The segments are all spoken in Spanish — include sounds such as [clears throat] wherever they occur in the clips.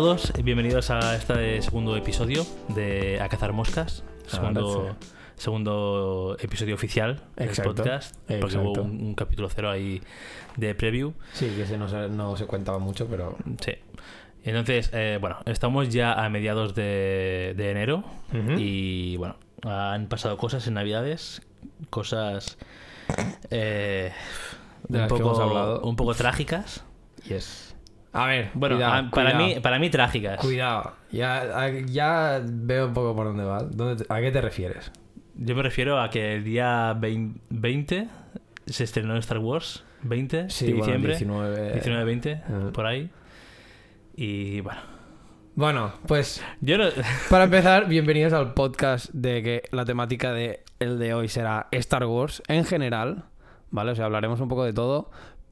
todos, bienvenidos a este segundo episodio de A Cazar Moscas. Segundo, Ahora segundo episodio oficial del Exacto, podcast. Porque hubo un, un capítulo cero ahí de preview. Sí, que ese no se, no se cuentaba mucho, pero. Sí. Entonces, eh, bueno, estamos ya a mediados de, de enero y bueno, han pasado cosas en Navidades, cosas De eh, un, poco, un poco trágicas. Yes. A ver, Bueno, cuidado, a- para, cuidado, mí, para mí trágicas. Cuidado. Ya, ya veo un poco por dónde vas. ¿Dónde te- ¿A qué te refieres? Yo me refiero a que el día 20, 20 se estrenó Star Wars, 20 de bueno, diciembre, 19. 19-20, eh. por ahí. Y bueno, Bueno, pues yo no... [laughs] para empezar, bienvenidos al podcast de que la temática de el de hoy será Star Wars en general, ¿vale? O sea, hablaremos un poco de todo,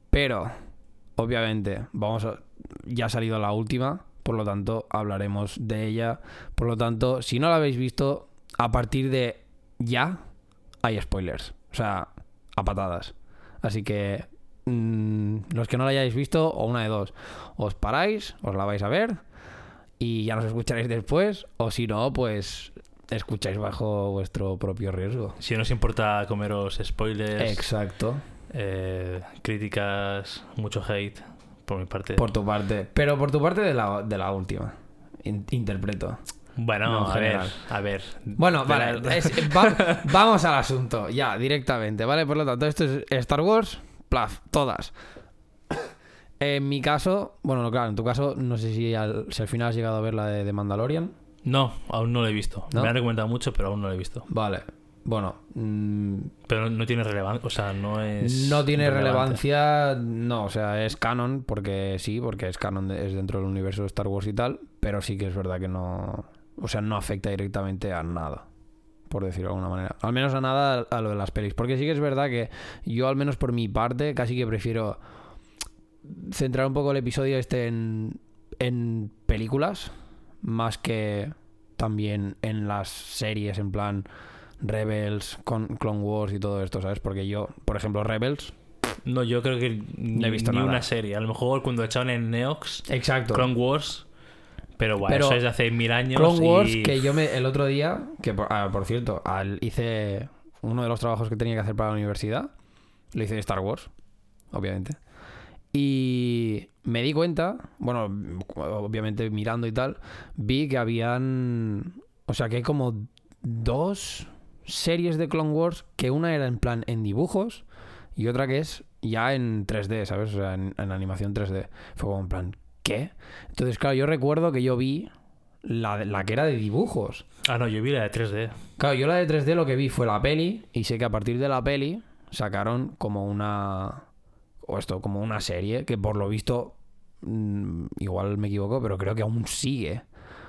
pero obviamente vamos a, ya ha salido la última, por lo tanto hablaremos de ella. Por lo tanto, si no la habéis visto, a partir de ya hay spoilers, o sea, a patadas. Así que mm, los que no la hayáis visto, o una de dos, os paráis, os la vais a ver y ya nos escucharéis después, o si no, pues escucháis bajo vuestro propio riesgo. Si no os importa comeros spoilers, Exacto. eh, críticas, mucho hate, por mi parte. Por tu parte. Pero por tu parte de la, de la última. In- interpreto. Bueno, No, en a ver, a ver. Bueno, vale. la- es- va- [laughs] vamos al asunto. Ya, directamente, ¿vale? Por lo tanto, esto es Star Wars. Plaf, todas. En mi caso, bueno, claro, en tu caso, no sé si al, si al final has llegado a ver la de, de Mandalorian. No, aún no lo he visto. ¿No? Me han recomendado mucho, pero aún no lo he visto. Vale. Bueno, mm, Pero no tiene relevancia, o sea, no es... No tiene relevante. relevancia, no, o sea, es canon, porque sí, porque es canon, de- es dentro del universo de Star Wars y tal, pero sí que es verdad que no, o sea, no afecta directamente a nada, por decirlo de alguna manera. Al menos a nada a lo de las pelis, porque sí que es verdad que yo, al menos por mi parte, casi que prefiero centrar un poco el episodio este en, en películas, más que también en las series, en plan Rebels, con Clone Wars y todo esto, ¿sabes? Porque yo, por ejemplo, Rebels. No, yo creo que ni, he visto ni nada. una serie. A lo mejor cuando echaban en Neox, Exacto. Clone Wars, pero bueno, eso es de hace mil años. Clone Wars, que yo me el otro día, que por, ah, por cierto, al- hice uno de los trabajos que tenía que hacer para la universidad, lo hice de Star Wars, obviamente. Y me di cuenta, bueno, obviamente mirando y tal, vi que habían, o sea, que hay como dos series de Clone Wars, que una era en plan en dibujos y otra que es ya en 3D, ¿sabes? O sea, en, en animación 3D. Fue como en plan, ¿qué? Entonces, claro, yo recuerdo que yo vi la, la que era de dibujos. Ah, no, yo vi la de 3D. Claro, yo la de 3D lo que vi fue la peli y sé que a partir de la peli sacaron como una o esto, como una serie que por lo visto mm, igual me equivoco, pero creo que aún sigue.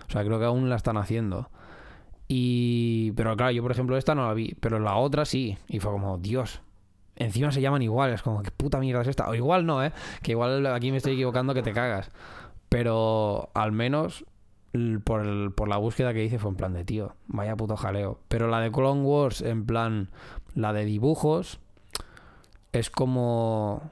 O sea, creo que aún la están haciendo. Y pero claro, yo por ejemplo esta no la vi, pero la otra sí y fue como, Dios. Encima se llaman iguales, como qué puta mierda es esta. O igual no, eh, que igual aquí me estoy equivocando que te cagas. Pero al menos por, el- por la búsqueda que hice fue en plan de tío, vaya puto jaleo. Pero la de Clone Wars, en plan, la de dibujos, es como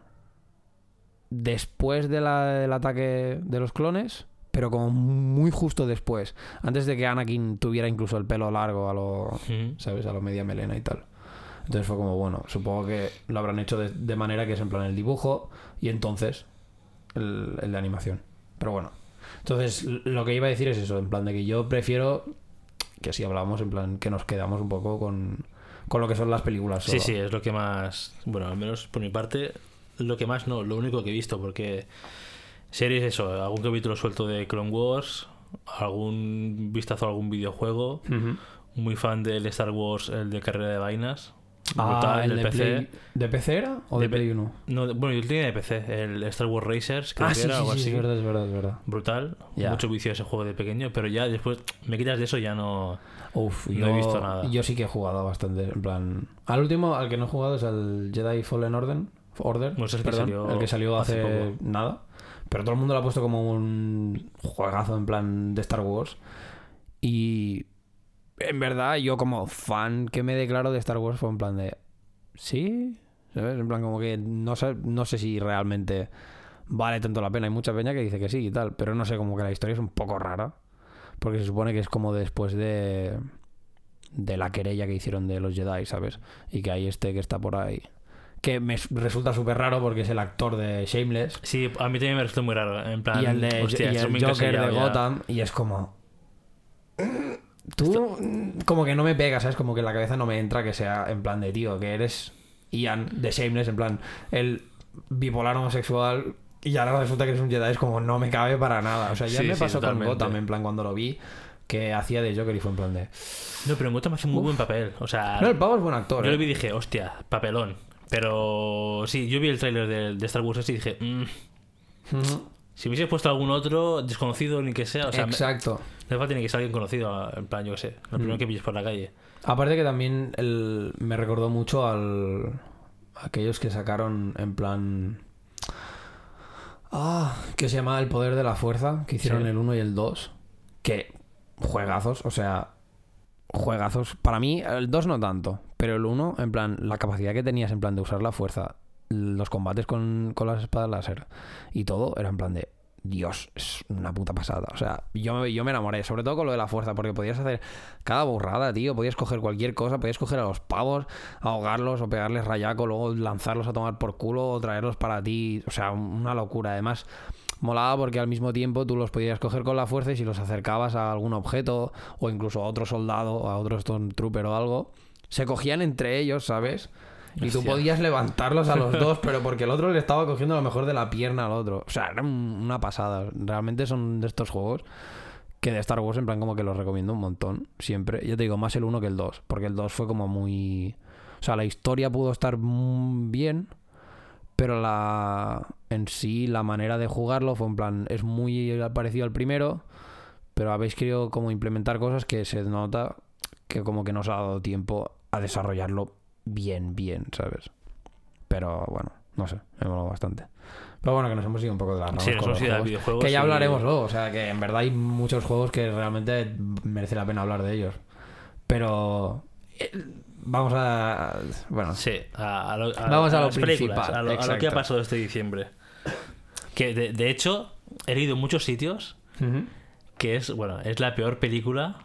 después de la- del ataque de los clones, pero como muy justo después. Antes de que Anakin tuviera incluso el pelo largo a lo. ¿sabes? A lo media melena y tal. Entonces fue como, bueno, supongo que lo habrán hecho de, de manera que es en plan el dibujo y entonces el, el de animación. Pero bueno. Entonces, lo que iba a decir es eso, en plan de que yo prefiero que si hablamos, en plan que nos quedamos un poco con, con lo que son las películas. Sí, solo. sí, es lo que más. Bueno, al menos por mi parte, lo que más no, lo único que he visto, porque series, eso, algún capítulo suelto de Clone Wars, algún vistazo a algún videojuego, muy fan del Star Wars, el de carrera de vainas. Ah, brutal, el de, PC. Play- ¿De PC era o de, De Play 1? No, bueno, yo tenía de PC, el Star Wars Racers, creo Ah, que sí, era, sí, así. es verdad, es verdad, es verdad. Brutal, mucho vicio ese juego de pequeño, pero ya después me quitas de eso, ya no. Uf, No yo, he visto nada. Yo sí que he jugado bastante, en plan... Al último, al que no he jugado es al Jedi Fallen Order, Order ese es el que perdón, salió el que salió hace, hace poco. nada. Pero todo el mundo lo ha puesto como un juegazo en plan de Star Wars. Y en verdad, yo como fan que me declaro de Star Wars fue en plan de... ¿Sí? ¿Sabes? En plan como que no sé, no sé si realmente vale tanto la pena. Hay mucha peña que dice que sí y tal, pero no sé, como que la historia es un poco rara. Porque se supone que es como después de. de la querella que hicieron de los Jedi, ¿sabes? Y que hay este que está por ahí. Que me resulta súper raro porque es el actor de Shameless. Sí, a mí también me resultó muy raro. En plan, y el, de, hostia, y eso el me Joker de ya. Gotham. Y es como. Tú, como que no me pegas, ¿sabes? Como que en la cabeza no me entra que sea en plan de tío, que eres Ian de Shameless, en plan, el bipolar homosexual. Y ahora resulta que eres un Jedi, es como no me cabe para nada. O sea, ya Sí, me sí, pasó con. Gotham, en plan, cuando lo vi, que hacía de Joker y fue en plan de. No, pero en Gotham hace un muy buen papel. O sea, No, el pavo es buen actor. yo ¿eh? lo vi y dije, hostia, papelón. Pero sí, yo vi el tráiler de, de Star Wars y dije, mm, si hubiese puesto algún otro desconocido ni que sea, o sea, me, Exacto. me tiene que ser alguien conocido, en plan, yo qué sé, lo Mm. primero que pilles por la calle. Aparte que también el, me recordó mucho al a aquellos que sacaron en plan ah, que se llama El poder de la fuerza, que hicieron Sí. el 1 y el 2, que juegazos, o sea, juegazos. Para mí el 2 no tanto, pero el 1 en plan la capacidad que tenías en plan de usar la fuerza, los combates con, con las espadas láser y todo era en plan de Dios, es una puta pasada. O sea, yo, me- yo me enamoré, sobre todo con lo de la fuerza, porque podías hacer cada burrada, tío. Podías coger cualquier cosa, podías coger a los pavos, ahogarlos o pegarles rayaco, luego lanzarlos a tomar por culo o traerlos para ti. O sea, una locura. Además, molaba porque al mismo tiempo tú los podías coger con la fuerza y si los acercabas a algún objeto o incluso a otro soldado, a otro Stormtrooper o algo, se cogían entre ellos, ¿sabes? Y tú Hostia. podías levantarlos a los [laughs] dos, pero porque el otro le estaba cogiendo lo mejor de la pierna al otro. O sea, era un- una pasada. Realmente son de estos juegos que de Star Wars en plan como que los recomiendo un montón. Siempre. Yo te digo, más el 1 que el 2. Porque el 2 fue como muy... O sea, la historia pudo estar bien, pero la en sí, la manera de jugarlo fue en plan... Es muy parecido al primero, pero habéis querido como implementar cosas que se nota que como que no os ha dado tiempo a desarrollarlo bien, bien, ¿sabes? Pero bueno, no sé, me moló bastante. Pero bueno, que nos hemos ido un poco de la ramas Sí, con los juegos, videojuegos Que ya y- hablaremos luego, o sea, que en verdad hay muchos juegos que realmente merece la pena hablar de ellos. Pero eh, vamos a... Bueno, Sí, a, a lo- a- Vamos a lo las principal, a lo, a lo que ha pasado este diciembre. Que de, de hecho, he leído en muchos sitios Ujú. que es, bueno, es la peor película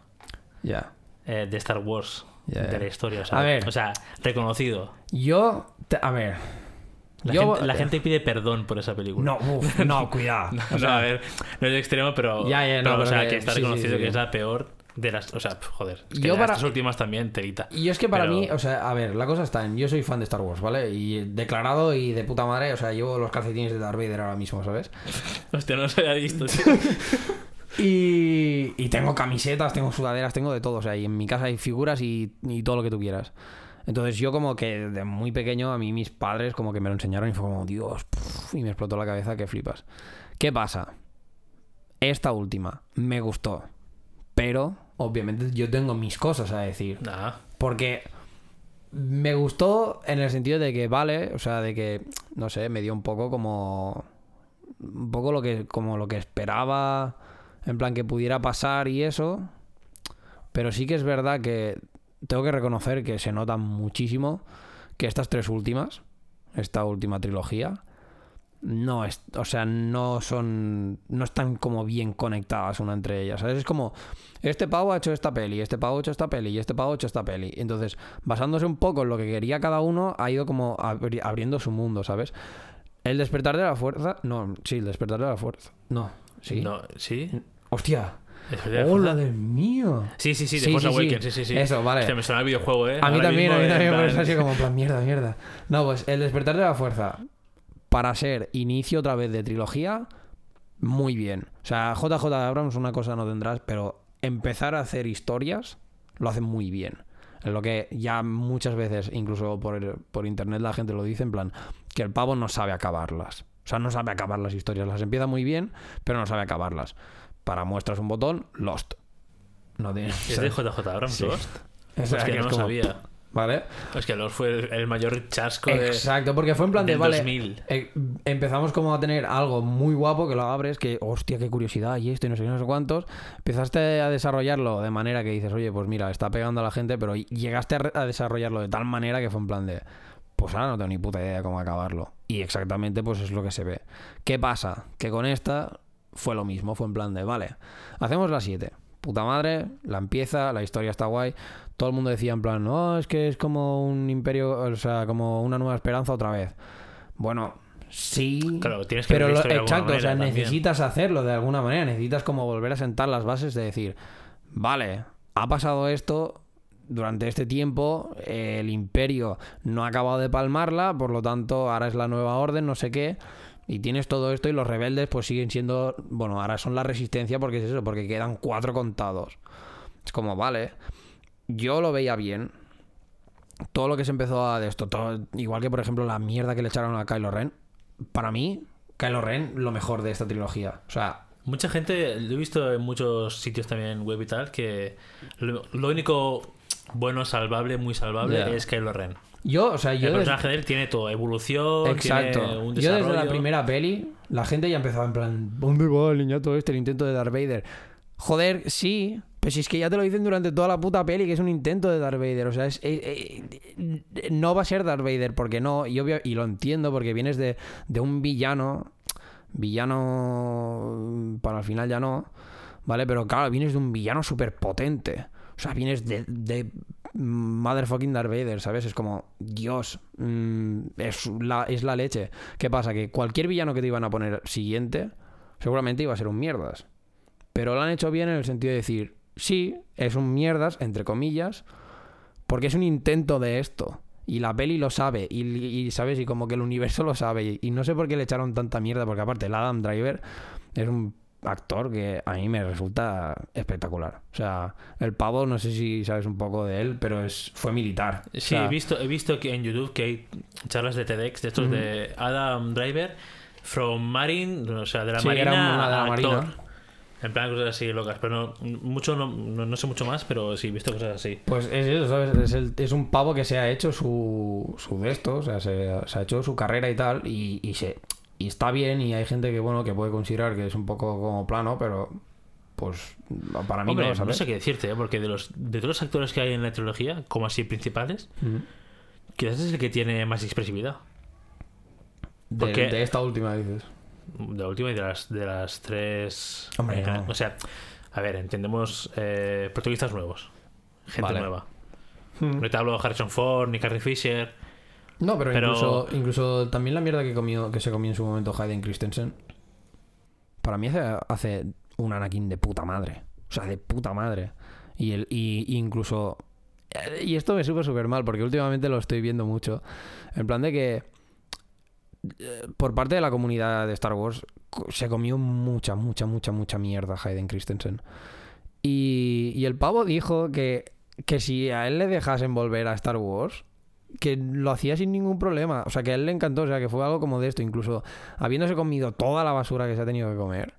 ya. eh, de Star Wars Ya, de la historia. O sea, A ver. o sea, reconocido. Yo... te- a ver... La, yo- gente, la gente pide perdón por esa película. No, uf, no, [laughs] cuidado. O sea, a ver, no es extremo, pero, Ya, ya, no, pero, o sea, que- que está sí, sí, reconocido sí. que es la peor de las. O sea, joder. Es que Yo para- tres últimas también, telita. Y es que para Pero- mí, o sea, a ver, la cosa está en. Yo soy fan de Star Wars, ¿vale? Y declarado y de puta madre, o sea, llevo los calcetines de Darth Vader ahora mismo, ¿sabes? [laughs] Hostia, no se había visto. [laughs] Y, y tengo camisetas, tengo sudaderas, tengo de todo. O sea, y en mi casa hay figuras y, y todo lo que tú quieras. Entonces yo como que de muy pequeño a mí mis padres como que me lo enseñaron y fue como, Dios, puf, y me explotó la cabeza que flipas. ¿Qué pasa? Esta última me gustó, pero obviamente yo tengo mis cosas a decir. Nah. Porque me gustó en el sentido de que, vale, o sea, de que, no sé, me dio un poco como. Un poco lo que, como lo que esperaba, en plan que pudiera pasar y eso. Pero sí que es verdad que tengo que reconocer que se nota muchísimo que estas tres últimas, esta última trilogía, no es, o sea, no son, no están como bien conectadas una entre ellas, ¿sabes? Es como, este pavo ha hecho esta peli, este pavo ha hecho esta peli y este pavo ha hecho esta peli. Entonces, basándose un poco en lo que quería cada uno, ha ido como abri- abriendo su mundo, ¿sabes? El despertar de la fuerza, no, sí, el despertar de la fuerza, no, sí. No, ¿Sí? Hostia, hola del mío. Sí, sí, sí, de Sí, Force sí. Awakens, sí, sí, sí. Eso, vale. Hostia, me suena el videojuego, ¿eh? A mí Ahora también, a mí también, plan- ha sido como plan mierda, mierda. No, pues el despertar de la fuerza, para ser inicio otra vez de trilogía, muy bien. O sea, JJ Abrams una cosa no tendrás, pero empezar a hacer historias lo hacen muy bien. En lo que ya muchas veces, incluso por, por internet, la gente lo dice, en plan, que el pavo no sabe acabarlas. O sea, no sabe acabar las historias. Las empieza muy bien, pero no sabe acabarlas. Para muestras un botón, Lost. No tiene. ¿Es de JJ Abrams Sí. Lost? O sea, es que que no es lo como- sabía. ¿Vale? Es que Lost fue el, mayor chasco de, Exacto, porque fue en plan de, vale, 2000. eh, empezamos como a tener algo muy guapo que lo abres, que hostia, qué curiosidad y esto y no sé qué, no sé cuántos. Empezaste a desarrollarlo de manera que dices, oye, pues mira, está pegando a la gente, pero llegaste a, a desarrollarlo de tal manera que fue en plan de, pues ahora no tengo ni puta idea de cómo acabarlo. Y exactamente pues es lo que se ve. ¿Qué pasa? Que con esta fue lo mismo, fue en plan de, vale, hacemos la 7. Puta madre, la empieza, la historia está guay. Todo el mundo decía en plan, no, es que es como un imperio, o sea, como una nueva esperanza otra vez. Bueno, sí. Claro, tienes que pero lo- exacto, o sea, también. necesitas hacerlo de alguna manera. Necesitas como volver a sentar las bases de decir, vale, ha pasado esto, durante este tiempo eh, el imperio no ha acabado de palmarla, por lo tanto ahora es la nueva orden, no sé qué, y tienes todo esto y los rebeldes pues siguen siendo, bueno, ahora son la resistencia porque es eso, porque quedan cuatro contados. Es como, vale, yo lo veía bien. Todo lo que se empezó a de esto, todo, igual que por ejemplo la mierda que le echaron a Kylo Ren, para mí, Kylo Ren, lo mejor de esta trilogía. O sea, Mucha gente, lo he visto en muchos sitios también web y tal, que lo, lo único bueno, salvable, muy salvable es Kylo Ren. yo, o sea, yo el personaje de él tiene todo, evolución, Exacto. tiene un Yo desde la desarrollo. primera peli, la gente ya empezaba en plan, ¿dónde va el niñato este, el intento de Darth Vader? Joder, sí, pero si es que ya te lo dicen durante toda la puta peli que es un intento de Darth Vader. O sea, es, eh, eh, no va a ser Darth Vader, porque no, y, y lo entiendo, porque vienes de, de un villano, villano para el final ya no, ¿vale? Pero claro, vienes de un villano súper potente. O sea, vienes de, de motherfucking Darth Vader, ¿sabes? Es como, Dios, mm, es, la, es la leche. ¿Qué pasa? Que cualquier villano que te iban a poner siguiente, seguramente iba a ser un mierdas. Pero lo han hecho bien en el sentido de decir, sí, es un mierdas, entre comillas, porque es un intento de esto. Y la peli lo sabe, y, y, ¿sabes? Y como que el universo lo sabe. Y, y no sé por qué le echaron tanta mierda, porque aparte el Adam Driver es un actor que a mí me resulta espectacular. O sea, el pavo, no sé si sabes un poco de él, pero es fue militar. O Sí, sea, he visto, he visto que en YouTube que hay charlas de TEDx de estos de Adam Driver from Marine, o sea, de la Sí, Marina era una de la actor. Marina. En plan cosas así locas, pero no, mucho no, no, no sé mucho más, pero sí he visto cosas así. Pues es eso, ¿sabes? Es, el- es un pavo que se ha hecho su, su de esto, o sea, se, se ha hecho su carrera y tal, y, y se y está bien, y hay gente que, bueno, que puede considerar que es un poco como plano, pero pues para mí Hombre, no, no, ¿sabes? sé qué decirte, ¿eh? porque de los de todos los actores que hay en la trilogía, como así principales, quizás es el que tiene más expresividad. de, porque- de esta última dices. De la última y de las, de las tres. Hombre, eh, no. O sea, a ver, entendemos eh, protagonistas nuevos. Gente Vale. nueva. No te hablo de Harrison Ford ni Carrie Fisher. No, pero, Pero- Incluso, incluso también la mierda que comió, que se comió en su momento Hayden Christensen. Para mí hace, hace un Anakin de puta madre. O sea, de puta madre. Y, el, y, y incluso. eh, Y esto me sube súper mal, porque últimamente lo estoy viendo mucho. En plan de que. Por parte de la comunidad de Star Wars se comió mucha, mucha, mucha, mucha mierda Hayden Christensen. Y, y el pavo dijo que, que si a él le dejasen volver a Star Wars, que lo hacía sin ningún problema. O sea, que a él le encantó. O sea, que fue algo como de esto. Incluso habiéndose comido toda la basura que se ha tenido que comer.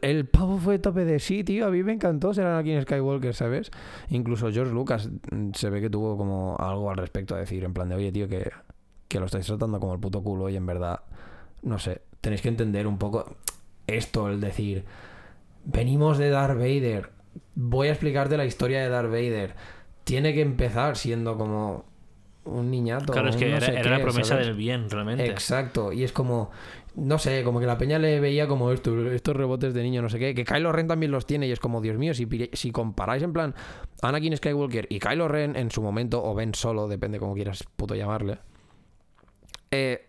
El, pavo fue tope de sí, tío. A mí me encantó ser Anakin Skywalker, ¿sabes? Incluso George Lucas mm, se ve que tuvo como algo al respecto a decir. En plan de, oye, tío, que, que lo estáis tratando como el puto culo. Y en verdad, no sé. Tenéis que entender un poco esto, el decir. Venimos de Darth Vader. Voy a explicarte la historia de Darth Vader. Tiene que empezar siendo como un niñato. Claro, es que no era, sé era qué, la promesa ¿sabes? del bien, realmente. Exacto, y es como, no sé, como que la peña le veía como esto, estos rebotes de niño, no sé qué, que Kylo Ren también los tiene y es como, Dios mío, si, si comparáis en plan Anakin Skywalker y Kylo Ren en su momento, o Ben Solo, depende como quieras puto llamarle, eh,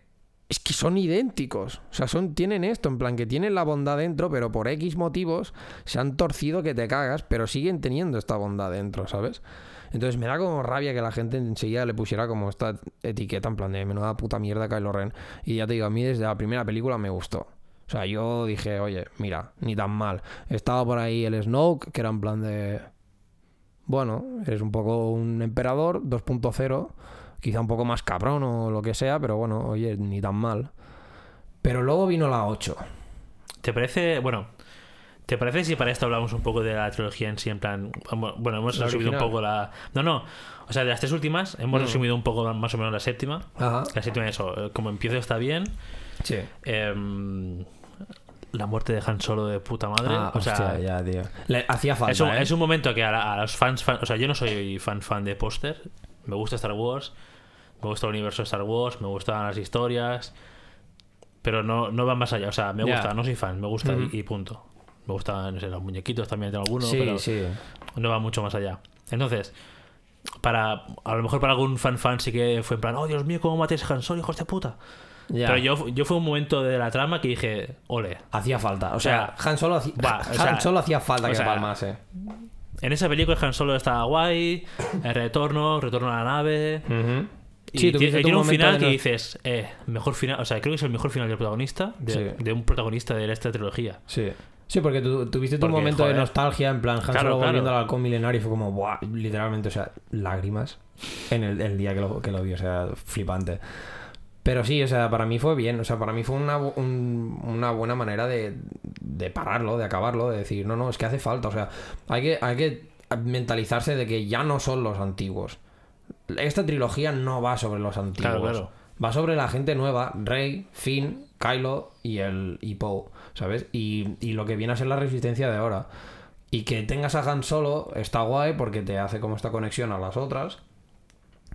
es que son idénticos, o sea, son, tienen esto, en plan que tienen la bondad dentro, pero por X motivos se han torcido que te cagas, pero siguen teniendo esta bondad dentro, ¿sabes? Entonces me da como rabia que la gente enseguida le pusiera como esta etiqueta en plan de menuda puta mierda Kylo Ren. Y ya te digo, a mí desde la primera película me gustó. O sea, yo dije, oye, mira, ni tan mal. Estaba por ahí el Snoke, que era en plan de... Bueno, eres un poco un emperador 2.0, quizá un poco más cabrón o lo que sea, pero bueno, oye, ni tan mal. Pero luego vino la 8. ¿Te parece, bueno, ¿te parece si para esto hablamos un poco de la trilogía en sí? En plan, bueno, hemos La resumido un poco la. No, no, o sea, de las tres últimas, hemos Mm. resumido un poco más o menos la séptima. Ajá. La séptima, eso, eh, como empiezo está bien. Sí. Em, la muerte de Han Solo de puta madre. Ah, o sea, hostia, ya, tío. Le hacía falta, es, un, ¿eh? es un momento que a, la- a los fans, fan- o sea, yo no soy fan fan de póster. Me gusta Star Wars, me gusta el universo de Star Wars, me gustan las historias. pero no, no va más allá. O sea, me gusta, no soy fan, me gusta y- punto. Me gustan no sé, los muñequitos, también tengo algunos, sí, pero sí. no va mucho más allá. Entonces, para a lo mejor para algún fan fan sí que fue en plan, oh Dios mío, cómo mates a Han Solo, hijos de puta. Pero yo, yo fue un momento de la trama que dije, ole. Hacía falta. O sea, sea, Han Solo, hacía- o Han sea, Solo hacía falta que sea, palmase. En esa película Han Solo estaba guay, el retorno, retorno a la nave. Y Sí, tu tiene un final que dices, eh, mejor final, o sea, creo que es el mejor final del protagonista, de, Sí. de un protagonista de esta trilogía. Sí. Sí, porque tu- tuviste tu momento de nostalgia, en plan Han Claro, Solo claro. volviendo al halcón milenario y fue como, buah, literalmente, o sea, lágrimas en el, el día que lo, que lo vi, o sea, flipante. Pero sí, o sea, para mí fue bien, o sea, para mí fue una, un- una buena manera de, de pararlo, de acabarlo, de decir, no, no, es que hace falta, o sea, hay que, hay que mentalizarse de que ya no son los antiguos. Esta trilogía no va sobre los antiguos. Claro, claro. Va sobre la gente nueva, Rey, Finn, Kylo y el y Poe, ¿sabes? Y, y lo que viene a ser la resistencia de ahora. Y que tengas a Han Solo está guay porque te hace como esta conexión a las otras.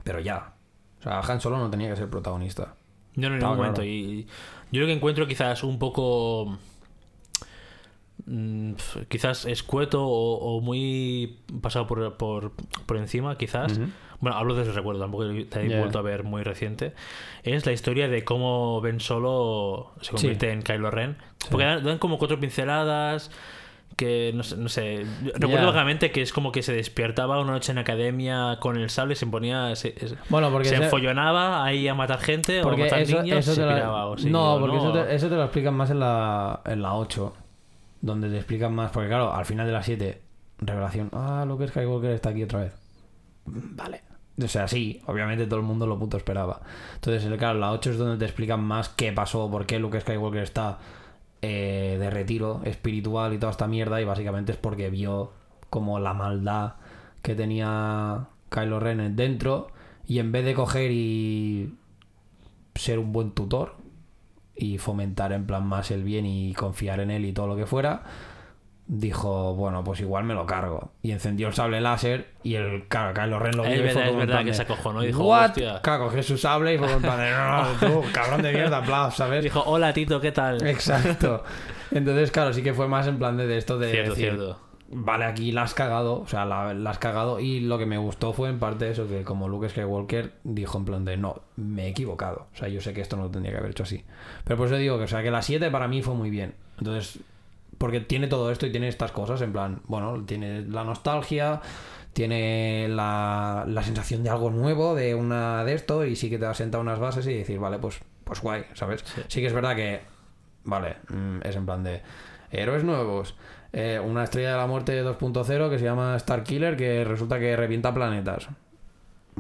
Pero ya. O sea, Han Solo no tenía que ser protagonista. No, no, en ningún momento. claro. Y yo lo que encuentro quizás un poco. mm, Quizás escueto o, o muy pasado por, por, por encima, quizás. Bueno, hablo desde el recuerdo, tampoco te he Ya. vuelto a ver muy reciente. Es la historia de cómo Ben Solo se convierte en Kylo Ren. Porque dan, dan como cuatro pinceladas. Que no sé, no sé. Recuerdo Ya. vagamente que es como que se despertaba una noche en academia con el sable, se ponía. Se, Bueno, porque se enfollonaba ahí a matar gente o a Porque matar eso, niños eso te piraba o. No, porque no. Eso, te, eso te lo explican más en la, en la 8. Donde te explican más. Porque claro, al final de la 7, revelación. Ah, Luke Skywalker está aquí otra vez. Vale. O sea, sí, obviamente todo el mundo lo puto esperaba. Entonces, claro, la 8 es donde te explican más qué pasó, por qué Luke Skywalker está eh, de retiro espiritual y toda esta mierda. Y básicamente es porque vio como la maldad que tenía Kylo Ren dentro. Y en vez de coger y ser un buen tutor y fomentar en plan más el bien y confiar en él y todo lo que fuera, dijo, bueno, pues igual me lo cargo. Y encendió el sable láser y el claro, Kylo Ren lo Es vio y fue verdad, es verdad que se acojonó y dijo, "What?". "Hostia". Claro, cogió su sable y fue en plan de, no, no, tú, cabrón de mierda, bla, ¿sabes? Dijo, hola Tito, ¿qué tal? Exacto. Entonces, claro, sí que fue más en plan de, de esto de Cierto, decir, cierto. vale, aquí la has cagado, o sea, la, la has cagado. Y lo que me gustó fue en parte eso, que como Luke Skywalker dijo en plan de, no, me he equivocado. O sea, yo sé que esto no lo tendría que haber hecho así. Pero por eso digo que, o sea, que la 7 para mí fue muy bien. Entonces, porque tiene todo esto y tiene estas cosas, en plan, bueno, tiene la nostalgia, tiene la, la sensación de algo nuevo, de una de esto, y sí que te ha sentado unas bases y decir, vale, pues, pues guay, ¿sabes? Sí, que es verdad que, vale, mm, es en plan de héroes nuevos. eh, una estrella de la muerte 2.0 que se llama Star Killer que resulta que revienta planetas.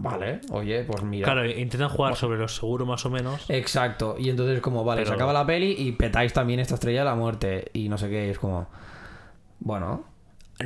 Vale, oye, pues mira. Claro, intentan jugar sobre lo seguro más o menos. Exacto. Y entonces como, vale, Pero- se acaba la peli y petáis también esta estrella de la muerte y no sé qué. y es como, bueno,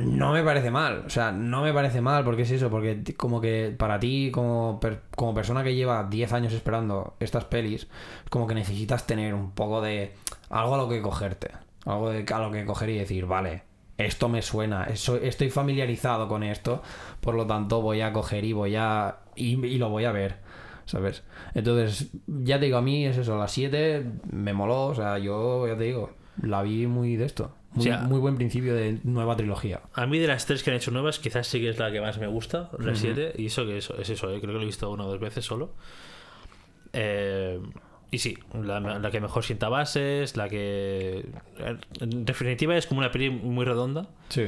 no me parece mal. O sea, no me parece mal porque es eso. Porque como que para ti, como, per- como persona que lleva 10 años esperando estas pelis, es como que necesitas tener un poco de algo a lo que cogerte. Algo de, a lo que coger y decir, vale. Esto me suena, estoy familiarizado con esto, por lo tanto voy a coger y voy a. y, y lo voy a ver. ¿sabes? Entonces, ya te digo, a mí es eso, a las 7 me moló, o sea, yo ya te digo, la vi muy de esto. Muy, O sea, muy buen principio de nueva trilogía. A mí de las tres que han hecho nuevas, quizás sí que es la que más me gusta, la 7. Y eso que es eso, eh, creo que lo he visto una o dos veces solo. Eh, y sí, la, la que mejor sienta bases, la que... En definitiva es como una peli muy redonda. Sí.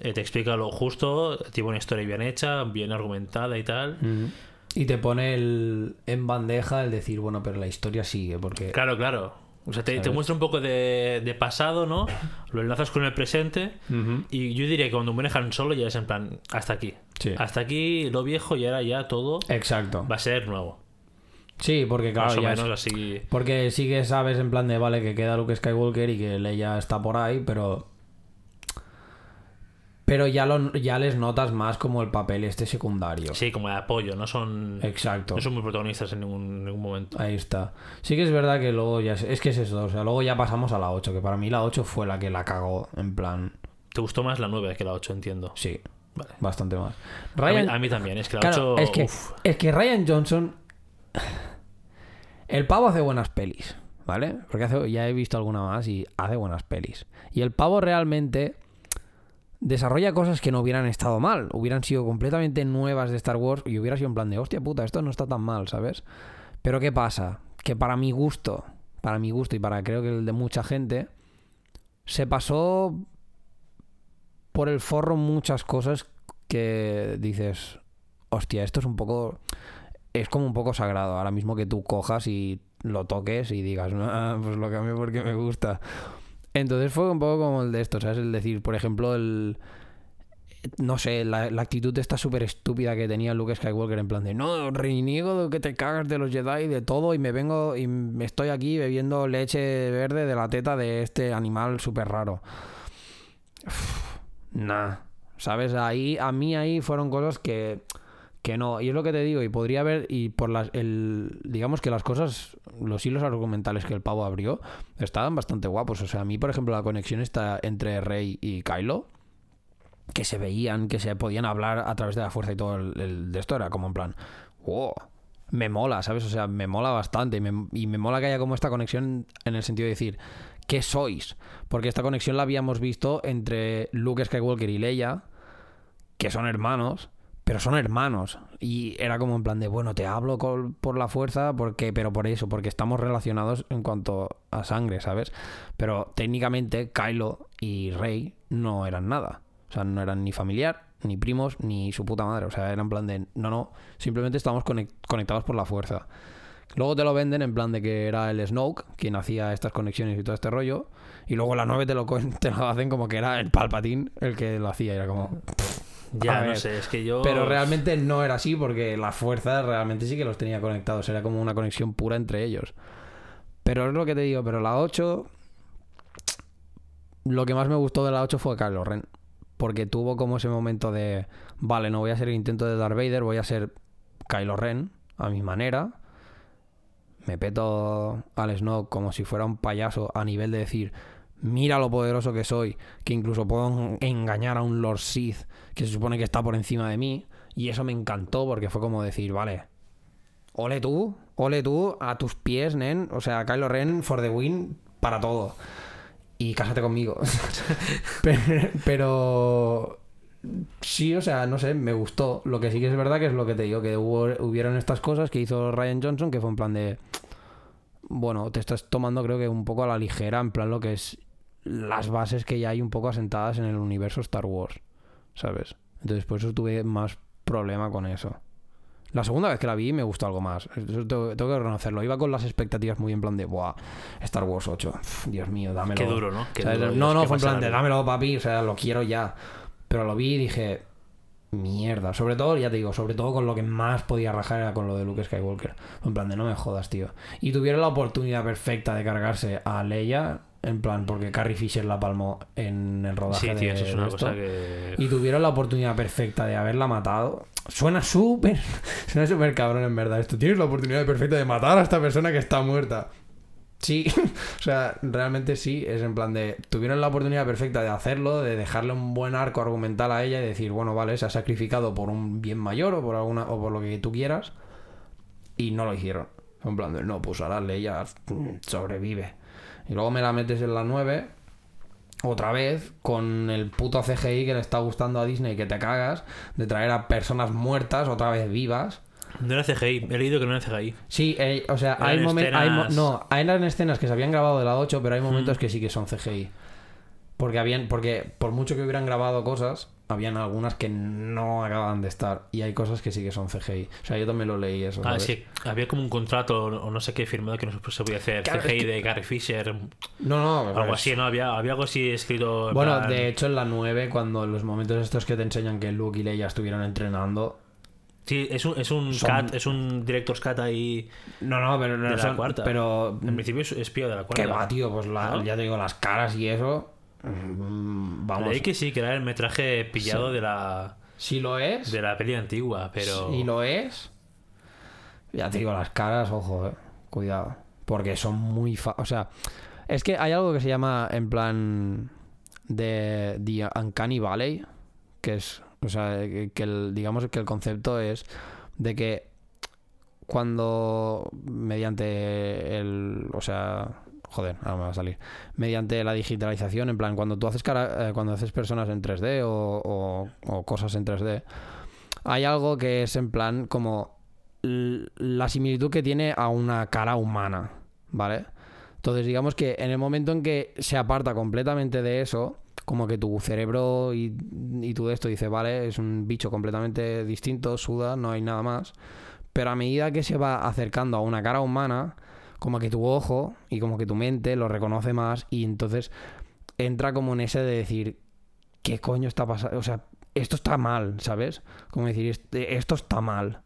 Eh, te explica lo justo, tiene una historia bien hecha, bien argumentada y tal. Y te pone el, en bandeja el decir, bueno, pero la historia sigue, porque... Claro, claro. O sea, te, muestra un poco de, de pasado, ¿no? Lo enlazas con el presente. Y yo diría que cuando manejan solo ya es en plan, hasta aquí. Sí. Hasta aquí lo viejo y ahora ya todo Exacto. va a ser nuevo. Sí, porque claro, más o ya menos es- así. Porque sí que sabes en plan de, vale, que queda Luke Skywalker y que Leia está por ahí, pero... Pero ya, lo, ya les notas más como el papel este secundario. Sí, como de apoyo, no son, Exacto. no son muy protagonistas en ningún, ningún momento. Ahí está. Sí que es verdad que luego ya... Es, es que es eso, o sea, luego ya pasamos a la 8, que para mí la 8 fue la que la cagó, en plan... ¿Te gustó más la 9 que la 8, entiendo? Sí, Vale. bastante más. A mí, Ryan, a mí también, es que la claro, 8. es, que, uf, es que Ryan Johnson... [sighs] El pavo hace buenas pelis, ¿vale? Porque ya he visto alguna más y hace buenas pelis. Y el pavo realmente desarrolla cosas que no hubieran estado mal, hubieran sido completamente nuevas de Star Wars y hubiera sido en plan de, hostia puta, esto no está tan mal, ¿sabes? Pero ¿qué pasa? Que para mi gusto, para mi gusto y para creo que el de mucha gente, se pasó por el forro muchas cosas que dices, hostia, esto es un poco... Es como un poco sagrado, ahora mismo que tú cojas y lo toques y digas, ah, pues lo cambio porque me gusta. Entonces fue un poco como el de esto, ¿sabes? El decir, por ejemplo, el... No sé, la, la actitud esta súper estúpida que tenía Luke Skywalker en plan de no, reniego de que te cagas de los Jedi, de todo, y me vengo y me estoy aquí bebiendo leche verde de la teta de este animal súper raro. Uf, Nah, ¿sabes? Ahí, a mí ahí fueron cosas que, que no. Y es lo que te digo, y podría haber, y por las, el, digamos que las cosas, los hilos argumentales que el pavo abrió, estaban bastante guapos. O sea, a mí, por ejemplo, la conexión está entre Rey y Kylo, que se veían, que se podían hablar a través de la fuerza y todo el, el de esto, era como en plan, wow. Me mola, ¿sabes? O sea, me mola bastante y me, y me mola que haya como esta conexión en el sentido de decir, ¿qué sois? Porque esta conexión la habíamos visto entre Luke Skywalker y Leia, que son hermanos, pero son hermanos. Y era como en plan de, bueno, te hablo por la fuerza, porque, pero por eso, porque estamos relacionados en cuanto a sangre, ¿sabes? Pero técnicamente Kylo y Rey no eran nada. O sea, no eran ni familiar, ni primos, ni su puta madre. O sea, eran en plan de, no, no, simplemente estamos conec- conectados por la fuerza. Luego te lo venden en plan de que era el Snoke quien hacía estas conexiones y todo este rollo. Y luego la 9 te lo, co- [laughs] te lo hacen como que era el Palpatine el que lo hacía. Y era como... Ya, no sé, es que yo. Pero realmente no era así porque la fuerza realmente sí que los tenía conectados. Era como una conexión pura entre ellos. Pero es lo que te digo, pero la 8... Lo que más me gustó de la 8 fue Kylo Ren. Porque tuvo como ese momento de... Vale, no voy a hacer el intento de Darth Vader, voy a ser Kylo Ren a mi manera. Me peto al Snoke como si fuera un payaso a nivel de decir... Mira lo poderoso que soy, que incluso puedo engañar a un Lord Sith que se supone que está por encima de mí. Y eso me encantó porque fue como decir, vale, ole tú, ole tú, a tus pies, nen. O sea, Kylo Ren for the win para todo. Y cásate conmigo. [laughs] pero, sí, o sea, no sé, me gustó. Lo que sí que es verdad que es lo que te digo, que hubo, hubieron estas cosas que hizo Ryan Johnson que fue en plan de... Bueno, te estás tomando creo que un poco a la ligera, en plan lo que es las bases que ya hay un poco asentadas en el universo Star Wars, ¿sabes? Entonces por eso tuve más problema con eso. La segunda vez que la vi me gustó algo más. Eso tengo, tengo que reconocerlo. Iba con las expectativas muy en plan de, ¡buah! Star Wars 8. Uf, Dios mío, dámelo. Qué duro, ¿no? Qué ¿Sabes? duro, no, Dios, no, fue en plan de, dámelo, papi. O sea, lo quiero ya. Pero lo vi y dije, mierda. Sobre todo, ya te digo, sobre todo con lo que más podía rajar era con lo de Luke Skywalker. En plan de, no me jodas, tío. Y tuvieron la oportunidad perfecta de cargarse a Leia. En plan, porque Carrie Fisher la palmó en el rodaje Sí, tío, de, eso es una cosa que. Y tuvieron la oportunidad perfecta de haberla matado. Suena súper. [laughs] Suena súper cabrón, en verdad. Esto tienes la oportunidad perfecta de matar a esta persona que está muerta. Sí, [laughs] o sea, realmente sí. Es en plan de. Tuvieron la oportunidad perfecta de hacerlo, de dejarle un buen arco argumental a ella y decir, bueno, vale, se ha sacrificado por un bien mayor o por alguna o por lo que tú quieras. Y no lo hicieron. En plan de, no, pues ahora ella mm, sobrevive. Y luego me la metes en la 9 otra vez con el puto CGI que le está gustando a Disney que te cagas de traer a personas muertas otra vez vivas. No era CGI, he leído que no era CGI. Sí, eh, o sea, Eran hay momentos... no, hay eran escenas que se habían grabado de la 8, pero hay momentos que sí que son CGI. Porque habían porque por mucho que hubieran grabado cosas, habían algunas que no acaban de estar. Y hay cosas que sí que son CGI. O sea, yo también lo leí eso. Ah, ¿sabes? sí, había como un contrato o no sé qué firmado que no se podía hacer Claro, es CGI que- de Gary Fisher, No, no, algo así, ¿no? Había, había algo así escrito. en Bueno, plan- de hecho en la 9, cuando los momentos estos que te enseñan que Luke y Leia estuvieron entrenando, Sí, es un, es un Son- cut, es un director's cut ahí. No, no, pero no De la son- cuarta. Pero. En principio es, es pío de la cuarta. Que va, tío, pues la- ¿No? ya te digo, las caras y eso. Mm, Vamos. Leí que sí, que era el metraje pillado de la Si lo es. de la peli antigua, pero. Si lo es. Ya te digo, las caras, ojo, eh. Cuidado. Porque son muy. fa- O sea, es que hay algo que se llama en plan. De. The Uncanny Valley. Que es. O sea, que el, digamos que el concepto es de que cuando mediante el, o sea, joder, ahora me va a salir, mediante la digitalización, en plan, cuando tú haces cara, eh, cuando haces personas en 3D o, cosas en 3D, hay algo que es en plan como la similitud que tiene a una cara humana, ¿vale? Entonces, digamos que en el momento en que se aparta completamente de eso, como que tu cerebro y, y tú de esto dice, vale, es un bicho completamente distinto, suda, no hay nada más. Pero a medida que se va acercando a una cara humana, como que tu ojo y como que tu mente lo reconoce más y entonces entra como en ese de decir, ¿qué coño está pasando? O sea, esto está mal, ¿sabes? Como decir, "Este- esto está mal.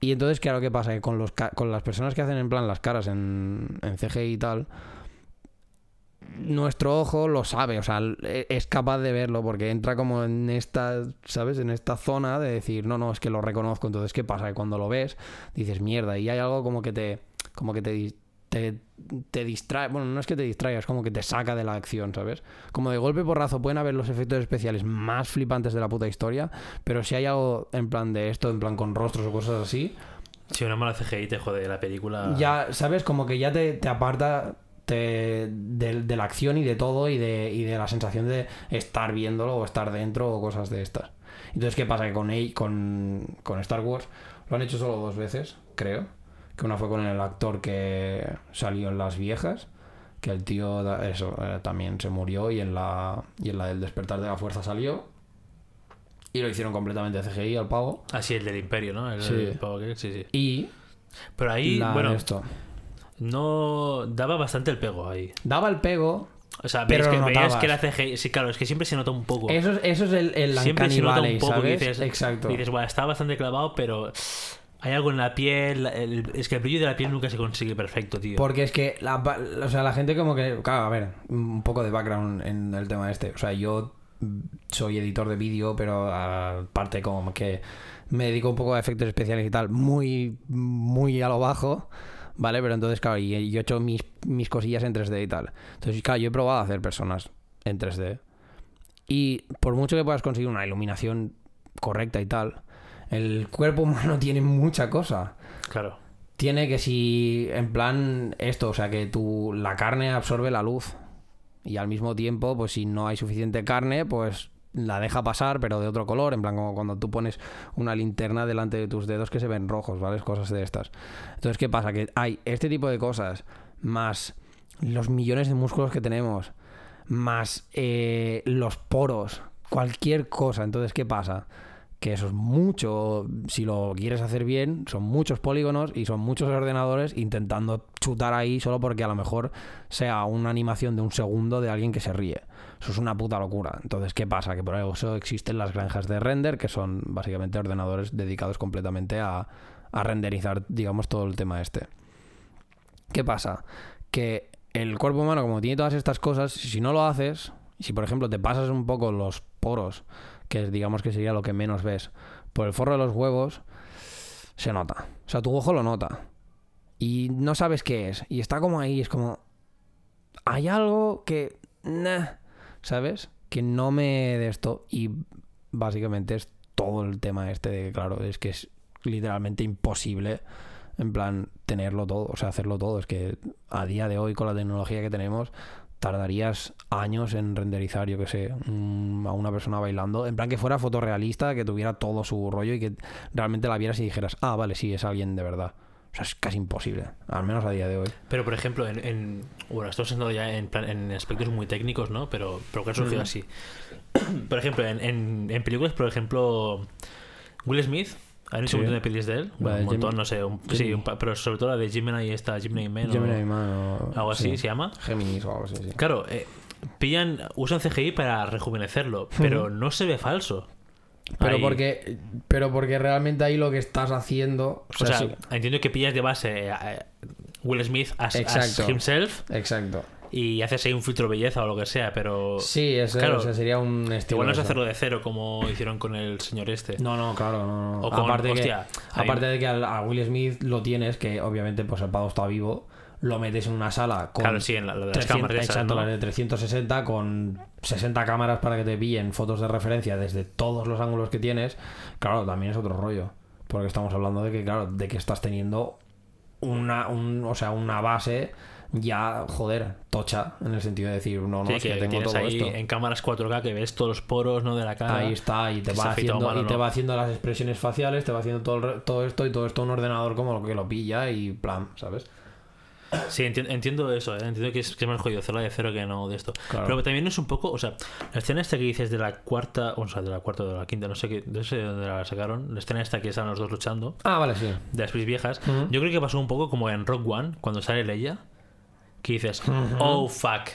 Y entonces, claro, ¿qué pasa? Que con, los, con las personas que hacen en plan las caras en, en CGI y tal, nuestro ojo lo sabe, o sea, e- es capaz de verlo porque entra como en esta, ¿sabes? En esta zona de decir, no, no, es que lo reconozco. Entonces, ¿qué pasa? Que cuando lo ves, dices, mierda, y hay algo como que te, como que te, te, te distrae, bueno, no es que te distraiga, es como que te saca de la acción, ¿sabes? Como de golpe porrazo pueden haber los efectos especiales más flipantes de la puta historia, pero si hay algo en plan de esto, en plan con rostros o cosas así, Si una mala CGI te jode la película. ya, ¿sabes? Como que ya te, te aparta te- de, de la acción y de todo y de, y de la sensación de estar viéndolo o estar dentro o cosas de estas. Entonces, ¿qué pasa? Que con, con, con Star Wars lo han hecho solo dos veces, creo. Que una fue con el actor que salió en Las Viejas, que el tío, eso, eh, también se murió y en la, y en la del Despertar de la Fuerza salió. Y lo hicieron completamente CGI al pavo. Así el del Imperio, ¿no? El, Sí. el pavo que- sí, sí. Y Pero ahí, la bueno, esto. no daba bastante el pego ahí. Daba el pego, O sea, Pero que, veías que la CGI. Sí, claro, es que siempre se nota un poco. Eso es, eso es el, el siempre se nota un poco. dices, Exacto. Dices, bueno, está bastante clavado, pero hay algo en la piel. el- es que el brillo de la piel nunca se consigue perfecto, tío. Porque es que la, o sea, la gente como que... Claro, a ver, un poco de background en el tema este. O sea, yo soy editor de vídeo, pero aparte como que me dedico un poco a efectos especiales y tal, muy, muy a lo bajo, ¿vale? Pero entonces, claro, y yo he hecho mis, mis cosillas en 3D y tal. Entonces, claro, yo he probado a hacer personas en 3D. Y por mucho que puedas conseguir una iluminación correcta y tal, el cuerpo [laughs] humano tiene mucha cosa Claro. tiene que si en plan esto, o sea, que tu la carne absorbe la luz y al mismo tiempo, pues si no hay suficiente carne, pues la deja pasar, pero de otro color, en plan como cuando tú pones una linterna delante de tus dedos que se ven rojos, ¿vale? Cosas de estas. Entonces, ¿qué pasa? Que hay este tipo de cosas, más los millones de músculos que tenemos, más eh, los poros, cualquier cosa. Entonces, ¿qué pasa? Que eso es mucho, si lo quieres hacer bien, son muchos polígonos y son muchos ordenadores intentando chutar ahí solo porque a lo mejor sea una animación de un segundo de alguien que se ríe. Eso es una puta locura. Entonces, ¿qué pasa? Que por eso existen las granjas de render, que son básicamente ordenadores dedicados completamente a, a renderizar, digamos, todo el tema este. ¿Qué pasa? Que el cuerpo humano, como tiene todas estas cosas, si no lo haces, si por ejemplo te pasas un poco los poros, que digamos que sería lo que menos ves, por el forro de los huevos, se nota. O sea, tu ojo lo nota. Y no sabes qué es. Y está como ahí, es como... Hay algo que... nah, ¿Sabes? Que no me de esto. Y básicamente es todo el tema este de, claro, es que es literalmente imposible en plan tenerlo todo, o sea, hacerlo todo. Es que a día de hoy con la tecnología que tenemos tardarías años en renderizar, yo que sé, un- a una persona bailando, en plan que fuera fotorrealista, que tuviera todo su rollo y que realmente la vieras y dijeras, ah, vale, sí, es alguien de verdad. O sea, es casi imposible, al menos a día de hoy. Pero, por ejemplo, en, en- bueno, estamos entrando ya en, plan- en aspectos muy técnicos, ¿no? Pero, pero que han surgido Ujú. así. [clears throat] por ejemplo, en, en- en películas, por ejemplo, Will Smith, Sí. un montón de pelis de él. Bueno, un montón, no sé, un- sí, un pero sobre todo la de Gemini y esta, Gemini Man o Gemini Man o- algo así sí. se llama. Géminis o algo así, sí. Claro, eh, pillan, usan CGI para rejuvenecerlo, pero no se ve falso. Pero Ahí- porque, pero porque realmente ahí lo que estás haciendo... O sea, sí, entiendo que pillas de base a- a Will Smith as, as Exacto. himself exacto. Y haces ahí un filtro belleza o lo que sea, pero Sí, eso Claro. o sea, sería un estilo... igual no es hacerlo de cero como hicieron con el señor este. No, no, claro, no, no. O con- aparte, hostia, que, aparte de que a Will Smith lo tienes, que obviamente pues el pavo está vivo, lo metes en una sala con Claro, sí, en la, de las 300 cámaras esas, exacto, ¿no? las de 360 con 60 cámaras para que te pillen fotos de referencia desde todos los ángulos que tienes, claro, también es otro rollo. Porque estamos hablando de que, claro, de que estás teniendo una, un, o sea, una base ya, joder, tocha, en el sentido de decir, no, no, Sí, es que, que tengo todo ahí esto. en cámaras 4K que ves todos los poros ¿no? de la cara. Ahí está, y te va haciendo, mal o y te no. va haciendo las expresiones faciales, te va haciendo todo, el todo esto y todo esto un ordenador como lo que lo pilla y plan, ¿sabes? Sí, enti- entiendo eso, ¿eh? entiendo que es, que es más jodido hacerla de cero que no de esto. Claro. Pero también es un poco, o sea, la escena esta que dices de la cuarta, o sea, de la cuarta o de la quinta, no sé qué, no sé de dónde la sacaron, la escena esta que están los dos luchando, Ah, vale, sí. de las pelis viejas, Ujú. yo creo que pasó un poco como en Rock One, cuando sale Leia, que dices, oh fuck.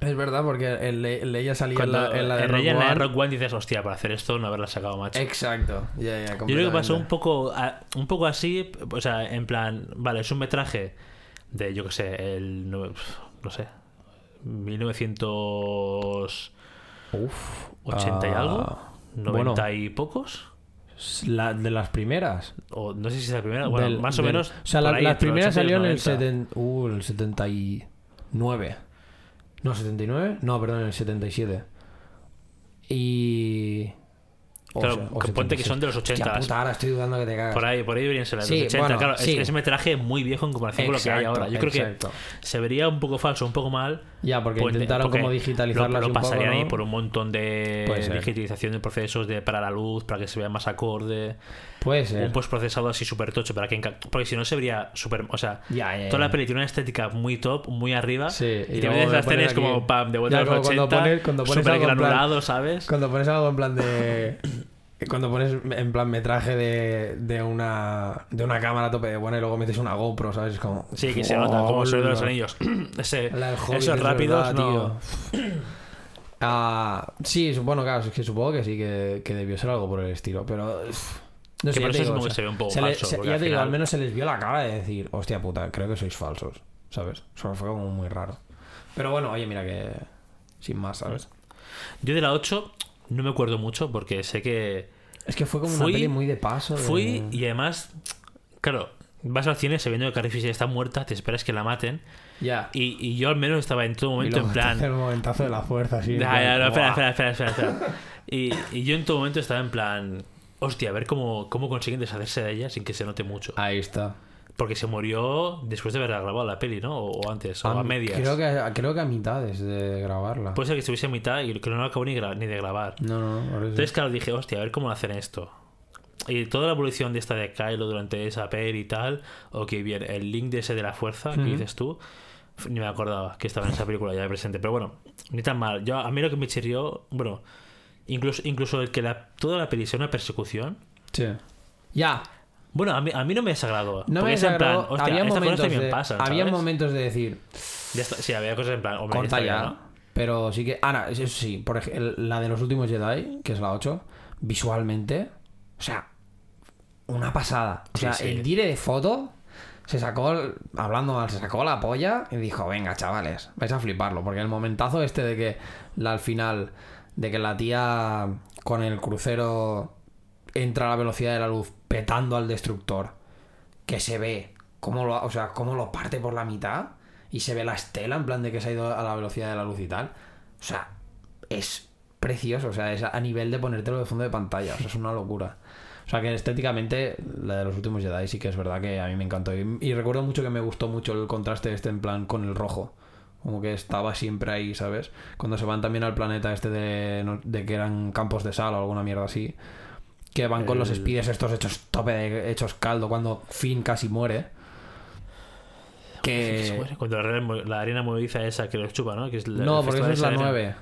Es verdad, porque el, el ella salía en la, en la de en la de. Rock One dices, hostia, para hacer esto no haberla sacado, macho. Exacto, ya, ya, Yo creo que pasó un poco, a- un poco así, o sea, en plan, vale, es un metraje de, yo que sé, el, no, no sé, 1980 Uf, y ah, algo, 90 bueno. y pocos, La, de las primeras. o no sé si es la primera, bueno, Del- más o del- menos. O sea, la, ahí, las primeras 80 y salió en el, los 90. 70, uh, el 79. No, 79. No, perdón, en el 77. Y. o Claro, sea, o que ponte que 76. son de los Hostia 80. puta, ahora estoy dudando que te cagas. Por ahí, por ahí deberían ser de Sí, los 80. bueno, claro, es- sí. es, metraje muy viejo en comparación con lo que hay Exacto, ahora. Yo creo exacto. que se vería un poco falso, un poco mal. Ya, porque Pues, intentaron porque como digitalizarlas Lo, lo pasarían ahí ¿no? por un montón de digitalización de procesos de para la luz, para que se vea más acorde. Puede ser. Un postprocesado así súper tocho, para que porque si no se vería súper. O sea, Ya, ya, toda la peli tiene una estética muy top, muy arriba. Sí, y, y te ves las teles aquí- como pam, de vuelta Ya, a los como cuando 80, pones- cuando pones algo plan- granulado, ¿sabes? Cuando pones algo en plan de. [laughs] Cuando pones en plan metraje de, de una de una cámara a tope de buena y luego metes una GoPro, ¿sabes? Es como. Sí, que se nota, como soy de los anillos. [clears throat] Ese, Hobbit, esos es rápidos, verdad, no. tío. [clears throat] Ah, sí, supongo, claro, es que supongo que sí, que, que debió ser algo por el estilo, pero. No Que sé, por eso digo, supongo o que se ve un poco se le- falso, se- porque ya al te digo, final- al menos se les vio la cara de decir, hostia puta, creo que sois falsos, ¿sabes? Eso fue como muy raro. Pero bueno, oye, mira que. Sin más, ¿sabes? Yo de la 8 no me acuerdo mucho porque sé que Es que fue como Fui- una peli muy de paso. de- fui y además, claro, vas al cine sabiendo que Carrie Fisher está muerta, te esperas que la maten. Ya. Y, y yo al menos estaba en todo momento en plan. el momentazo de la fuerza, en Ya, no, espera, espera, espera, espera, espera. Y, y yo en todo momento estaba en plan. Hostia, a ver cómo, cómo consiguen deshacerse de ella sin que se note mucho. Ahí está. Porque se murió después de haber grabado la peli, ¿no? O, antes, o a, medias. Creo que, creo que a mitades de grabarla. Puede ser que estuviese a mitad y que no lo acabó ni, ni de grabar. no, no, no. Entonces, claro, dije, hostia, a ver cómo hacen esto. Y toda la evolución de esta de Kylo durante esa peli y tal, ok, bien, el link de ese de la fuerza que dices tú, ni me acordaba que estaba en esa película ya de presente, pero bueno, ni tan mal. Yo, a mí lo que me chirrió, bueno, incluso, incluso el que la, toda la peli sea una persecución, Sí. Ya. bueno, a mí, a mí no me desagradó. No me es en plan, desagradó. hostia, había momentos, de, pasan, había momentos de decir, Ya está- sí, había cosas en plan, hombre, corta ya. Pero sí que. Ahora, eso sí, por ejemplo, la de los últimos Jedi, que es la 8, visualmente. O sea, una pasada. O sea, sí. el dire de foto. Se sacó, hablando mal, se sacó la polla y dijo, venga, chavales, vais a fliparlo. Porque el momentazo este de que la, al final, de que la tía con el crucero entra a la velocidad de la luz petando al destructor, que se ve cómo lo, o sea, cómo lo parte por la mitad y se ve la estela en plan de que se ha ido a la velocidad de la luz y tal. O sea, es precioso, o sea, es a nivel de ponértelo de fondo de pantalla, o sea, es una locura. O sea, que estéticamente la de los últimos Jedi sí que es verdad que a mí me encantó. Y, y recuerdo mucho que me gustó mucho el contraste este en plan con el rojo. Como que estaba siempre ahí, ¿sabes? Cuando se van también al planeta este de, de que eran campos de sal o alguna mierda así. Que van con los speeders estos hechos tope, de- hechos caldo, cuando Finn casi muere. Que... Cuando la arena, movediza esa que los chupa, ¿no? Que es la- No, porque festival es la arena.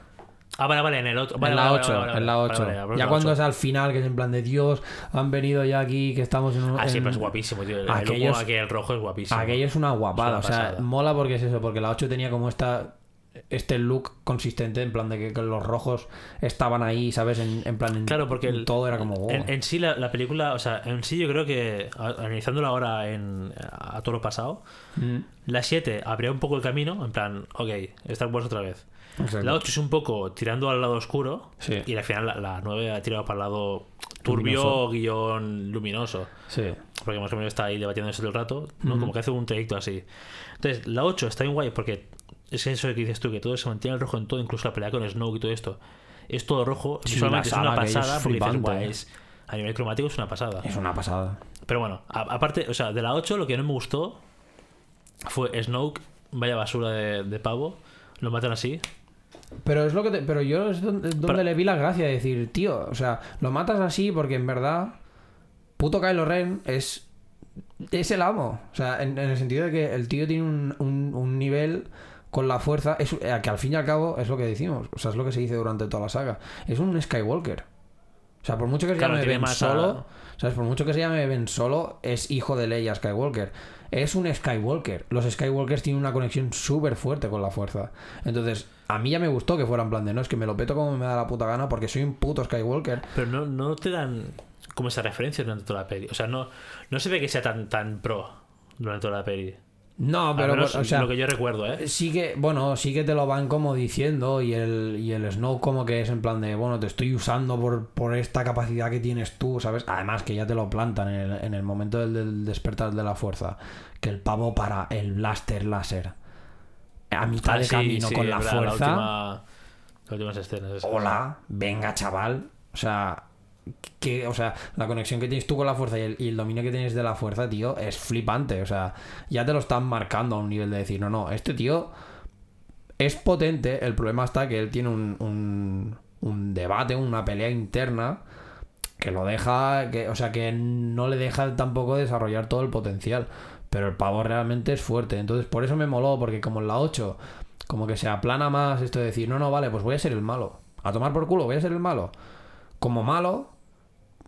9. Ah, vale, vale, en el otro. Vale, en la vale, 8, vale, vale, en la vale, 8. vale, vale, ya cuando 8. es al final, que es en plan de Dios, han venido ya aquí, que estamos en un. Ah, sí, en- pero es guapísimo, tío. El, el humo aquí, el rojo es guapísimo. Aquello es una guapada, Es o sea, mola porque es eso, porque la 8 tenía como esta este look consistente en plan de que, que los rojos estaban ahí, ¿sabes? En, en plan en- Claro, porque el- todo era como oh. En, en sí, la, la película, o sea, en sí yo creo que, analizándola ahora en, a todo lo pasado, Mm, la 7 abría un poco el camino, en plan, ok, Star Wars otra vez. Exacto. La 8 es un poco tirando al lado oscuro, Sí. y al final la, la 9 ha tirado para el lado turbio, Luminoso. guion luminoso. Sí. Porque más o menos está ahí debatiendo eso todo el rato, ¿no? Como que hace un trayecto así. Entonces, la 8 está bien guay porque es eso que dices tú, que todo se mantiene el rojo en todo, incluso la pelea con Snoke y todo esto. Es todo rojo, Sí, la es una es pasada, dices, guay, ¿eh? es- a nivel cromático es una pasada. Es una pasada. Pero bueno, a- aparte, o sea, de la 8 lo que no me gustó fue Snoke, vaya basura de, de pavo. Lo matan así. Pero es lo que te- pero yo es donde, donde Pero- le vi la gracia de decir, tío, o sea, lo matas así porque en verdad puto Kylo Ren es es el amo, o sea, en, en el sentido de que el tío tiene un, un- un nivel con la fuerza, es, eh, que al fin y al cabo es lo que decimos, o sea, es lo que se dice durante toda la saga, es un Skywalker. O sea, por mucho que se Claro, llame Ben más a- Solo, ¿sabes? Por mucho que se llame Ben Solo, es hijo de Leia Skywalker. Es un Skywalker. Los Skywalkers tienen una conexión súper fuerte con la fuerza. Entonces, a mí ya me gustó que fuera en plan de no, es que me lo peto como me da la puta gana porque soy un puto Skywalker. Pero no, no te dan como esa referencia durante toda la peli. O sea, no, no se ve que sea tan, tan pro durante toda la peli. No, pero, menos o sea, lo que yo recuerdo, ¿eh? sí que, bueno, sí que te lo van como diciendo y el, y el Snow como que es en plan de, bueno, te estoy usando por, por esta capacidad que tienes tú, ¿sabes? Además que ya te lo plantan en el, en el momento del, del despertar de la fuerza, que el pavo para el blaster láser a mitad Ah, de sí, camino sí, con la verdad, fuerza. última- las últimas escenas. esas. Hola, venga chaval. O sea, que, o sea, la conexión que tienes tú con la fuerza y el, y el dominio que tienes de la fuerza, tío, es flipante. O sea, ya te lo están marcando a un nivel de decir, no, no, este tío es potente. El problema está que él tiene un, un, un debate, una pelea interna que lo deja, que, o sea, que no le deja tampoco desarrollar todo el potencial. Pero el pavo realmente es fuerte. Entonces, por eso me moló, porque como en la 8, como que se aplana más esto de decir, no, no, vale, pues voy a ser el malo. A tomar por culo, voy a ser el malo. Como malo,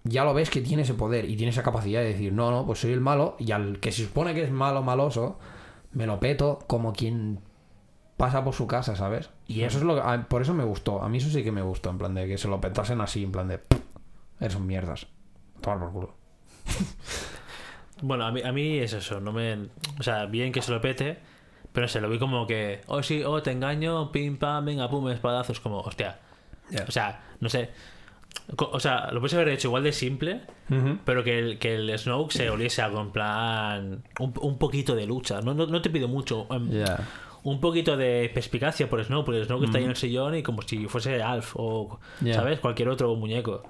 ya lo ves que tiene ese poder y tiene esa capacidad de decir, no, no, pues soy el malo. Y al que se supone que es malo, maloso, me lo peto como quien pasa por su casa, ¿sabes? Y eso es lo que. Por eso me gustó. A mí eso sí que me gustó, en plan de que se lo petasen así, en plan de. Eres un mierdas. Tomar por culo. [laughs] Bueno, a mí, a mí es eso, no me... O sea, bien que se lo pete, pero se lo vi como que, oh sí, oh te engaño, pim pam, venga, pum, espadazos, como, hostia. O sea, no sé. O sea, lo puedes haber hecho igual de simple, pero que el, que el Snoke se oliese algo en plan. Un, un poquito de lucha. No, no, no te pido mucho. Ya. Un poquito de perspicacia por Snoke, porque Snoke está ahí en el sillón y como si fuese Alf o. ¿sabes? Cualquier otro muñeco.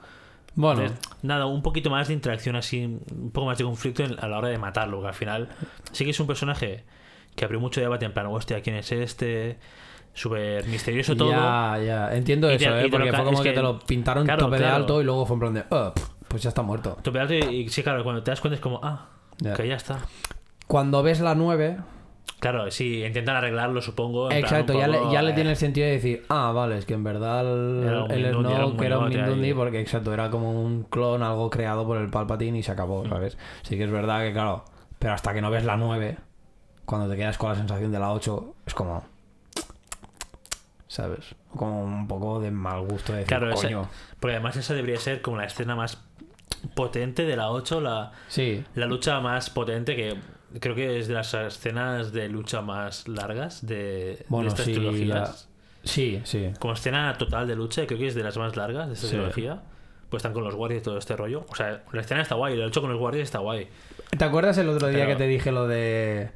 Bueno, Entonces, nada, un poquito más de interacción así, un poco más de conflicto en- a la hora de matarlo, que al final sí que es un personaje que abrió mucho debate en plan, hostia, ¿quién es este? Súper misterioso todo. Ya, ya. Entiendo Y eso, ¿eh? Porque fue como es que, que- te lo pintaron claro, tope de claro. alto y luego fue en plan de. "Ah, pff, pues ya está muerto. Tu pedazo y, y sí, claro, cuando te das cuenta es como, ah, Ya. que ya está. Cuando ves la 9, Claro, sí, intentan arreglarlo, supongo. en plan, exacto, ya, le, eh, tiene el sentido de decir, ah, vale, es que en verdad el, el era un era Mindundi porque, exacto, era como un clon, algo creado por el Palpatine y se acabó, Mm. ¿sabes? Sí que es verdad que, claro, pero hasta que no ves la 9, cuando te quedas con la sensación de la 8, es como. ¿Sabes? Como un poco de mal gusto de decir, Claro, coño. porque además esa debería ser como la escena más potente de la 8, la, Sí, la lucha más potente que creo que es de las escenas de lucha más largas de, Bueno, de estas sí, trilogías. sí, sí. Como escena total de lucha, creo que es de las más largas de esta Sí. trilogía. Pues están con los guardias y todo este rollo. O sea, la escena está guay, lo hecho con los guardias está guay. ¿Te acuerdas el otro día Pero- que te dije lo de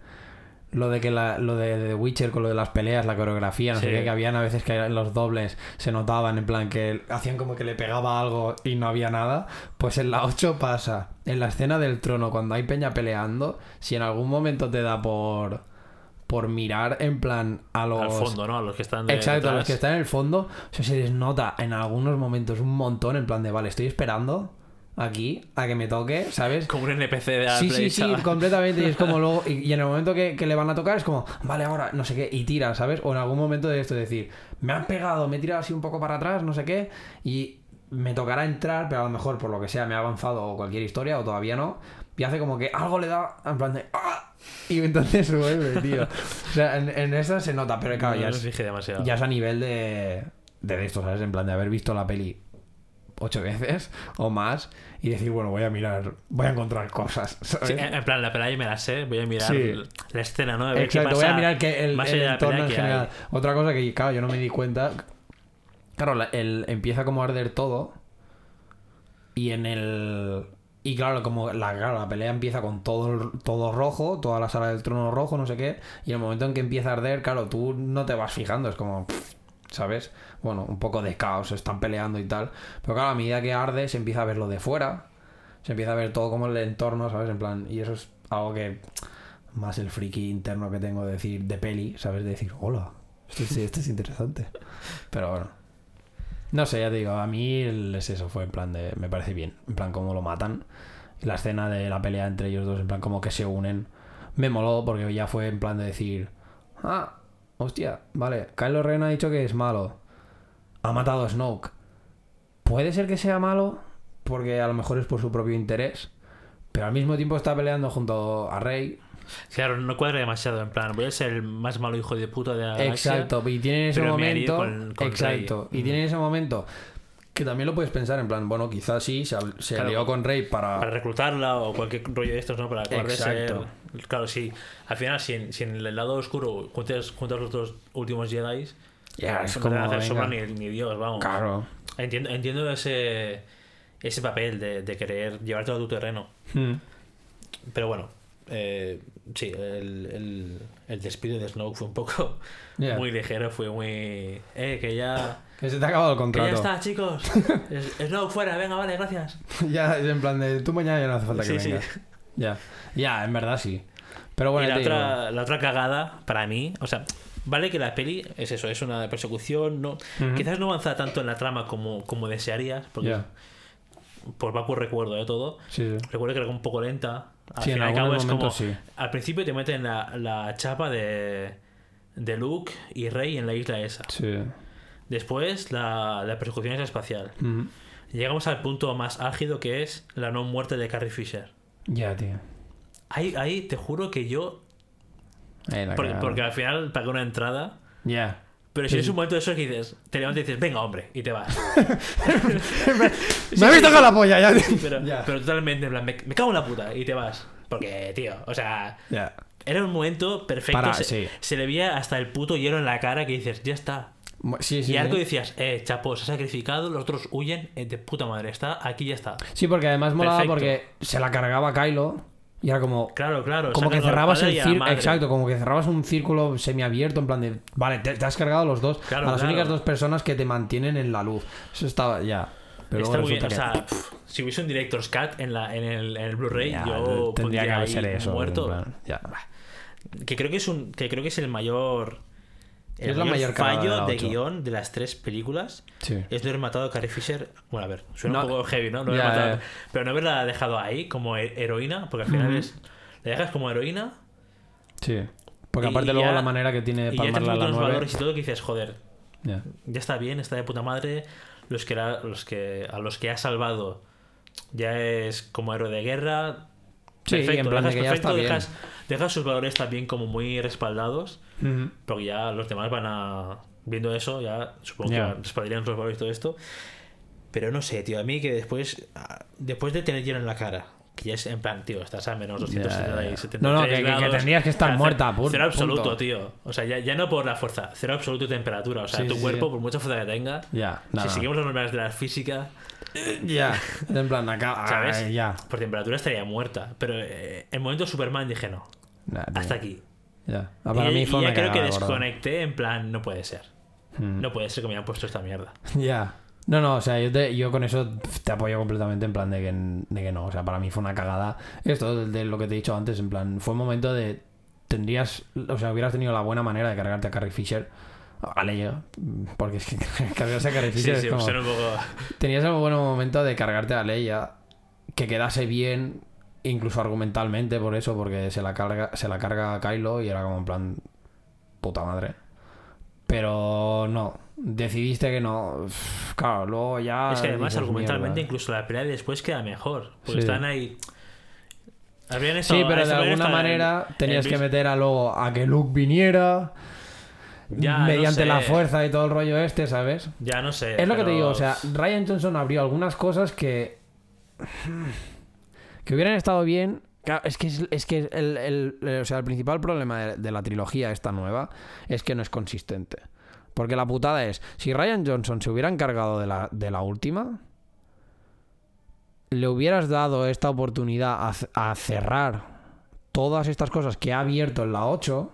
lo de que la, lo de, de Witcher con lo de las peleas, la coreografía, no sé qué, que habían a veces que los dobles se notaban en plan que hacían como que le pegaba algo y no había nada? Pues en la 8 pasa, en la escena del trono cuando hay peña peleando, si en algún momento te da por por mirar en plan a los Al fondo, ¿no? A los que están de- Exacto, detrás. los que están en el fondo, o sea, se les nota en algunos momentos un montón en plan de, vale, estoy esperando aquí a que me toque, ¿sabes? Como un NPC de Sí, Play, sí, sí, chaval. completamente. Y es como [laughs] luego. Y, y en el momento que, que le van a tocar es como, vale, ahora, no sé qué, y tira, ¿sabes? O en algún momento de esto decir, me han pegado, me he tirado así un poco para atrás, no sé qué, y me tocará entrar, pero a lo mejor por lo que sea me ha avanzado o cualquier historia, o todavía no, y hace como que algo le da, en plan de, ¡ah! Y entonces [laughs] vuelve, tío. O sea, en, en esa se nota, pero claro, No ya es, ya es a nivel de, de esto, ¿sabes? En plan de haber visto la peli ocho veces o más y decir, bueno, voy a mirar, voy a encontrar cosas, ¿sabes? Sí, en plan, la pelea yo me la sé, voy a mirar Sí. la escena, ¿no? A ver Exacto, qué voy a mirar que el, el entorno en general. hay. Otra cosa que, claro, yo no me di cuenta. Claro, la- el, empieza como a arder todo. Y en el. Y claro, como la, claro, la pelea empieza con todo, todo rojo, toda la sala del trono rojo, no sé qué. Y en el momento en que empieza a arder, claro, tú no te vas fijando, es como. pff, ¿sabes? Bueno, un poco de caos, están peleando y tal. Pero claro, a medida que arde, se empieza a ver lo de fuera. Se empieza a ver todo como el entorno, ¿sabes? En plan, y eso es algo que más el friki interno que tengo de decir de peli, ¿sabes? De decir, hola, esto, es- esto es interesante. [laughs] Pero bueno. No sé, ya te digo, a mí es eso, fue en plan de. Me parece bien. En plan, cómo lo matan. La escena de la pelea entre ellos dos, en plan, como que se unen. Me moló porque ya fue en plan de decir. Ah, hostia, vale. Kylo Ren ha dicho que es malo. Ha matado a Snoke. Puede ser que sea malo porque a lo mejor es por su propio interés. Pero al mismo tiempo está peleando junto a Rey. Claro, no cuadra demasiado. En plan, voy a ser el más malo hijo de puta de la galaxia. Exacto, y tiene en ese momento. haría con- con exacto, Rey. y tiene en ese momento. Que también lo puedes pensar en plan, bueno, quizás sí, se, se Claro. alió con Rey para. Para reclutarla o cualquier rollo de estos, ¿no? Para Exacto. Claro, sí. Al final, si en, si en el lado oscuro juntas, juntas los dos últimos Jedi, es no como. hacer sombra ni, ni Dios, vamos. Claro. Entiendo, entiendo ese, ese papel de, de querer llevártelo a tu terreno. Hmm. Pero bueno, eh, sí, el, el, el despido de Snoke fue un poco muy ligero, fue muy... Eh, que ya... Que se te ha acabado el Que ya contrato. está, [laughs] chicos. Snoke fuera, venga, vale, gracias. ya, es en plan de tú mañana ya no hace falta que Sí, sí. vengas. Ya. Ya, en verdad sí. Pero bueno, y la digo, otra, la otra cagada, para mí, o sea, vale que la peli es eso, es una persecución, no quizás no avanza tanto en la trama como, como desearías, porque Ya. por vacuo recuerdo de todo. Sí, sí. Recuerdo que era un poco lenta. Al Sí, en fin y al cabo es como. sí. Al principio te meten la, la chapa de, de Luke y Rey en la isla esa. Sí. Después la, la persecución es espacial. Ujú. Llegamos al punto más álgido que es la no muerte de Carrie Fisher. Ya, tío. Ahí, ahí te juro que yo. Porque, al final pagué una entrada. Ya. Pero si Sí, es sí. un momento de eso que dices, te levantas y dices, venga, hombre, y te vas. [laughs] ¡Me habéis tocado la polla ya! Pero, totalmente, en plan, me, me cago en la puta, y te vas. Porque, tío, o sea, Ya. era un momento perfecto. Para- se, sí. se le veía hasta el puto hielo en la cara que dices, ya está. Sí, sí. y sí. decías, eh, chapo, se ha sacrificado, los otros huyen, eh, de puta madre, está, aquí ya está. Sí, porque además molaba Perfecto. porque se la cargaba Kylo y era como. Claro, claro. Como que cerrabas el círculo. Exacto, como que cerrabas un círculo semiabierto en plan de. Vale, te, te has cargado a los dos. Claro, a las claro. únicas dos personas que te mantienen en la luz. Eso estaba ya. Pero Está muy bien, o sea, pff, si hubiese un Director's Cut en, la, en el, en el Blu-ray, yo tendría que eso. muerto. en plan, ya. Que creo que es un que creo que es el mayor el Es la mayor fallo de la guion de las tres películas Sí. es no haber matado a Carrie Fisher. Bueno, a ver, suena un poco heavy, ¿no? Matado-. Pero no haberla dejado ahí como he- heroína, porque al final es. La dejas como heroína Sí. Porque aparte luego ya- la manera que tiene de y ya te palmarla a la los 9. valores y todo que dices, joder, Ya. ya está bien, está de puta madre. Los que, era- los que a los que ha salvado ya es como héroe de guerra. Sí, perfecto, en plan de dejas que ya perfecto, está bien. dejas, dejas sus valores también como muy respaldados. Ujú. Porque ya los demás van a. Viendo eso, ya supongo Ya. que respaldarían los valores y todo esto. Pero no sé, tío. A mí que después. Después de tener hielo en la cara. Que ya es en plan, tío, estás a menos 273 No, no, que- que- que grados, tendrías que estar o sea, muerta, Cero, pu- cero absoluto, punto. tío. O sea, ya, ya no por la fuerza. Cero absoluto de temperatura. O sea, Sí, tu sí, cuerpo, sí. por mucha fuerza que tenga. Ya. si seguimos las normas de la física, Ya. En plan, acá. ¿Sabes? ay, ya. por temperatura estaría muerta. Pero eh, en momento Superman dije no. Nah. Hasta aquí. Ya. Ah, para y, mí y fue ya una creo que desconecté en plan, no puede ser. Mm. No puede ser que me hayan puesto esta mierda. [laughs] Ya. No, no, o sea, yo, te- yo con eso te apoyo completamente en plan de que, de que no. O sea, para mí fue una cagada. Esto de, de lo que te he dicho antes, en plan, fue un momento de. Tendrías. O sea, hubieras tenido la buena manera de cargarte a Carrie Fisher. A Leia. Porque es que [laughs] cargarse a Carrie Sí, Fisher sí, es como. un poco. Tenías el buen momento de cargarte a Leia. Que quedase bien. Incluso argumentalmente por eso. Porque se la carga, se la carga a Kylo y era como en plan. Puta madre. Pero no. Decidiste que no. Claro, luego ya. Es que además, dices, argumentalmente, "Mierda". incluso la pelea de después queda mejor. Porque Sí. están ahí. Habrían Sí, estado- pero de alguna en- manera en tenías que meter a luego a que Luke viniera. Ya, no mediante sé. la fuerza y todo el rollo este, ¿sabes? Ya no sé. Es lo que te digo, o sea, Ryan Johnson abrió algunas cosas que. que hubieran estado bien. Claro, es que, es, es que el, el- el- o sea, el principal problema de, de la trilogía esta nueva es que no es consistente. Porque la putada es, si Ryan Johnson se hubiera encargado de la, de la última, le hubieras dado esta oportunidad a, cerrar todas estas cosas que ha abierto en la 8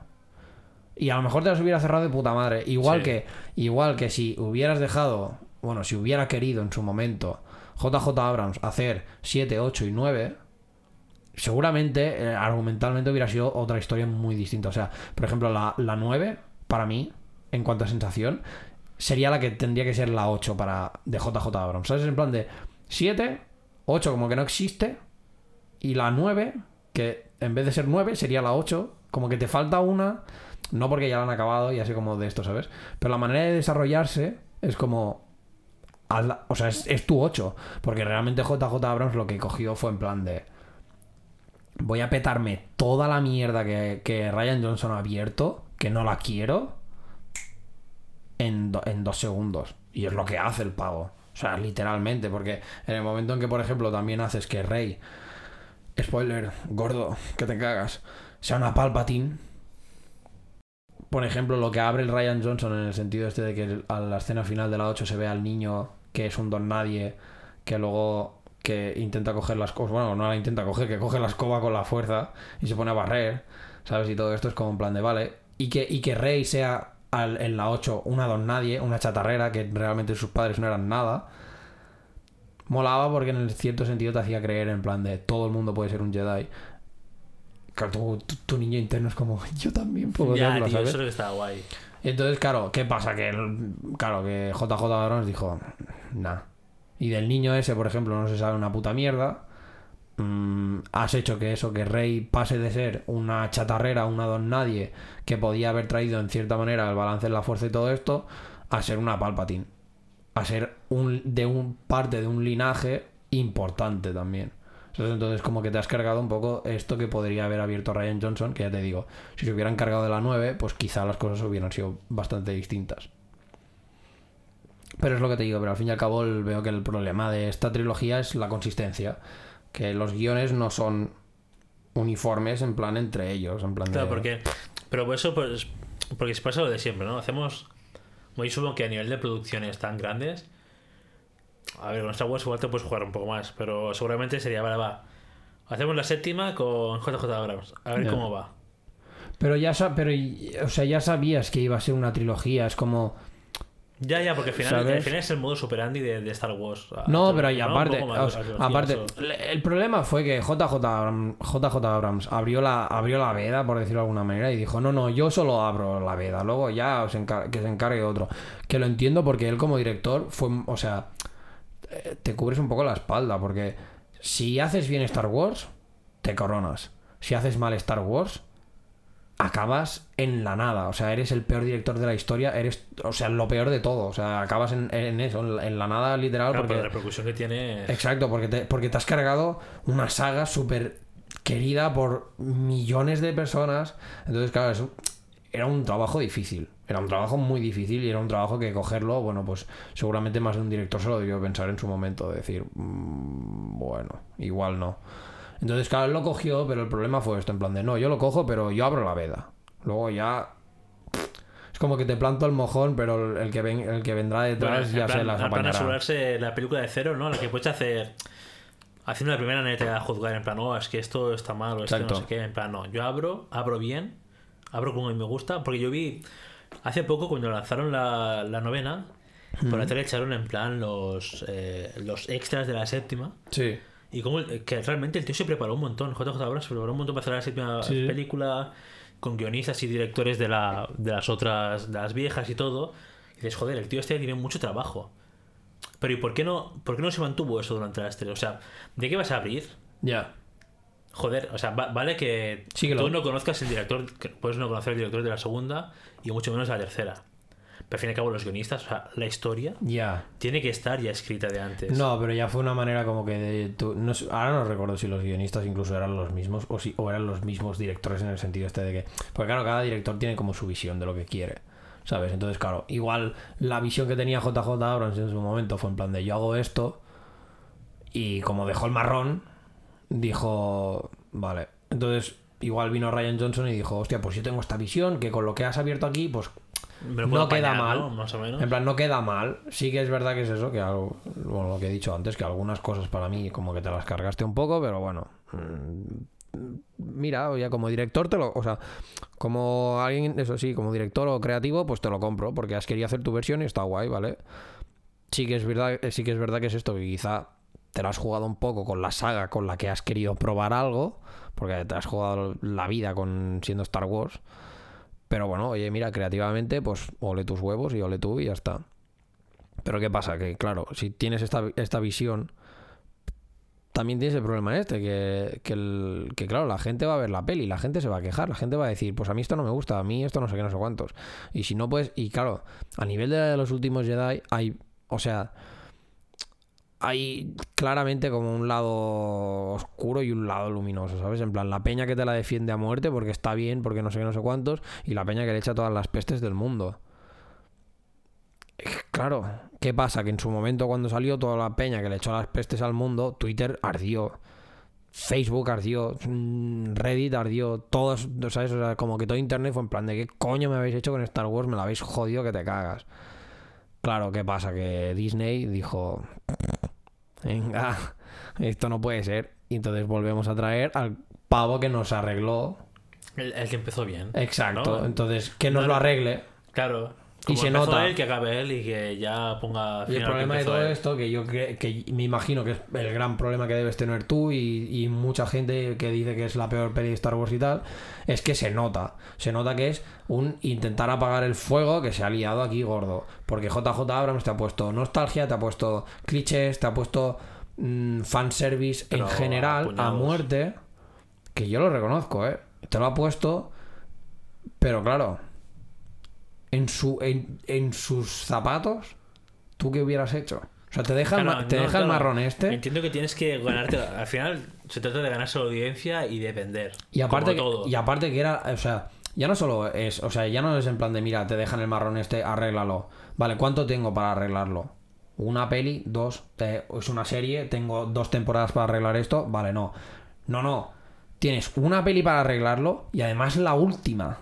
Y a lo mejor te las hubiera cerrado de puta madre. Igual Sí. que, igual que si hubieras dejado, bueno, si hubiera querido en su momento JJ Abrams hacer 7, 8 y 9, seguramente eh, argumentalmente hubiera sido otra historia muy distinta. O sea, por ejemplo, la, la 9, para mí, en cuanto a sensación, sería la que tendría que ser la 8 para, de JJ Abrams. ¿Sabes? En plan de 7, 8 como que no existe, y la 9, que en vez de ser 9 sería la 8, como que te falta una, no porque ya la han acabado y así como de esto, ¿sabes? Pero la manera de desarrollarse es como... o sea, es, es tu 8, porque realmente JJ Abrams lo que cogió fue en plan de... Voy a petarme toda la mierda que Ryan Johnson ha abierto, que no la quiero, en, en dos segundos. Y es lo que hace el pavo. O sea, literalmente, porque en el momento en que, por ejemplo, también haces que Rey, spoiler, gordo, que te cagas, sea una Palpatine. Por ejemplo, lo que abre el Ryan Johnson en el sentido este de que a la escena final de la 8 se ve al niño que es un don nadie, que luego que intenta coger las cosas, bueno, no la intenta coger, que coge la escoba con la fuerza y se pone a barrer, ¿sabes? Y todo esto es como en plan de, vale, y que, y que Rey sea al- en la 8 una don nadie, una chatarrera, que realmente sus padres no eran nada. Molaba porque en el cierto sentido te hacía creer en plan de todo el mundo puede ser un Jedi. Claro, tu, tu- tu niño interno es como, yo también puedo Ya, serlo, tío, ¿sabes? eso es lo que está guay. Entonces, claro, ¿qué pasa? Que, el- claro, que JJ Abrams dijo, nah. Y del niño ese, por ejemplo, no se sabe una puta mierda. Mm, has hecho que eso, que Rey pase de ser una chatarrera, una don nadie, que podía haber traído en cierta manera el balance en la fuerza y todo esto, a ser una Palpatine. A ser un, de un parte de un linaje importante también. Entonces, como que te has cargado un poco esto que podría haber abierto Ryan Johnson, que ya te digo, si se hubieran cargado de la 9, pues quizá las cosas hubieran sido bastante distintas. Pero es lo que te digo, pero al fin y al cabo veo que el problema de esta trilogía es la consistencia. Que los guiones no son uniformes en plan entre ellos. En plan Claro, de... porque. Pero por eso, pues. Porque se pasa lo de siempre, ¿no? Hacemos. Yo supongo que a nivel de producciones tan grandes. A ver, con Star Wars igual te puedes jugar un poco más, pero seguramente sería, vale, va. Hacemos la séptima con JJ Abrams. A ver cómo va. Pero ya pero, o sea, ya sabías que iba a ser una trilogía. Es como. Ya, ya, porque al final, ¿Sabes? al final es el modo superandi de, de Star Wars. No, pero un aparte, más aparte, el problema fue que JJ Abrams, JJ Abrams abrió la abrió la veda, por decirlo de alguna manera, y dijo, no, no, yo solo abro la veda, luego ya os que se encargue otro. Que lo entiendo porque él como director fue, o sea, eh, te cubres un poco la espalda, porque si haces bien Star Wars, te coronas. Si haces mal Star Wars, acabas en la nada. O sea, eres el peor director de la historia, eres, o sea, lo peor de todo. O sea, acabas en, en eso, en la, en la nada literal. Claro, porque... pero la repercusión que tiene. Exacto, porque te, porque te has cargado una saga súper querida por millones de personas. Entonces, claro, es un- era un trabajo difícil. Era un trabajo muy difícil y era un trabajo que cogerlo, bueno, pues seguramente más de un director se lo debió pensar en su momento, de decir, "Mm, bueno, igual no. Entonces, claro, él lo cogió, pero el problema fue esto, en plan de, no, yo lo cojo, pero yo abro la veda. Luego ya... Es como que te planto el mojón, pero el- que, ven, el que vendrá detrás ya plan, se las apañará. asegurarse la película de cero, ¿no? La que puedes hacer. Haciendo la primera nadie te va a juzgar en plan, oh, es que esto está mal o esto Exacto. no sé qué. En plan, no, yo abro, abro bien, abro como a mí me gusta, porque yo vi hace poco cuando lanzaron la, la novena, por la tele echaron en plan los, eh, los extras de la séptima. Sí. Y como que realmente el tío se preparó un montón. JJ Abrams se preparó un montón para hacer la séptima Sí. película con guionistas y directores de, la, de las otras, de las viejas y todo. Y dices, joder, el tío este tiene mucho trabajo. Pero ¿y por qué no, por qué no se mantuvo eso durante las tres? O sea, ¿de qué vas a abrir? Ya. Joder, o sea, va- vale que Sí tú no conozcas el director, que puedes no conocer el director de la segunda y mucho menos de la tercera. Al fin y al cabo, los guionistas, o sea, la historia Ya. tiene que estar ya escrita de antes. No, pero ya fue una manera como que de, tú- no ahora no recuerdo si los guionistas incluso eran los mismos o si o eran los mismos directores en el sentido este de que porque claro, cada director tiene como su visión de lo que quiere. ¿Sabes? Entonces, claro, igual la visión que tenía JJ Abrams en su momento fue en plan de yo hago esto y como dejó el marrón, dijo, vale. Entonces, igual vino Ryan Johnson y dijo, hostia, pues yo tengo esta visión que con lo que has abierto aquí, pues Me lo puedo no queda mal. ¿no? Más o menos. En plan, no queda mal. Sí que es verdad que es eso, que algo, bueno, lo que he dicho antes, que algunas cosas para mí como que te las cargaste un poco, pero bueno, mm, mira, ya como director te lo, o sea, como alguien, eso sí, como director o creativo, pues te lo compro, porque has querido hacer tu versión y está guay, ¿vale? Sí que es verdad, sí que es verdad que es esto, que quizá te lo has jugado un poco con la saga con la que has querido probar algo, porque te has jugado la vida con siendo Star Wars. Pero bueno, oye, mira, creativamente, pues ole tus huevos y ole tú y ya está. Pero ¿qué pasa? Que claro, si tienes esta, esta visión, también tienes el problema este, que, que, el- que, claro, la gente va a ver la peli, la gente se va a quejar, la gente va a decir, pues a mí esto no me gusta, a mí esto no sé qué, no sé cuántos. Y si no, pues, y claro, a nivel de los últimos Jedi hay, o sea, hay claramente como un lado oscuro y un lado luminoso, ¿sabes? En plan, la peña que te la defiende a muerte porque está bien, porque no sé qué, no sé cuántos, y la peña que le echa todas las pestes del mundo. Claro, ¿qué pasa? Que en su momento cuando salió toda la peña que le echó las pestes al mundo, Twitter ardió. Facebook ardió, mm, Reddit ardió, todos, ¿sabes? O sea, como que todo internet fue en plan de ¿qué coño me habéis hecho con Star Wars? Me la habéis jodido que te cagas. Claro, ¿qué pasa? Que Disney dijo, venga, [laughs] esto no puede ser. Y entonces volvemos a traer al pavo que nos arregló. El, el que empezó bien. Exacto, ¿no? entonces que nos No, lo arregle. Claro. Y se nota. él, que acabe él y que ya ponga Y el problema de todo él. esto, que yo que me imagino que es el gran problema que debes tener tú y, y mucha gente que dice que es la peor peli de Star Wars y tal, es que se nota. Se nota que es un intentar apagar el fuego que se ha liado aquí gordo. Porque JJ Abrams te ha puesto nostalgia, te ha puesto clichés, te ha puesto mm, fanservice en general a muerte. Que yo lo reconozco, ¿eh? Te lo ha puesto, pero claro, en, su, en, en sus zapatos, ¿tú qué hubieras hecho? O sea, te deja, el, Claro, te no, deja el claro. marrón este. Entiendo que tienes que ganarte. Al final se trata de ganarse la audiencia y de vender. Y aparte, como que, y aparte que era, o sea, ya no solo es, o sea, ya no es en plan de, mira, te dejan el marrón este, arréglalo. Vale, ¿cuánto tengo para arreglarlo? Una peli, dos, es una serie, tengo dos temporadas para arreglar esto, vale, no. No, no. Tienes una peli para arreglarlo y además la última.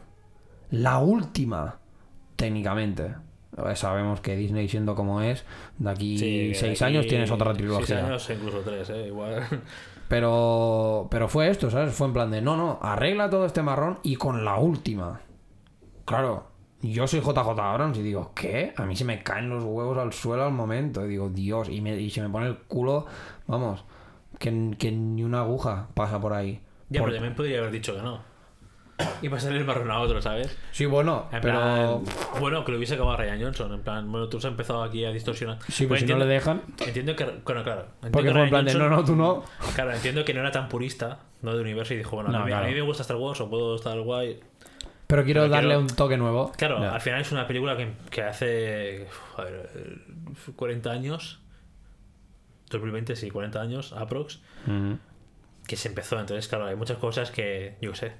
La última, técnicamente. Eh, Sabemos que Disney, siendo como es, de aquí Sí, seis aquí años tienes otra Seis trilogía. años, incluso tres, ¿eh? Igual. [laughs] Pero, pero fue esto, ¿sabes? Fue en plan de, no, no, arregla todo este marrón y con la última. Claro, yo soy JJ Abrams y digo, ¿qué? A mí se me caen los huevos al suelo al momento. Y digo, Dios, y, me, y se me pone el culo, vamos, que, que ni una aguja pasa por ahí. Ya, Por- pero también podría haber dicho que no. Y pasarle el marrón a otro, ¿sabes? Sí, bueno, En pero... plan, bueno, que lo hubiese acabado Ryan Johnson. En plan, bueno, tú has empezado aquí a distorsionar. Sí, Pues pues si no le dejan... Entiendo que. Bueno, claro. Porque fue en Rian plan de, no, no, tú no. Claro, entiendo que no era tan purista, ¿no? De universo y dijo, bueno, No, a, mí, a claro. mí me gusta Star Wars o puedo estar guay. Pero quiero Pero darle quiero- un toque nuevo. Claro, al final es una película que, que hace. a ver, eh, 40 años. 2020, sí, 40 años, aprox. Que se empezó. Entonces, claro, hay muchas cosas que, yo sé.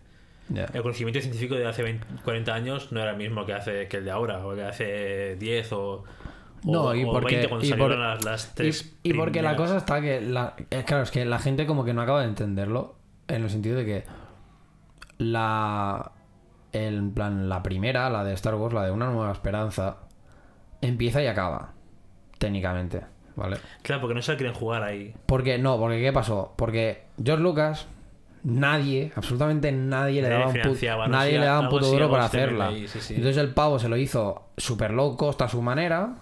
El conocimiento científico de hace 20 40 años no era el mismo que hace que el de ahora, o que hace 10 o. o- No, y o porque- 20 cuando y salieron por- las, las Y, tres. y porque la cosa está que, la, claro, es que la gente como que no acaba de entenderlo, en el sentido de que la, el, plan, la primera, la de Star Wars, la de Una Nueva Esperanza, empieza y acaba, técnicamente, ¿vale? Claro, porque no se la quieren jugar ahí. Porque, no, porque ¿qué pasó? Porque George Lucas, nadie, absolutamente nadie le daba un, pu- financiaba, no nadie le daba un puto duro para hacerla. ahí, sí, sí. Entonces el pavo se lo hizo super low cost a su manera.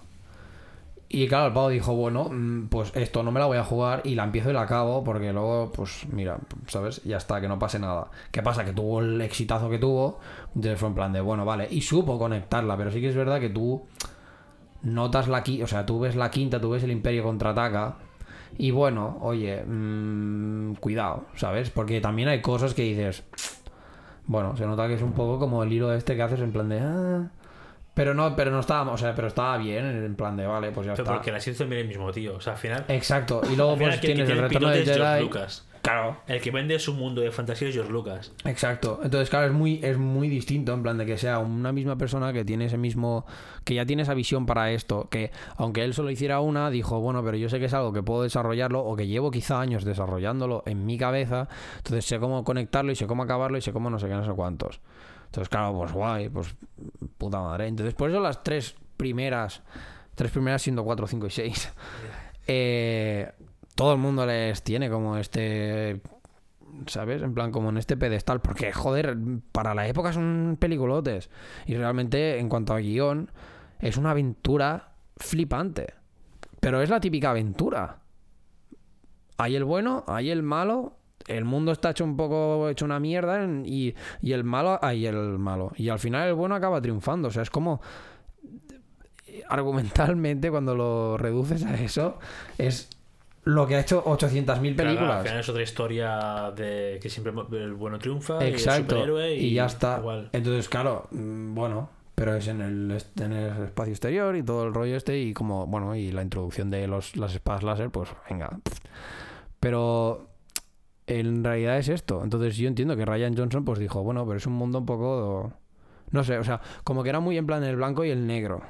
Y claro, el pavo dijo, bueno, mm, pues esto no me la voy a jugar y la empiezo y la acabo porque luego, pues mira, ¿sabes? Ya está, que no pase nada. ¿Qué pasa? Que tuvo el exitazo que tuvo, entonces fue en plan de, bueno, vale, y supo conectarla, pero sí que es verdad que tú notas la quinta, o sea, tú ves la quinta, tú ves el Imperio contraataca. Y bueno, oye, mm, cuidado, ¿sabes? Porque también hay cosas que dices, bueno, se nota que es un poco como el hilo este que haces en plan de, ah, pero no, pero no estaba, o sea, pero estaba bien, en plan de, vale, pues ya Pero está. porque la hizo también el mismo tío. O sea, al final. Exacto, y luego final pues tienes el tiene retorno George Jedi. Lucas. Claro, El que vende su mundo de fantasía es George Lucas. Exacto. Entonces, claro, es muy, es muy distinto, en plan de que sea una misma persona que tiene ese mismo. que ya tiene esa visión para esto. Que aunque él solo hiciera una, dijo, bueno, pero yo sé que es algo que puedo desarrollarlo o que llevo quizá años desarrollándolo en mi cabeza. Entonces sé cómo conectarlo y sé cómo acabarlo y sé cómo no sé qué, no sé cuántos. Entonces, claro, pues guay, pues puta madre. Entonces, por eso las tres primeras. Tres primeras siendo cuatro, cinco y seis. eh, todo el mundo les tiene como este ¿sabes? En plan, como en este pedestal. Porque, joder, para la época son peliculotes. Y realmente, en cuanto a guion, es una aventura flipante. Pero es la típica aventura. Hay el bueno, hay el malo. El mundo está hecho un poco hecho una mierda y, y el malo, hay el malo. Y al final el bueno acaba triunfando. O sea, es como argumentalmente cuando lo reduces a eso es lo que ha hecho 800.000 Claro, al películas. final es otra historia de que siempre el bueno triunfa y el Exacto. superhéroe Y, y, ya está. igual. Entonces, claro, mm, bueno, pero es en el, en el espacio exterior y todo el rollo este y como, bueno, y la introducción de los, las espadas láser, pues venga. Pero en realidad es esto. Entonces yo entiendo que Ryan Johnson pues dijo, bueno, pero es un mundo un poco... No sé, o sea, como que era muy en plan el blanco y el negro,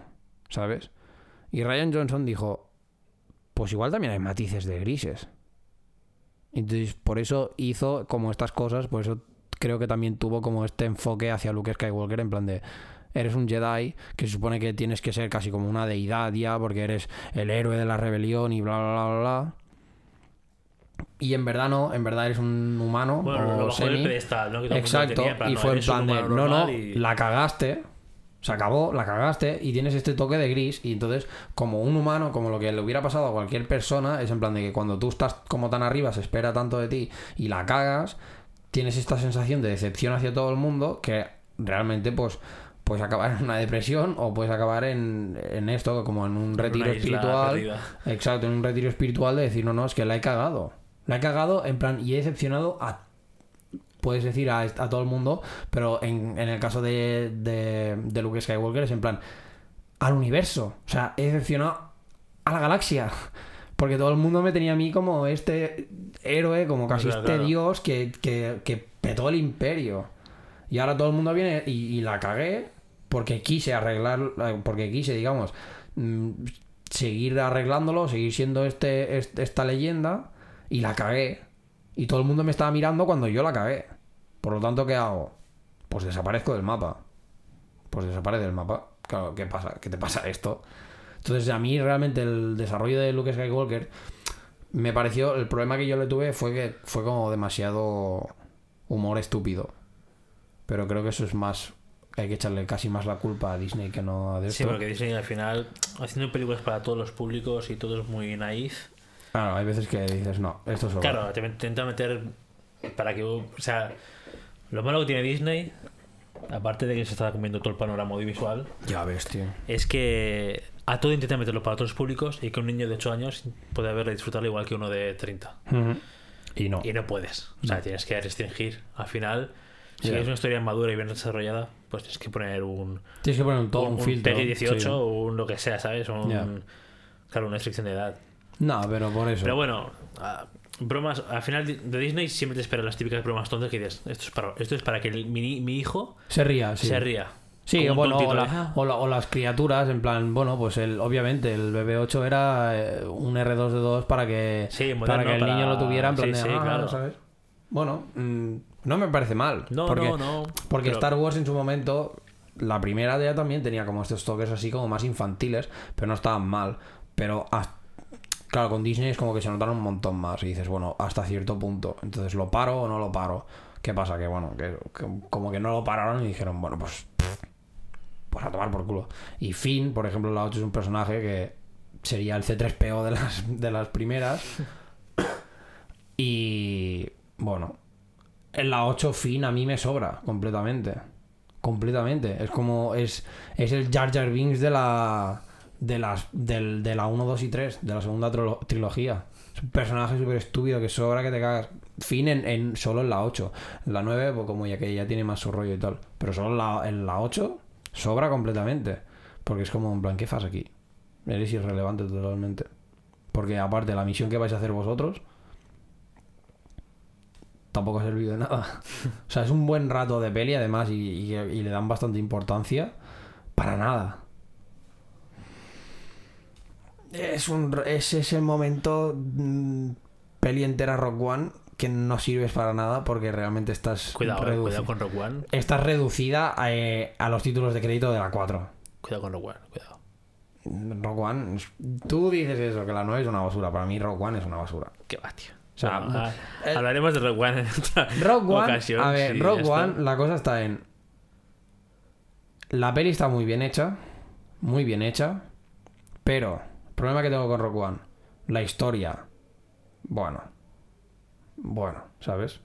¿sabes? Y Ryan Johnson dijo, pues igual también hay matices de grises. Entonces, por eso hizo como estas cosas, por eso creo que también tuvo como este enfoque hacia Luke Skywalker en plan de eres un Jedi que se supone que tienes que ser casi como una deidad ya porque eres el héroe de la rebelión y bla bla bla bla. Y en verdad no, en verdad eres un humano Bueno, o lo semi. pedestal, ¿no? Que Exacto, y fue en plan de, no, no, y- la cagaste, se acabó, la cagaste y tienes este toque de gris y entonces como un humano, como lo que le hubiera pasado a cualquier persona, es en plan de que cuando tú estás como tan arriba, se espera tanto de ti y la cagas, tienes esta sensación de decepción hacia todo el mundo que realmente pues puedes acabar en una depresión o puedes acabar en, en esto, como en un retiro espiritual. perdida. Exacto, en un retiro espiritual de decir, no, no, es que la he cagado. La he cagado en plan y he decepcionado a puedes decir a, a todo el mundo, pero en, en el caso de, de, de Luke Skywalker es en plan al universo. O sea, he decepcionado a la galaxia. [laughs] Porque todo el mundo me tenía a mí como este héroe, como casi Claro, este claro. dios que, que, que petó el imperio. Y ahora todo el mundo viene y, y la cagué porque quise arreglar, porque quise, digamos, mm, seguir arreglándolo, seguir siendo este, este- esta leyenda y la cagué. Y todo el mundo me estaba mirando cuando yo la cagué. Por lo tanto, ¿qué hago? Pues desaparezco del mapa. Pues desaparece del mapa. Claro, ¿qué pasa? ¿Qué te pasa esto? Entonces, a mí realmente el desarrollo de Luke Skywalker me pareció. El problema que yo le tuve fue que fue como demasiado humor estúpido. Pero creo que eso es más. Hay que echarle casi más la culpa a Disney que no a de Sí, esto. porque Disney al final, haciendo películas para todos los públicos y todo es muy naif. Claro, hay veces que dices, no, esto es Claro, te intenta meter para que. O sea, lo malo que tiene Disney, aparte de que se está comiendo todo el panorama audiovisual, Ya ves, tío. es que a todo intenta meterlo para los públicos y que un niño de 8 años puede haberle disfrutarlo igual que uno de 30. Y no. Y no puedes. O sea, tienes que restringir. Al final, si Ya. es una historia madura y bien desarrollada, pues tienes que poner un, Tienes que poner un, todo un, un, filtro. PEGI 18 sí. o un lo que sea, ¿sabes? Un, Ya. Claro, una restricción de edad. No, pero por eso. Pero bueno, ah, bromas, al final de Disney siempre te esperan las típicas bromas tontas que dices, esto es para, esto es para que el- mi, mi hijo se ría, sí. se ría. Sí, bueno, o, tontito, la- ¿eh? Ah. o la- o las criaturas, en plan, bueno, pues el, obviamente el BB8 era eh, un R2D2 para que, Sí, moderno, para que el para- niño lo tuviera en plan sí, de, sí, "Ah", claro. ¿sabes? Bueno, mm, no me parece mal. No, porque, no, no. Porque pero- Star Wars en su momento, la primera ya también tenía como estos toques así como más infantiles, pero no estaban mal. Pero hasta- claro, con Disney es como que se notaron un montón más y dices, bueno, hasta cierto punto. Entonces, ¿lo paro o no lo paro? ¿Qué pasa? Que bueno, que, que como que no lo pararon y dijeron, bueno, pues pues a tomar por culo. Y Finn, por ejemplo, la 8 es un personaje que sería el C3PO de las, de las primeras. Y bueno, en la 8 Finn a mí me sobra completamente. Completamente. Es como es, es el Jar Jar Binks de la de las del, de la 1, 2 y 3, de la segunda trilo- trilogía. Es un personaje súper estúpido que sobra que te cagas. Finn en, en- solo en la 8. En la 9, pues como ya que ya tiene más su rollo y tal. Pero solo en la, en la 8 sobra completamente. Porque es como, en plan, ¿qué fas aquí? Eres irrelevante totalmente. Porque aparte, la misión que vais a hacer vosotros tampoco ha servido de nada. [laughs] O sea, es un buen rato de peli además y- y le dan bastante importancia para nada. Es, un, es ese momento mm, peli entera Rock One que no sirves para nada porque realmente estás Cuidado, eh, cuidado con Rogue One. estás reducida a, eh, a los títulos de crédito de la 4. Cuidado con Rogue One, cuidado. Rock One, tú dices eso, que la 9 es una basura. Para mí Rock One es una basura. ¿Qué va, tío? O sea, Bueno, ah, el- hablaremos de Rogue One en otra Rogue One, ocasión. a ver, sí, esto. One, la cosa está en. La peli está muy bien hecha, muy bien hecha, pero problema que tengo con Rogue One, la historia, bueno, bueno, ¿sabes?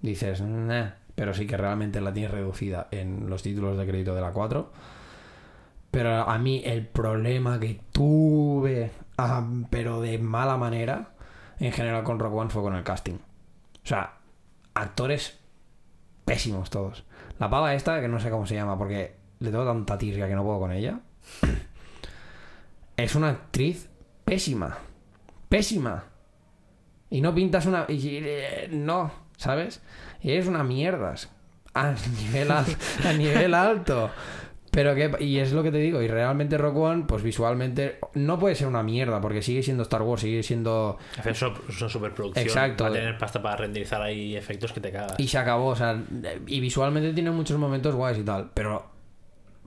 Dices, "Nah", pero sí que realmente la tienes reducida en los títulos de crédito de la 4. Pero a mí el problema que tuve, ah, pero de mala manera, en general con Rogue One fue con el casting. O sea, actores pésimos todos. La pava esta, que no sé cómo se llama, porque le tengo tanta tirria que no puedo con ella. Es una actriz pésima. Pésima. Y no pintas una... no, ¿sabes? Y eres una mierdas. A nivel, al- a nivel alto. Pero que... Y es lo que te digo. Y realmente Rock One, pues visualmente... No puede ser una mierda, porque sigue siendo Star Wars, sigue siendo... Es una superproducción. Exacto. Para tener pasta para renderizar ahí efectos que te cagas. Y se acabó, o sea, y visualmente tiene muchos momentos guays y tal, pero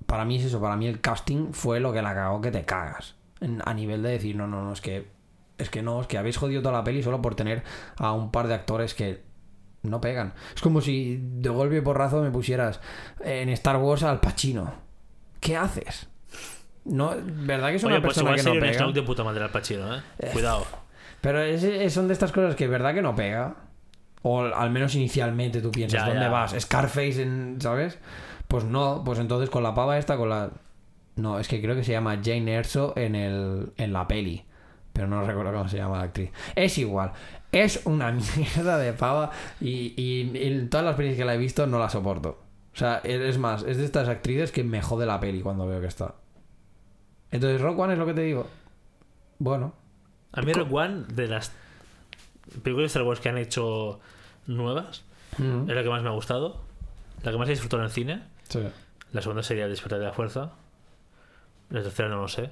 para mí es eso, para mí el casting fue lo que la cagó que te cagas. A nivel de decir, no, no, no, es que es que no, es que habéis jodido toda la peli solo por tener a un par de actores que no pegan. Es como si de golpe y porrazo me pusieras en Star Wars al Pacino. ¿Qué haces? No, ¿verdad que es una pues persona que no un pega? snow de puta madre al Pacino, ¿eh? Cuidado. Pero es- es- son de estas cosas que verdad que no pega. O al menos inicialmente tú piensas, Ya, ¿dónde ya. vas? Scarface, en, ¿sabes? Pues no, pues entonces con la pava esta, con la... No, es que creo que se llama Jane Erso en, el, en la peli. Pero no recuerdo cómo se llama la actriz. Es igual. Es una [laughs] mierda de pava y, y, todas las pelis que la he visto no la soporto. O sea, es más, es de estas actrices que me jode la peli cuando veo que está. Entonces, Rock One es lo que te digo. Bueno. A mí Rogue One, de las películas de Star Wars que han hecho nuevas, Mm, es la que más me ha gustado. La que más he disfrutado en el cine. sí. La segunda sería despertar de la fuerza. La tercera no lo sé.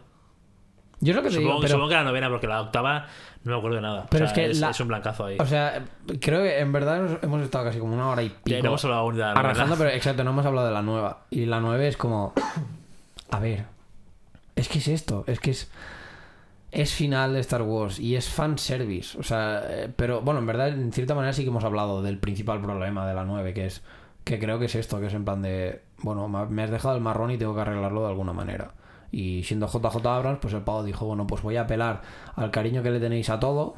Yo es lo que te Supongo, digo, pero, supongo que la novena, porque la octava no me acuerdo de nada. Pero O sea, es que la- es un blancazo ahí. o sea, creo que en verdad hemos estado casi como una hora y Ya pico no hemos hablado aún de la novena. arrasando, pero exacto, no hemos hablado de la nueva. Y la nueva es como, a ver, es que es esto, es que es es final de Star Wars y es fan service, o sea, eh, pero bueno, en verdad en cierta manera sí que hemos hablado del principal problema de la 9, que es que creo que es esto, que es en plan de, bueno, me has dejado el marrón y tengo que arreglarlo de alguna manera. Y siendo JJ Abrams, pues el pavo dijo, bueno, pues voy a apelar al cariño que le tenéis a todo,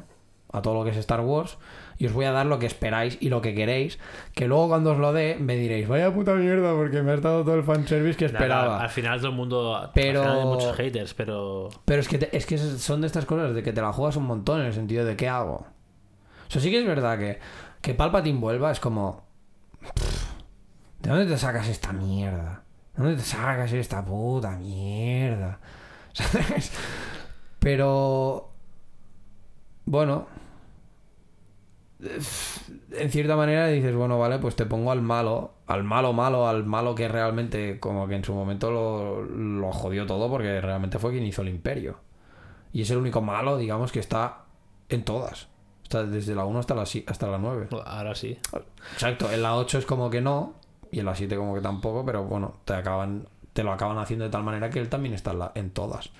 a todo lo que es Star Wars, y os voy a dar lo que esperáis y lo que queréis, que luego cuando os lo dé me diréis, vaya puta mierda, porque me has dado todo el fanservice que Nada, esperaba. al final todo el mundo. Pero- Al final hay muchos haters, pero. Pero es que, te- es que son de estas cosas de que te la juegas un montón en el sentido de ¿qué hago? O sea, sí que es verdad que, que Palpatine vuelva es como... pff, ¿De dónde te sacas esta mierda? ¿De dónde te sacas esta puta mierda? [laughs] ¿Sabes? Pero... Bueno... En cierta manera dices, bueno, vale, pues te pongo al malo, al malo malo, al malo que realmente como que en su momento lo, lo jodió todo porque realmente fue quien hizo el imperio. Y es el único malo, digamos, que está en todas. Está desde la 1 hasta la, hasta la 9. Ahora sí. Exacto, en la 8 es como que no, y en la 7 como que tampoco, pero bueno, te acaban te lo acaban haciendo de tal manera que él también está en, todas.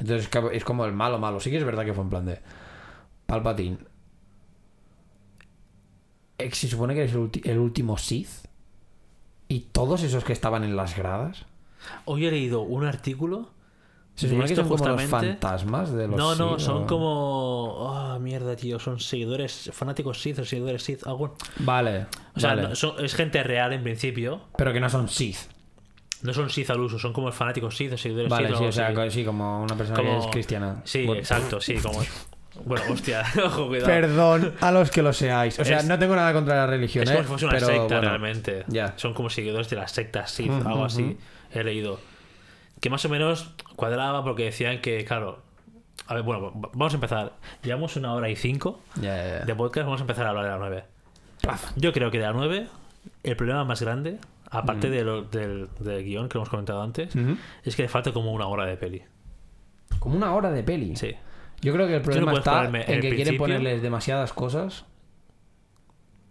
Entonces es como el malo malo. Sí que es verdad que fue en plan de Palpatine. eh, Se supone que eres el, el último Sith. Y todos esos que estaban en las gradas. Hoy he leído un artículo. Se supone que son como los fantasmas de los No, no, Sith, son o- como. Ah, mierda, tío. Son seguidores, fanáticos Sith o seguidores Sith. Algo. Vale. O sea, vale. no- son- es gente real en principio. Pero que no son Sith. No son Sith al uso, son como fanáticos Sith o seguidores Vale, Sith. sí, algo o sea, sí, como una persona que Como- es cristiana. Sí, Bueno. exacto, sí, como. Bueno, hostia, [laughs] ojo, cuidado. Perdón a los que lo seáis. O sea, Es- no tengo nada contra la religión, Es ¿eh? como si fuese una pero, secta bueno, realmente. ya. Son como seguidores de las sectas Sith, Ujú, algo así. He leído. Que más o menos cuadraba porque decían que, claro. A ver, bueno, vamos a empezar. Llevamos una hora y cinco de podcast, vamos a empezar a hablar de la 9. Yo creo que de la 9, el problema más grande, aparte de lo- del, del guion que hemos comentado antes, es que le falta como una hora de peli. Como una hora de peli. Sí. Yo creo que el problema está en que el quieren principio. ponerles demasiadas cosas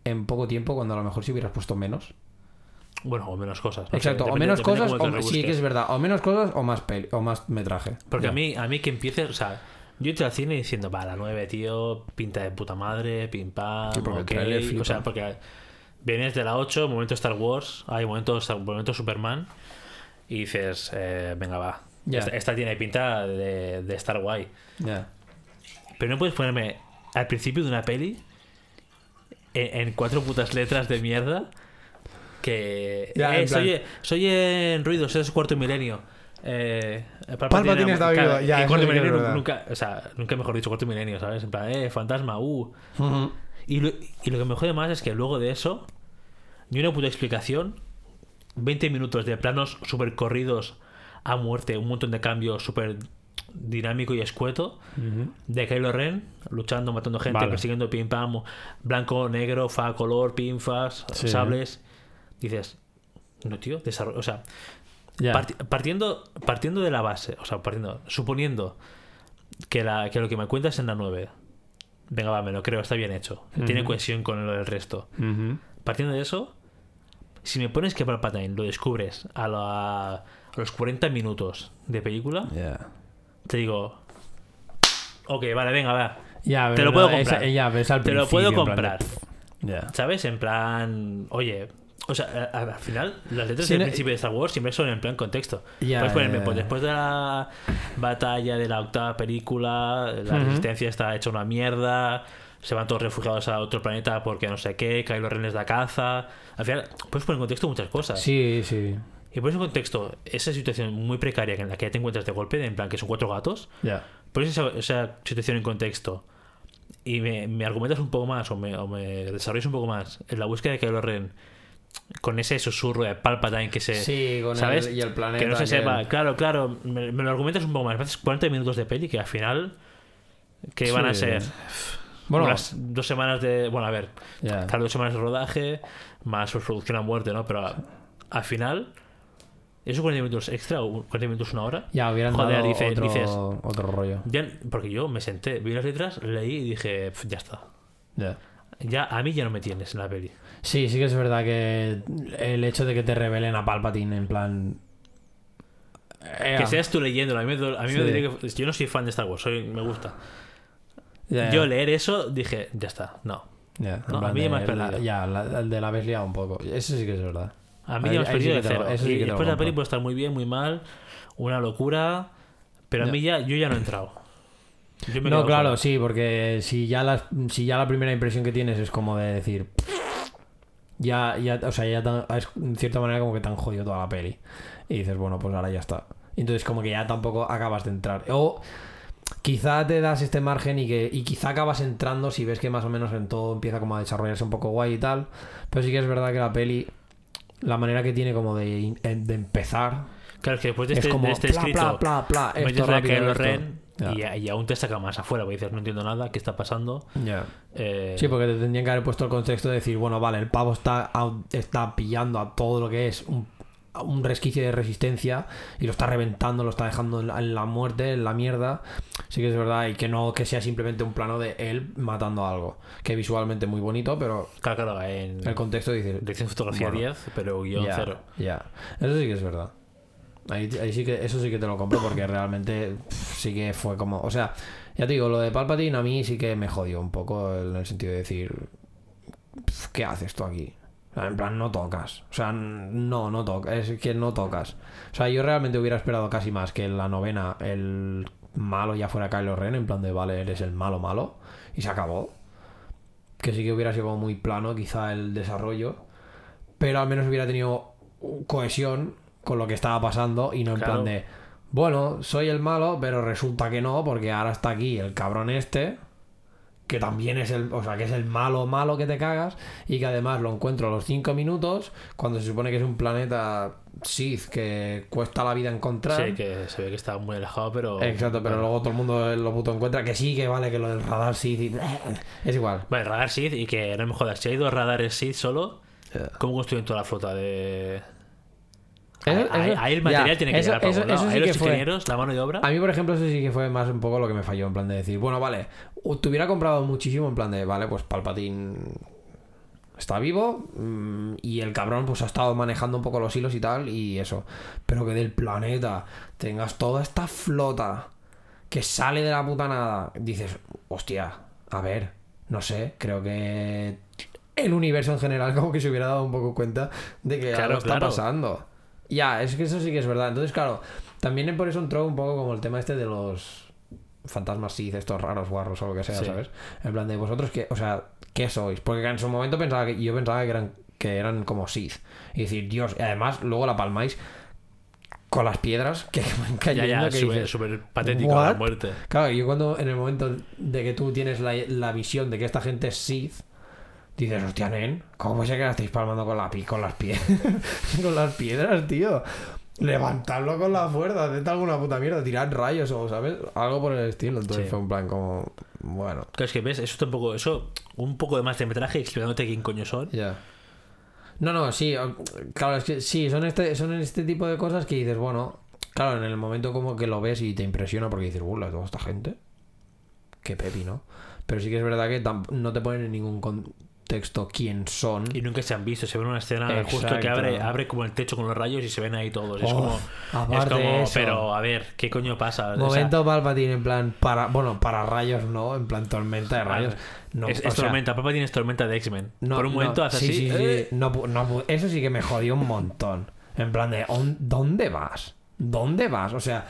en poco tiempo cuando a lo mejor si hubieras pusto menos. Bueno, o menos cosas. Exacto, o menos cosas, o, sí que es verdad, o menos cosas o más peli, o más metraje. Porque Ya. a mí, a mí que empiece, o sea, Yo entré al cine diciendo, va, la 9, tío, pinta de puta madre, pim pam, Sí, porque el ok". tráiler flipa. O sea, porque vienes de la 8, momento Star Wars, hay momento, momento Superman, y dices, eh, venga, va. Esta, esta tiene pinta de, de estar guay. Ya. Pero no puedes ponerme al principio de una peli en, en cuatro putas letras de mierda que Ya, eh, en plan- soy, soy en ruidos, es cuarto milenio. Eh, Palpatine está vivo, ya, en eso cuarto es milenio nunca, o sea, nunca mejor dicho cuarto milenio, ¿sabes? En plan, eh, fantasma, uh. Y lo, y lo que me jode más es que luego de eso, ni una puta explicación, 20 minutos de planos súper corridos a muerte, un montón de cambios súper dinámico y escueto de Kylo Ren luchando, matando gente, Vale. persiguiendo pim pam, blanco, negro, fa, color, pinfas, Sí. sables. Dices, no, tío, desarrollo. O sea, Ya. parti- partiendo, partiendo de la base, o sea, partiendo, suponiendo que, la, que lo que me cuentas en la 9, venga, va, me lo creo, está bien hecho, tiene cohesión con lo del resto. Partiendo de eso, si me pones que Palpatine lo descubres a, la- a los 40 minutos de película, Ya. te digo, ok, vale, venga, va. Ya, Te pero lo puedo comprar. esa- ya, ves al Te lo puedo principio, en plan comprar. ¿Sabes? En plan, oye, o sea, al final, las letras Sí, del no- principio de Star Wars siempre son en plan contexto. Ya, Puedes ponerme, ya, pues ya. después de la batalla de la octava película, la Ujú. resistencia está hecha una mierda, se van todos refugiados a otro planeta porque no sé qué, Kylo Ren les da caza. Al final, puedes poner en contexto muchas cosas. Sí, sí. Y pones en contexto esa situación muy precaria en la que te encuentras de golpe, en plan que son cuatro gatos, Ya. pones esa, esa situación en contexto y me, me argumentas un poco más o me, o me desarrollas un poco más en la búsqueda de Kylo Ren con ese susurro de Palpatine que se Sí, con ¿sabes? el, y el planeta. que no se sepa claro claro me, me lo argumentas un poco más haces 40 minutos de peli que al final que van a Sí. ser Bueno, unas dos semanas de bueno a ver claro dos semanas de rodaje más producción a muerte no pero a- al final esos 40 minutos extra o 40 minutos una hora Ya hubieran Joder, dado dice- otro, dices- otro rollo. ya, porque yo me senté vi las letras leí y dije "Pf, ya está Ya. ya a mí ya no me tienes en la peli Sí, sí que es verdad que el hecho de que te revelen a Palpatine en plan. Que seas tú leyéndolo a mí me, a mí me dolería que- yo no soy fan de Star Wars soy, me gusta yo leer eso dije ya está no a mí de me has la- perdido. ya, la- el de la habéis liado un poco. Eso sí que es verdad. a mí ya me has perdido de cero eso sí y después la peli puede estar muy bien muy mal una locura pero a mí ya yo ya no he entrado No, claro, sí, porque si ya, la, si ya la primera impresión que tienes es como de decir. Ya, ya, o sea, ya tan- es en cierta manera como que te han jodido toda la peli. Y dices, bueno, pues ahora ya está. Entonces, como que ya tampoco acabas de entrar. O quizá te das este margen y que y quizá acabas entrando si ves que más o menos en todo empieza como a desarrollarse un poco guay y tal. Pero sí que es verdad que la peli, la manera que tiene como de, de empezar, claro es que después de es este, como de este pla, escrito pla, pla, pla, metes esto la rápido, Kylo esto. Ren Ya. y, y aún te saca más afuera porque dices no entiendo nada qué está pasando. Eh, Sí, porque te tendrían que haber puesto el contexto de decir, bueno, vale, el pavo está, está pillando a todo lo que es un, resquicio de resistencia y lo está reventando, lo está dejando en la, en la muerte, en la mierda. Sí que es verdad, y que no que sea simplemente un plano de él matando a algo, que visualmente muy bonito, pero claro, claro, en el contexto dice... dirección fotografía Bueno. 10 pero guion Ya, cero ya. Eso sí que es verdad. Ahí, ahí sí que, eso sí que te lo compro porque realmente sí que fue como. O sea, ya te digo, lo de Palpatine a mí sí que me jodió un poco en el sentido de decir. ¿Qué haces tú aquí? En plan, no tocas. O sea, no, no tocas. Es que no tocas. O sea, yo realmente hubiera esperado casi más que en la novena el malo ya fuera Kylo Ren, en plan de, vale, eres el malo malo. Y se acabó. Que sí que hubiera sido muy plano, quizá el desarrollo. Pero al menos hubiera tenido cohesión con lo que estaba pasando y no en Claro. plan de, bueno, soy el malo, pero resulta que no, porque ahora está aquí el cabrón este, que también es el, o sea, que es el malo malo que te cagas y que además lo encuentro a los 5 minutos cuando se supone que es un planeta Sith que cuesta la vida encontrar. sí que se ve que está muy alejado pero Exacto, pero luego todo el mundo lo puto encuentra que sí, que vale, que lo del radar Sith y- [laughs] es igual. Vale, radar Sith y que no me jodas, si hay dos radares Sith solo, Ya. ¿cómo construyen toda la flota de...? Eso- ahí, eso- ahí el material ya, tiene que eso- llegar eso sí Ahí los fue- ingenieros, la mano de obra... A mí, por ejemplo, eso sí que fue más un poco lo que me falló, en plan de decir, bueno, vale, te hubiera comprado muchísimo en plan de, vale, pues Palpatine está vivo mm, y el cabrón pues ha estado manejando un poco los hilos y tal y eso. Pero que del planeta tengas toda esta flota que sale de la puta nada, dices, hostia, a ver, no sé, creo que el universo en general [laughs] como que se hubiera dado un poco cuenta de que Claro, algo está claro. pasando. Ya, es que eso sí que es verdad. Entonces, claro, también por eso entró un poco como el tema este de los fantasmas Sith, estos raros guarros o lo que sea, Sí. ¿sabes? En plan de vosotros que, o sea, ¿qué sois? Porque en su momento pensaba que yo pensaba que eran que eran como Sith. Y decir, Dios, y además luego la palmáis con las piedras que [laughs] van Ya, cayendo ya, que súper dices, súper patético la "What?". muerte. Claro, yo cuando en el momento de que tú tienes la, la visión de que esta gente es Sith, dices, hostia, nen, ¿cómo puede ser que la estáis palmando con, la, pi- con las piedras? [laughs] con las piedras, tío. Levantadlo con la fuerza, haced alguna puta mierda, tirad rayos o, ¿sabes? Algo por el estilo. Entonces Sí. fue un plan como, bueno, Claro, es que ves, eso tampoco, eso, un poco de más de metraje explicándote quién coño son. ya. No, no, sí, claro, es que sí, son este, son este tipo de cosas que dices, bueno, claro, en el momento como que lo ves y te impresiona porque dices, ¡uh, toda esta gente! Qué pepi, ¿no? Pero sí que es verdad que no te ponen en ningún contexto quién son. Y nunca se han visto, se ve una escena justo que abre, abre como el techo con los rayos y se ven ahí todos. Es Oh, como, es como pero a ver, ¿qué coño pasa? O sea, Momento Palpatine en plan para bueno para rayos no en plan tormenta de rayos no es, es tormenta, Papá tiene tormenta de X-Men. no, Por un momento no, hace sí, así. sí, sí, eh, no eso sí que me jodió un montón en plan de "¿On- ¿dónde vas? ¿dónde vas? o sea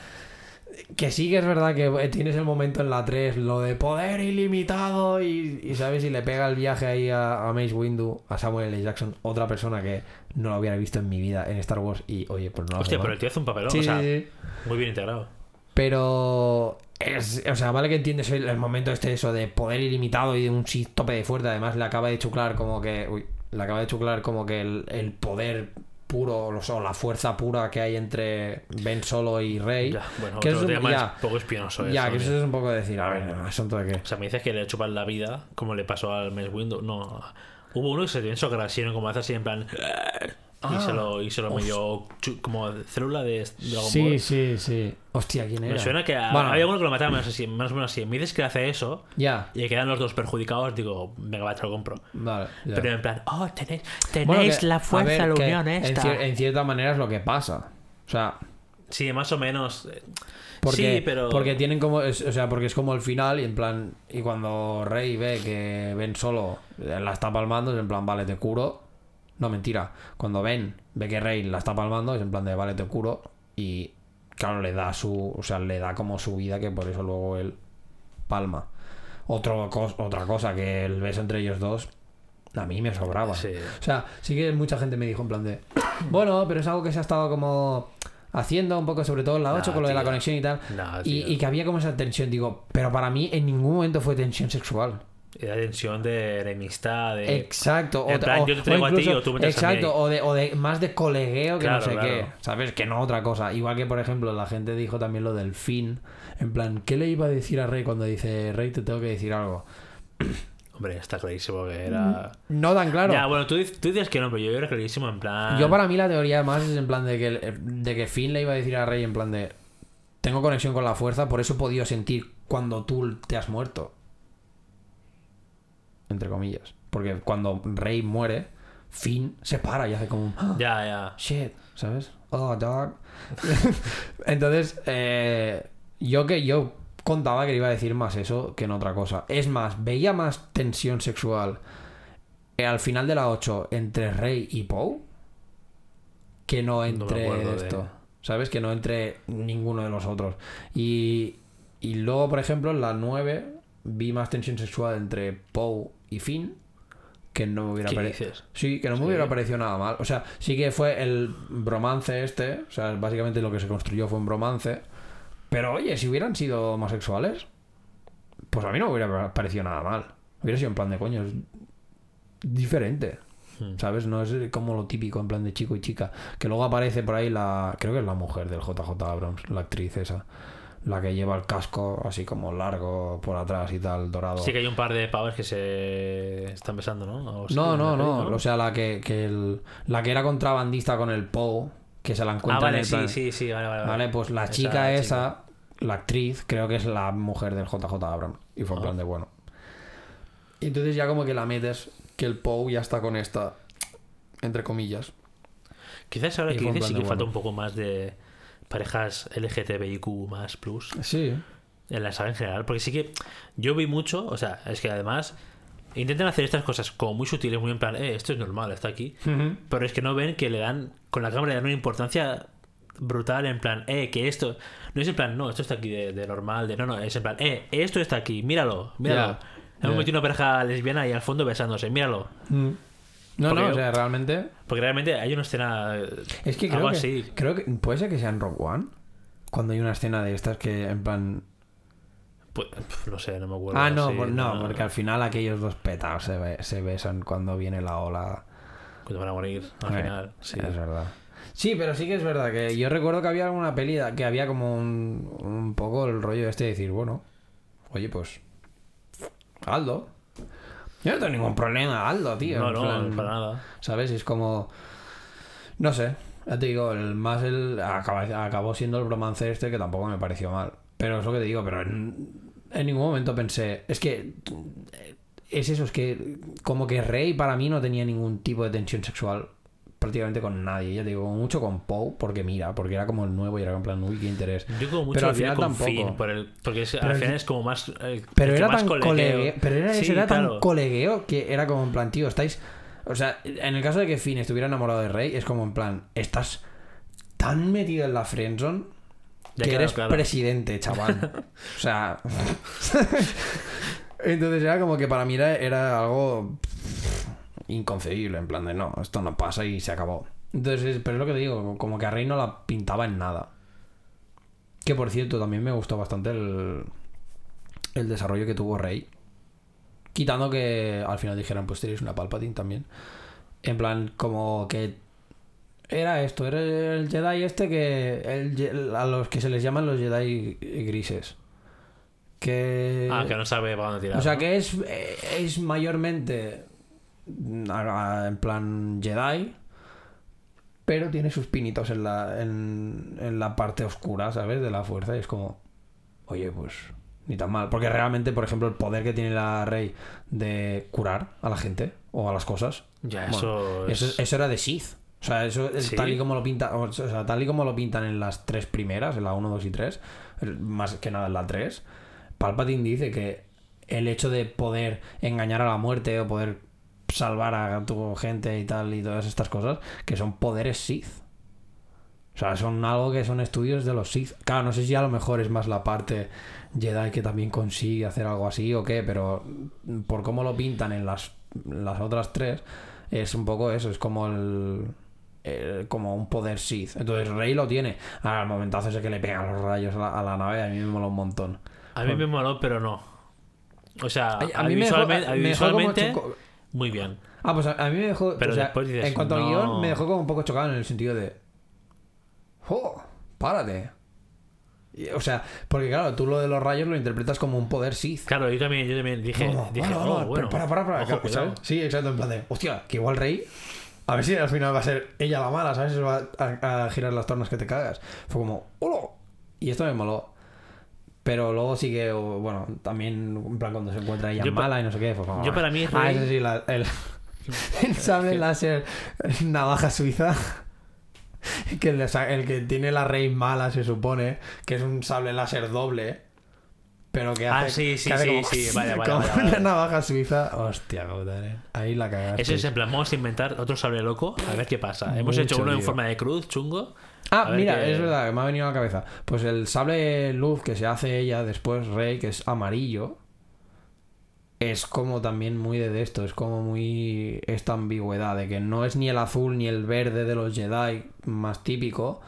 que sí que es verdad que eh, tienes el momento en la 3 lo de poder ilimitado y, y sabes y le pega el viaje ahí a, a Mace Windu a Samuel L. Jackson otra persona que no lo hubiera visto en mi vida en Star Wars y oye pues no Hostia, pero el tío hace un papelón, Sí, o sea, sí, sí. muy bien integrado. Pero es, o sea, vale que entiendes el, el momento este eso de poder ilimitado y de un tope de fuerte. Además le acaba de chuclar como que. Uy, le acaba de chuclar como que el, el poder puro, o sea, la fuerza pura que hay entre Ben Solo y Rey. Ya, bueno, que es un- tema ya, es poco espinoso. ya, eso, que eso es un poco de decir, a ver, asunto de qué. O sea, me dices que le chupan la vida, como le pasó al Mes Window. No. Hubo uno que se pensó que era como hace así en plan. Y Ah. se lo, y se lo medio. como célula de Dragon Sí, Ball. sí, sí. Hostia, ¿quién era? Me suena que a- Bueno. había uno que lo mataba más, o menos así. Me dices que hace eso Ya, y quedan los dos perjudicados, digo, venga, va, te lo compro. vale. Pero en plan, oh, tenéis, tenéis Bueno, que- la fuerza, ver, la unión en, esta. cier- en cierta manera es lo que pasa. O sea, Sí, más o menos. eh, Porque, sí, pero. porque tienen como. es- o sea, porque es como el final y en plan. Y cuando Rey ve que Ben solo la está palmando, es en plan, vale, te curo. No, mentira. Cuando Ben ve que Rey la está palmando, es en plan de vale, te curo. Y claro, le da su. O sea, le da como su vida que por eso luego él palma. Otro otra cosa, que el beso entre ellos dos. A mí me sobraba. Sí. O sea, sí que mucha gente me dijo en plan de. Bueno, pero es algo que se ha estado como haciendo un poco, sobre todo en la 8, Nah, con lo de la conexión y tal. Nah, y, y que había como esa tensión, digo, pero para mí en ningún momento fue tensión sexual. Era tensión de enemistad, de. Exacto. en plan, yo te traigo a ti o tú me traes a mí. Exacto, o de, o de más de colegueo que Claro, no sé claro. qué. ¿Sabes? Que no otra cosa. Igual que, por ejemplo, la gente dijo también lo del fin. En plan, ¿qué le iba a decir a Rey cuando dice, Rey, te tengo que decir algo? [clears throat] Hombre, está clarísimo que era. No tan claro. Ya, bueno, tú, tú dices que no, pero yo era clarísimo en plan. Yo para mí la teoría más es en plan de que, de que Finn le iba a decir a Rey en plan de tengo conexión con la fuerza, por eso he podido sentir cuando tú te has muerto. Entre comillas. Porque cuando Rey muere, Finn se para y hace como un "Ah, Ya, ya. shit, ¿sabes? Oh, dog. [laughs] Entonces, eh, yo que yo contaba que le iba a decir más eso que en otra cosa. Es más, veía más tensión sexual eh, al final de la 8 entre Rey y Poe que no entre de- esto. ¿Sabes? Que no entre ninguno de los otros. Y, y luego, por ejemplo, en la 9 vi más tensión sexual entre Poe y Finn que no me hubiera ¿Qué parecido. Sí, que no me Sí. hubiera parecido nada mal. O sea, sí que fue el bromance este. O sea, básicamente lo que se construyó fue un bromance. Pero oye, si hubieran sido homosexuales, pues a mí no me hubiera parecido nada mal. Hubiera sido en plan de coño, es diferente. Hmm. ¿Sabes? No es como lo típico en plan de chico y chica. Que luego aparece por ahí la. Creo que es la mujer del JJ Abrams, la actriz esa. La que lleva el casco así como largo por atrás y tal, dorado. Sí que hay un par de pavos que se están besando, ¿no? O No, no, no, O sea, la que, que el- la que era contrabandista con el Poe, que se la Ah, encuentra vale, en el sí, plan- sí, sí, vale, vale. Vale, pues la Esa chica esa, la actriz, creo que es la mujer del JJ Abrams. Y fue en Ah. plan de bueno. Y entonces ya como que la metes, que el Poe ya está con esta, entre comillas. Quizás ahora que dices sí que falta un poco más de parejas LGTBIQ más plus. Sí. en la saga en general. Porque sí que yo vi mucho, o sea, es que además intentan hacer estas cosas como muy sutiles, muy en plan, eh, esto es normal, está aquí. Pero es que no ven que le dan, con la cámara le dan una importancia brutal en plan, eh, que esto, no es en plan, no, esto está aquí de, de normal, de no, no, es en plan, eh, esto está aquí, míralo, míralo. Ya, Hemos ya. metido una pareja lesbiana ahí al fondo besándose, míralo. Mm. No, Porque no, o sea, realmente. Porque realmente hay una escena. eh, Es que algo creo que, así. creo que. Puede ser que sea en Rogue One. Cuando hay una escena de estas que en plan. Pues, no sé, no me acuerdo. Ah, no, sí, no, porque al final aquellos dos petados se, be- se besan cuando viene la ola. Cuando van a morir, al Eh, final. Sí. Es verdad. Sí, pero sí que es verdad que yo recuerdo que había alguna peli que había como un, un poco el rollo este de decir, bueno, oye, pues. Aldo. Yo no tengo ningún problema, Aldo, tío. No, no, plan, para nada. ¿Sabes? Es como. No sé. Ya te digo, el más el. acaba- acabó siendo el bromance este que tampoco me pareció mal. Pero es lo que te digo, pero en, en ningún momento pensé. Es que. Es eso, es que. Como que Rey para mí no tenía ningún tipo de tensión sexual prácticamente con nadie. Ya te digo, mucho con Poe, porque mira, porque era como el nuevo y era en plan, uy, qué interés. Yo como mucho Pero al al final con tampoco. Finn, por el, porque es- al final es como más. eh, Pero el era más tan colegueo. colegueo, pero era, eso Sí, era tan colegueo que era como en plan, tío, estáis. O sea, en el caso de que Finn estuviera enamorado de Rey, es como en plan, estás tan metido en la friendzone que claro, eres claro. presidente, chaval. [laughs] o sea. [laughs] Entonces era como que para mí era, era algo inconcebible, en plan de no, esto no pasa y se acabó. Entonces, pero es lo que te digo, como que a Rey no la pintaba en nada. Que por cierto, también me gustó bastante el, el desarrollo que tuvo Rey. Quitando que al final dijeran, pues tienes una Palpatine también. En plan, como que era esto, era el Jedi este que el a los que se les llaman los Jedi grises. Que Ah, que no sabe para dónde tirar. o sea ¿no? que es, eh, es mayormente en plan Jedi, pero tiene sus pinitos en la, en, en la parte oscura, ¿sabes? De la fuerza y es como, oye, pues ni tan mal. Porque realmente, por ejemplo, el poder que tiene la Rey de curar a la gente o a las cosas, Ya, bueno, eso. es- eso, eso era de Sith. O sea, eso es ¿Sí? tal y como lo pinta, o sea, tal y como lo pintan en las tres primeras, en la 1, 2 y 3, el- más que nada en la 3, Palpatine dice que el hecho de poder engañar a la muerte o poder salvar a tu gente y tal y todas estas cosas, que son poderes Sith. O sea, son algo que son estudios de los Sith. Claro, no sé si a lo mejor es más la parte Jedi que también consigue hacer algo así o qué, pero por cómo lo pintan en las, las otras tres, es un poco eso, es como el, el- como un poder Sith. Entonces Rey lo tiene. Ahora, al momentazo ese que le pegan los rayos a la, a la nave, a mí me mola un montón. A mí me moló, pero no. O sea, a mí visualmente, me dejó visualmente muy bien. Ah, pues a, mí me dejó. Pero o sea, después dices, en cuanto al no. guion, me dejó como un poco chocado en el sentido de. ¡Oh! ¡Párate! Y, O sea, porque claro, tú lo de los rayos lo interpretas como un poder Sith. Claro, yo también, yo también dije, No, dije para, oh, para, bueno. para, para, para, ojo. ¿sabes? Sí, exacto, en plan de, hostia, que igual Rey. A ver si al final va a ser ella la mala, ¿sabes? Se va a, a girar las tornas que te cagas. Fue como, ¡hola! Y esto me moló. Pero luego sí que, bueno, también, en plan, cuando se encuentra ella Yo pa- mala y no sé qué, como. yo para mí, Ah, Rey- ese sí, la- el, [laughs] el sable láser navaja suiza. Que el que tiene la rey mala se supone que es un sable láser doble. Pero que Ah, hace, sí, sí, que hace sí, como, sí, [laughs] vale, vale, como vale, una navaja suiza. Hostia, puta, eh. Ahí la cagaste. Eso es en plan, vamos a inventar otro sable loco, a ver qué pasa. Hemos Mucho hecho uno en forma de cruz, chungo. Ah, ver mira, es verdad, que me ha venido a la cabeza. Pues el sable luz que se hace ella después, Rey, que es amarillo, es como también muy de esto, es como muy esta ambigüedad de que no es ni el azul ni el verde de los Jedi más típico,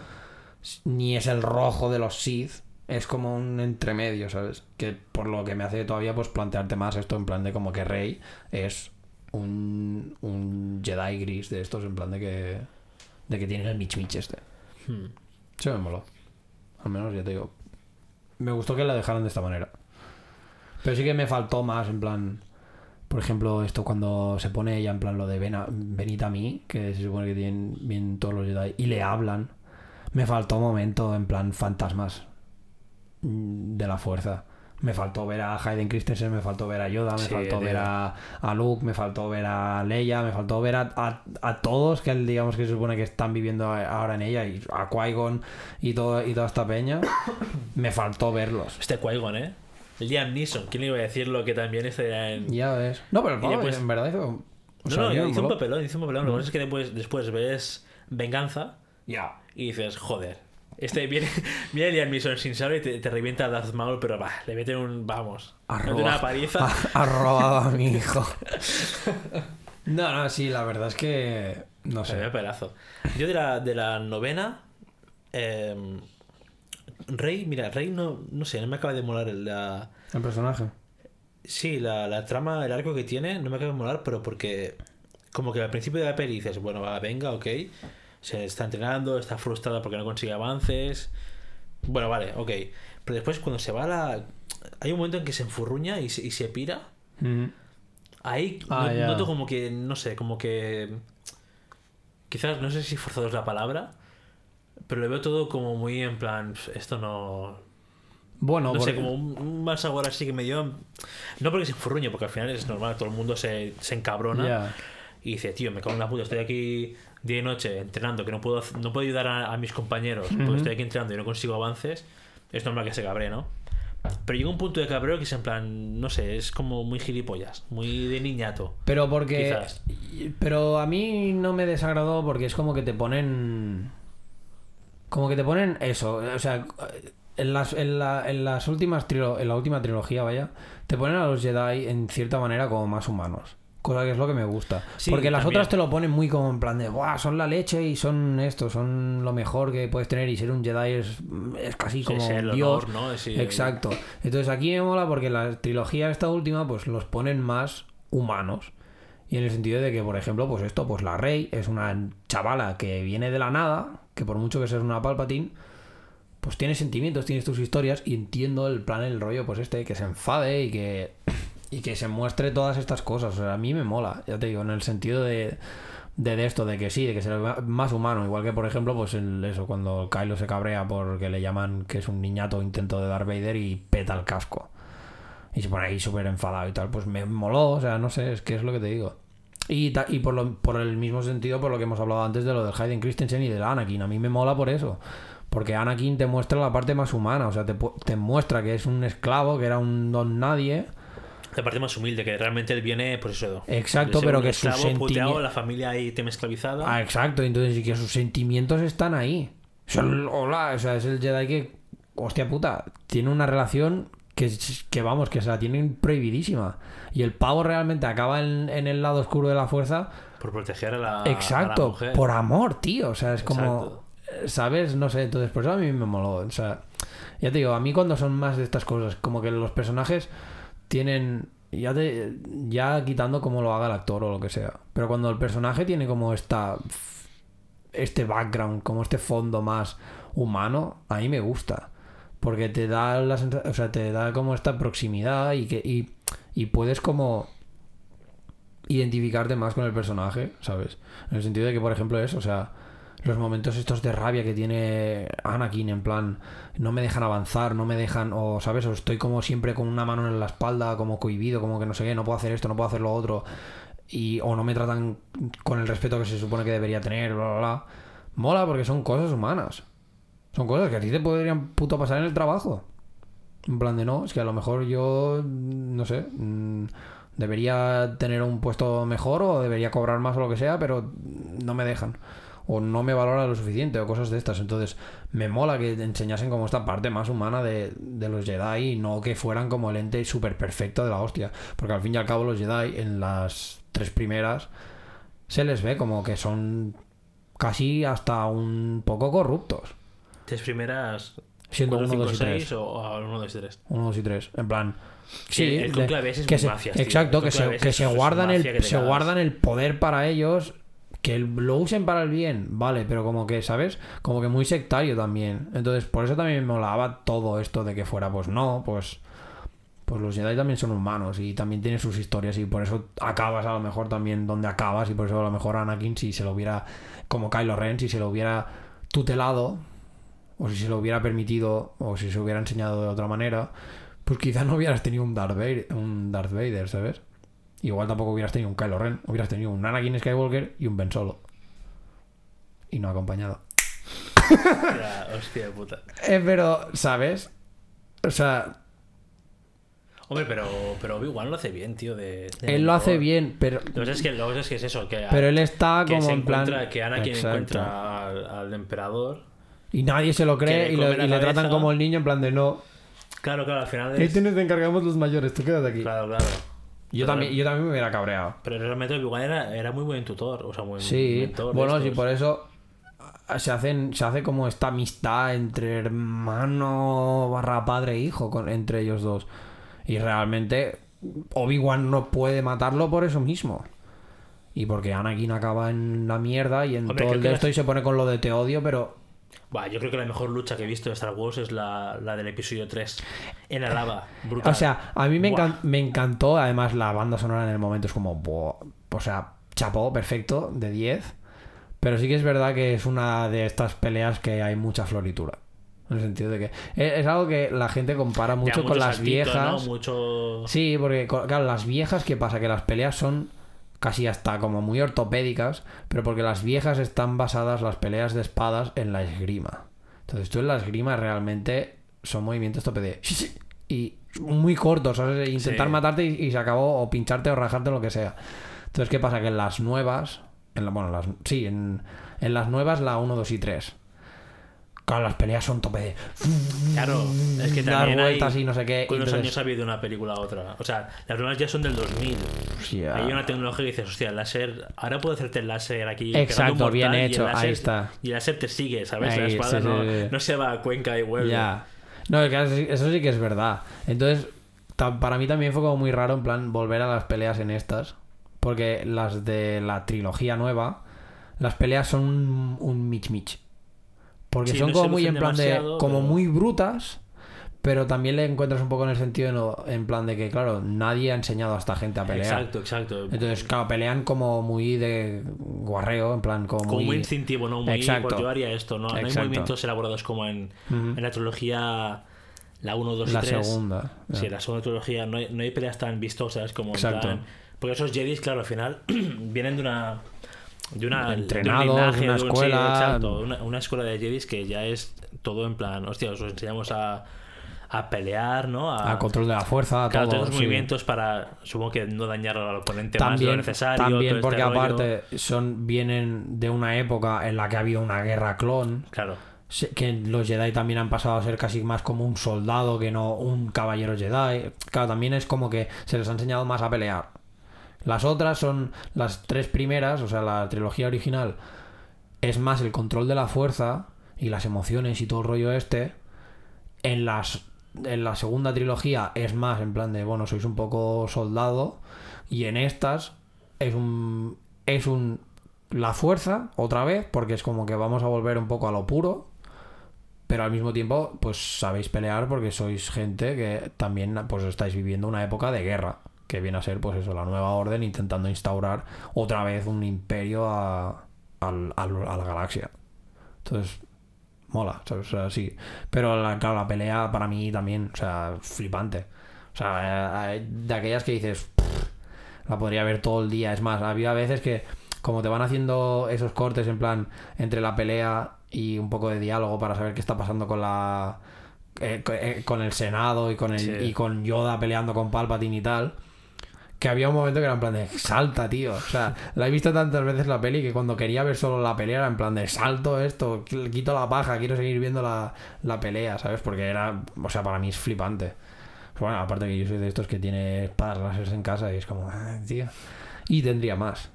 ni es el rojo de los Sith, es como un entremedio, ¿sabes? Que por lo que me hace todavía pues plantearte más esto en plan de como que Rey es un, un Jedi gris de estos, en plan de que de que tiene el Mitch Mitch este. Hmm. Me moló. Al menos ya te digo. Me gustó que la dejaran de esta manera. Pero sí que me faltó más, en plan. Por ejemplo, esto cuando se pone ella en plan lo de ven a, a mí, que se supone que tienen bien todos los Jedi, y le hablan. Me faltó un momento en plan fantasmas mm, de la fuerza. Me faltó ver a Hayden Christensen, me faltó ver a Yoda, me Sí, faltó ver a, a Luke, me faltó ver a Leia, me faltó ver a, a- a todos que digamos que se supone que están viviendo ahora en ella, y a Qui-Gon y, todo, y toda esta peña. [coughs] Me faltó verlos. Este Qui-Gon, ¿eh? Liam Neeson, ¿quién le iba a decir lo que también estaría en... Ya ves. No, pero el después- en verdad hizo. o No, sea, no, hizo un papelón, hizo un papelón. Lo que pasa es que después, después ves Venganza Ya. y dices, joder. Este viene, [laughs] viene Liam Neeson sin saber y te, te revienta a Darth Maul, pero va, le mete un, vamos, Ha robado- una paliza. Ha, [laughs] ha robado a mi hijo. [laughs] No, no, sí, la verdad es que. No sé. da pedazo. Yo de la, de la novena. eh, Rey, mira, Rey no, no sé, no me acaba de molar la. El personaje. Sí, la, la trama, el arco que tiene, no me acaba de molar, pero porque. Como que al principio de la peli dices, bueno, va, venga, ok. Se está entrenando, está frustrada porque no consigue avances. Bueno, vale, ok. Pero después cuando se va a la. Hay un momento en que se enfurruña y se, y se pira. Ujú. Ahí Ah, no- ya. noto como que, no sé, como que. Quizás, no sé si forzado es la palabra, pero lo veo todo como muy en plan, esto no. Bueno, No sé, porque- como un, un mal sabor así que me dio. No porque se enfurruñe, porque al final es normal, todo el mundo se, se encabrona y dice, tío, me cago en la puta, estoy aquí día y noche entrenando, que no puedo, no puedo ayudar a, a mis compañeros, porque Ujú. estoy aquí entrenando y no consigo avances, es normal que se cabre, ¿no? Pero llega un punto de cabreo que es en plan, no sé, es como muy gilipollas, muy de niñato. Pero porque. Quizás. Pero a mí no me desagradó porque es como que te ponen. Como que te ponen eso. O sea, en las, en la- en las últimas trilo- en la última trilogía, vaya, te ponen a los Jedi en cierta manera como más humanos. Cosa que es lo que me gusta. Sí, porque las también. otras te lo ponen muy como en plan de, ¡buah! Son la leche y son esto, son lo mejor que puedes tener. Y ser un Jedi es, es casi Sí, como el un dios. honor, ¿no? Sí, Exacto. Entonces aquí me mola porque la trilogía esta última pues los ponen más humanos. Y en el sentido de que, por ejemplo, pues esto, pues la Rey es una chavala que viene de la nada, que por mucho que seas una Palpatine, pues tiene sentimientos, tienes tus historias y entiendo el plan, el rollo, pues este, que se enfade y que, y que se muestre todas estas cosas. O sea, a mí me mola, ya te digo, en el sentido de, de, esto, de que sí, de que sea más humano. Igual que, por ejemplo, pues el, eso, cuando Kylo se cabrea porque le llaman que es un niñato intento de Darth Vader y peta el casco. Y se pone ahí súper enfadado y tal. Pues me moló, o sea, no sé, es que es lo que te digo. Y, y por, lo- por el mismo sentido, por lo que hemos hablado antes de lo del Hayden Christensen y del Anakin. A mí me mola por eso. Porque Anakin te muestra la parte más humana. O sea, te, te muestra que es un esclavo, que era un don nadie. La parte más humilde, que realmente él viene, pues eso. Exacto, pero que sus esclavo puteado, sentimi- la familia ahí tema esclavizada. Ah, exacto. Entonces, y que sus sentimientos están ahí. O sea, hola, o sea, es el Jedi que, hostia puta, tiene una relación que, que vamos, que se la tienen prohibidísima. Y el pavo realmente acaba en, en el lado oscuro de la fuerza. Por proteger a la, a la Exacto, mujer. por amor, tío. O sea, es como. Exacto. ¿Sabes? No sé, entonces por eso a mí me moló. O sea, ya te digo, a mí cuando son más de estas cosas, como que los personajes tienen. Ya, te, ya quitando cómo lo haga el actor o lo que sea. Pero cuando el personaje tiene como esta. Este background, como este fondo más humano, a mí me gusta. Porque te da la o sea, te da como esta proximidad y que. Y, y puedes como identificarte más con el personaje, ¿sabes? En el sentido de que, por ejemplo, eso, o sea, los momentos estos de rabia que tiene Anakin, en plan, no me dejan avanzar, no me dejan, o, ¿sabes? O estoy como siempre con una mano en la espalda, como cohibido, como que no sé qué, no puedo hacer esto, no puedo hacer lo otro, y, o no me tratan con el respeto que se supone que debería tener, bla, bla, bla. Mola porque son cosas humanas. Son cosas que a ti te podrían puto pasar en el trabajo. En plan de no, es que a lo mejor yo, no sé, mm, debería tener un puesto mejor o debería cobrar más o lo que sea, pero no me dejan. O no me valoran lo suficiente o cosas de estas. Entonces, me mola que te enseñasen como esta parte más humana de, de los Jedi y no que fueran como el ente súper perfecto de la hostia. Porque al fin y al cabo los Jedi en las tres primeras se les ve como que son casi hasta un poco corruptos. Tres primeras. Siendo 4, 1, 5, 2 y 3. 6 o 1, 2 y 3. 1, 2 y 3. En plan. Sí, el de- conclave ese es que se- mafias. Exacto, El que se, que se guardan el se guardan el poder para ellos, que lo usen para el bien, vale, pero como que, ¿sabes? Como que muy sectario también. Entonces, por eso también me molaba todo esto de que fuera, pues no, pues pues los Jedi también son humanos y también tienen sus historias y por eso acabas a lo mejor también donde acabas y por eso a lo mejor Anakin si se lo hubiera como Kylo Ren si se lo hubiera tutelado o si se lo hubiera permitido o si se hubiera enseñado de otra manera pues quizás no hubieras tenido un Darth, Vader, un Darth Vader, ¿sabes? Igual tampoco hubieras tenido un Kylo Ren, hubieras tenido un Anakin Skywalker y un Ben Solo. Y no acompañado. Ya, hostia puta. Eh, pero, ¿sabes? O sea, Hombre, pero, pero Obi-Wan lo hace bien, tío. De, de él lo hace bien, pero, Lo que pasa es que, lo que, pasa es, que es eso, que, pero él está que como en plan... que Anakin Exacto. encuentra al, al emperador. Y nadie se lo cree y, lo- y le tratan como el niño en plan de no. Claro, claro, al final Ahí es... te encargamos los mayores, tú quédate aquí. Claro, claro. Yo, también, yo también me hubiera cabreado. Pero realmente Obi-Wan era, era muy buen tutor, o sea, muy Sí, mentor bueno, sí, por eso ah, se hacen se hace como esta amistad entre hermano barra padre e hijo con, entre ellos dos. Y realmente Obi-Wan no puede matarlo por eso mismo. Y porque Anakin acaba en la mierda y en Hombre, todo el de esto y se pone con lo de te odio, pero Buah, yo creo que la mejor lucha que he visto de Star Wars es la, la del episodio 3. En la lava. [laughs] Brutal. O sea, a mí me, encan- me encantó, además la banda sonora en el momento es como, o sea, chapó, perfecto, de 10. Pero sí que es verdad que es una de estas peleas que hay mucha floritura. En el sentido de que es, es algo que la gente compara Ya, mucho con las saltito, viejas. ¿no? Mucho... Sí, porque claro, las viejas, ¿qué pasa? Que las peleas son casi hasta como muy ortopédicas, pero porque las viejas están basadas, las peleas de espadas, en la esgrima. Entonces tú en la esgrima realmente son movimientos tope de... Y muy cortos, ¿sabes? Intentar Sí. matarte y, y se acabó, o pincharte o rajarte, lo que sea. Entonces, ¿qué pasa? Que en las nuevas, en la, bueno, las, sí, en, en las nuevas, la 1, 2 y 3. Claro, las peleas son tope de... Claro, es que dar también hay... vueltas y no sé qué. y ¿Cuántos entonces- años ha habido una película a otra? O sea, las primeras ya son del 2000. Hostia. Hay una tecnología que dices, hostia, el láser, ahora puedo hacerte el láser aquí. Exacto, un bien hecho, láser- ahí está. Y el láser te sigue, ¿sabes? la espada sí, no, sí. no se va a Cuenca y vuelve. Ya. No, eso- sí que es verdad. Entonces, para mí también fue como muy raro, en plan, volver a las peleas en estas. Porque las de la trilogía nueva, las peleas son un, un mich mich. Porque Sí, son no como muy en plan de. Como pero- muy brutas. Pero también le encuentras un poco en el sentido, de no- en plan de que, claro, nadie ha enseñado a esta gente a pelear. Exacto, exacto. Entonces, claro, pelean como muy de guarreo, en plan, como, como muy, muy. instintivo, ¿no? Muy, Exacto. pues yo haría esto, ¿no? No hay Exacto. movimientos elaborados como en, Ujú. en la trilogía la 1, 2 y La 3. segunda. Sí, ya. la segunda trilogía no hay, no hay peleas tan vistosas como en Exacto. plan- Porque esos Jedis, claro, al final [clears throat] vienen de una. De una. de un linaje, una de un- sí, escuela. exacto, una, una escuela de Jedis que ya es todo en plan. Hostia, os enseñamos a, a pelear, ¿no? A control de la fuerza, a Claro, todo. todos los sí. movimientos para, supongo que no dañar al oponente más de lo También, necesario. también este porque rollo. aparte son vienen de una época en la que ha habido una guerra clon, Claro, que los Jedi también han pasado a ser casi más como un soldado que no un caballero Jedi. Claro, también es como que se les ha enseñado más a pelear. Las otras son las tres primeras, o sea, la trilogía original es más el control de la fuerza y las emociones y todo el rollo este. En las en la segunda trilogía es más en plan de, bueno, sois un poco soldado. Y en estas es un es un la fuerza otra vez porque es como que vamos a volver un poco a lo puro. Pero al mismo tiempo pues sabéis pelear porque sois gente que también pues estáis viviendo una época de guerra que viene a ser pues eso la nueva orden intentando instaurar otra vez un imperio a, al- al- a la galaxia entonces mola ¿sabes? O sea, sí pero la, claro la pelea para mí también o sea flipante o sea eh, de aquellas que dices "Pff, la podría ver todo el día es más había veces que como te van haciendo esos cortes en plan entre la pelea y un poco de diálogo para saber qué está pasando con la eh, co- eh, con el Senado y con el Sí. y con Yoda peleando con Palpatine y tal que había un momento que era en plan de salta, tío. O sea, la he visto tantas veces la peli que cuando quería ver solo la pelea era en plan de salto esto, qu- quito la paja, quiero seguir viendo la, la pelea, ¿sabes? Porque era, o sea, para mí es flipante. Bueno, aparte que yo soy de estos que tiene espadas láseres en casa y es como, ah, tío. Y tendría más.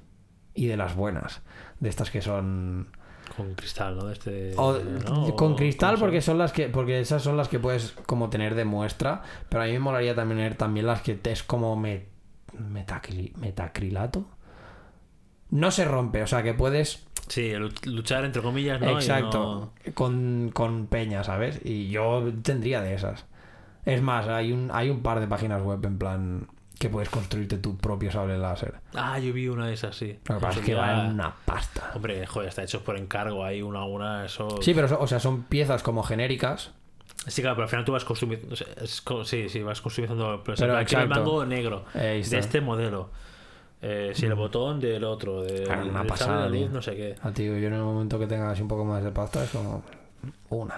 Y de las buenas. De estas que son con cristal, ¿no? Este, o- ¿no? con cristal ¿cómo porque son? son las que porque esas son las que puedes como tener de muestra pero a mí me molaría también tener también las que te- es como me- metacri- metacrilato. No se rompe o sea que puedes Sí, lu- luchar entre comillas, ¿no? Exacto. con, con peña sabes y yo tendría de esas. Es más hay un hay un par de páginas web en plan que puedes construirte tu propio sable láser. Ah, yo vi una de esas, sí. lo que pasa es que Sería- vale una pasta. Hombre, joder, está hecho por encargo ahí una a una, eso... sí pero o sea son piezas como genéricas Sí, claro, pero al final tú vas construyendo. o sea, es co- sí, sí, vas construyendo. Pero, Pero quiero el mango negro está. de este modelo. Eh, si el botón del otro, de, Claro, una del pasada, de luz, tío. no sé qué. Ah, tío, yo en el momento que tenga así un poco más de pasta es como una.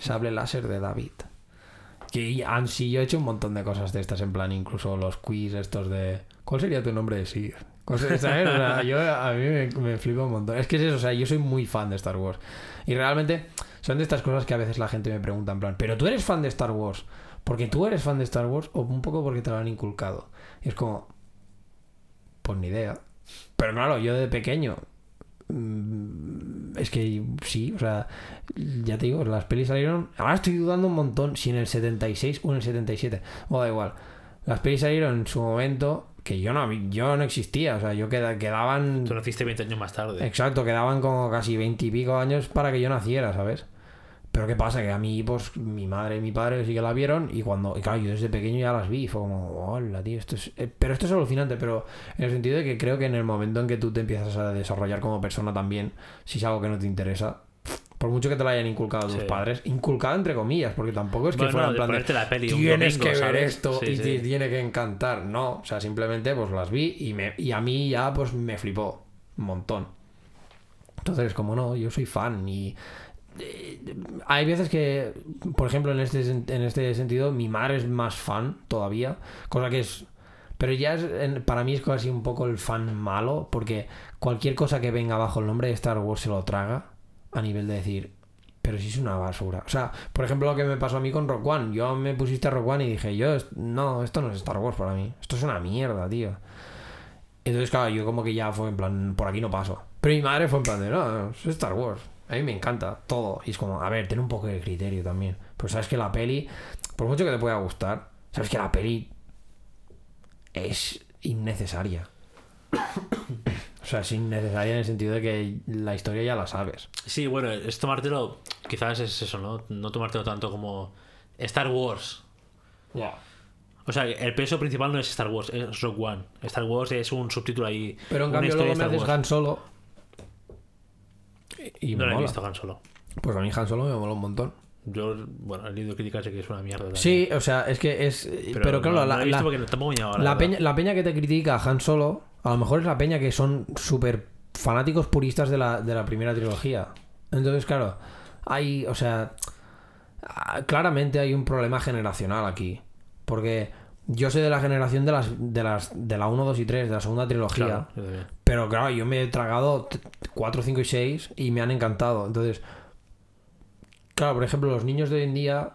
Sable láser de David. Que han sí, yo he hecho un montón de cosas de estas, en plan, incluso los quiz estos de. ¿Cuál sería tu nombre de. O sea, yo, a mí me, me flipa un montón. Es que es eso, o sea, yo soy muy fan de Star Wars. Y realmente son de estas cosas que a veces la gente me pregunta, en plan, ¿pero tú eres fan de Star Wars? ¿Porque tú eres fan de Star Wars o un poco porque te lo han inculcado? Y es como. Pues ni idea. Pero claro, yo de pequeño. mm, Es que sí, o sea, ya te digo, las pelis salieron. Ahora estoy dudando un montón si en el 76 o en el 77. O da igual. Las pelis salieron en su momento que yo no, yo no existía. O sea, yo queda- quedaban. Tú naciste 20 años más tarde. Exacto, quedaban como casi 20 y pico años para que yo naciera, ¿sabes? Pero ¿qué pasa? Que a mí, pues, mi madre y mi padre sí que la vieron y cuando, y claro, yo desde pequeño ya las vi y fue como, hola, tío, esto es... eh, Pero esto es alucinante, pero en el sentido de que creo que en el momento en que tú te empiezas a desarrollar como persona también, si es algo que no te interesa, por mucho que te lo hayan inculcado tus padres, inculcado entre comillas, porque tampoco es que Bueno, fuera en de plan de, la peli tienes domingo, que ver esto Sí, y sí. te tiene que encantar. No, o sea, simplemente pues las vi y, me, y a mí ya pues me flipó un montón. Entonces, como no, yo soy fan y hay veces que, por ejemplo, en este, en este sentido, mi madre es más fan todavía, cosa que es... Pero ya es, para mí es casi un poco el fan malo, porque cualquier cosa que venga bajo el nombre de Star Wars se lo traga a nivel de decir, pero si es una basura. O sea, por ejemplo, lo que me pasó a mí con Rock One. Yo me pusiste a Rock One y dije, yo, no, esto no es Star Wars para mí. Esto es una mierda, tío. Entonces, claro, yo como que ya fue en plan, por aquí no paso. Pero mi madre fue en plan de, no, es Star Wars. A mí me encanta todo. Y es como, a ver, ten un poco de criterio también. Pero sabes que la peli, por mucho que te pueda gustar, sabes que la peli es innecesaria. [coughs] O sea, es innecesaria en el sentido de que la historia ya la sabes. Sí, bueno, es tomártelo. Quizás es eso, ¿no? No tomártelo tanto como Star Wars. Ya. O sea, el peso principal no es Star Wars, es Rock One. Star Wars es un subtítulo ahí. Pero en cambio luego me haces. Han Solo. Y No me lo he visto Han Solo. Pues a mí Han Solo me mola un montón. Yo, bueno, he leído críticas de que es una mierda. también. Sí, o sea, es que es. Pero, claro, no, la, no la- la peña, la peña que te critica a Han Solo, a lo mejor es la peña que son súper fanáticos puristas de la, de la primera trilogía. Entonces, claro, hay, o sea, ah, claramente hay un problema generacional aquí. Porque yo soy de la generación de las de las de la 1, 2 y 3, de la segunda trilogía. Claro. Pero claro, yo me he tragado 4, 5 y 6 y me han encantado. Entonces, claro, por ejemplo, los niños de hoy en día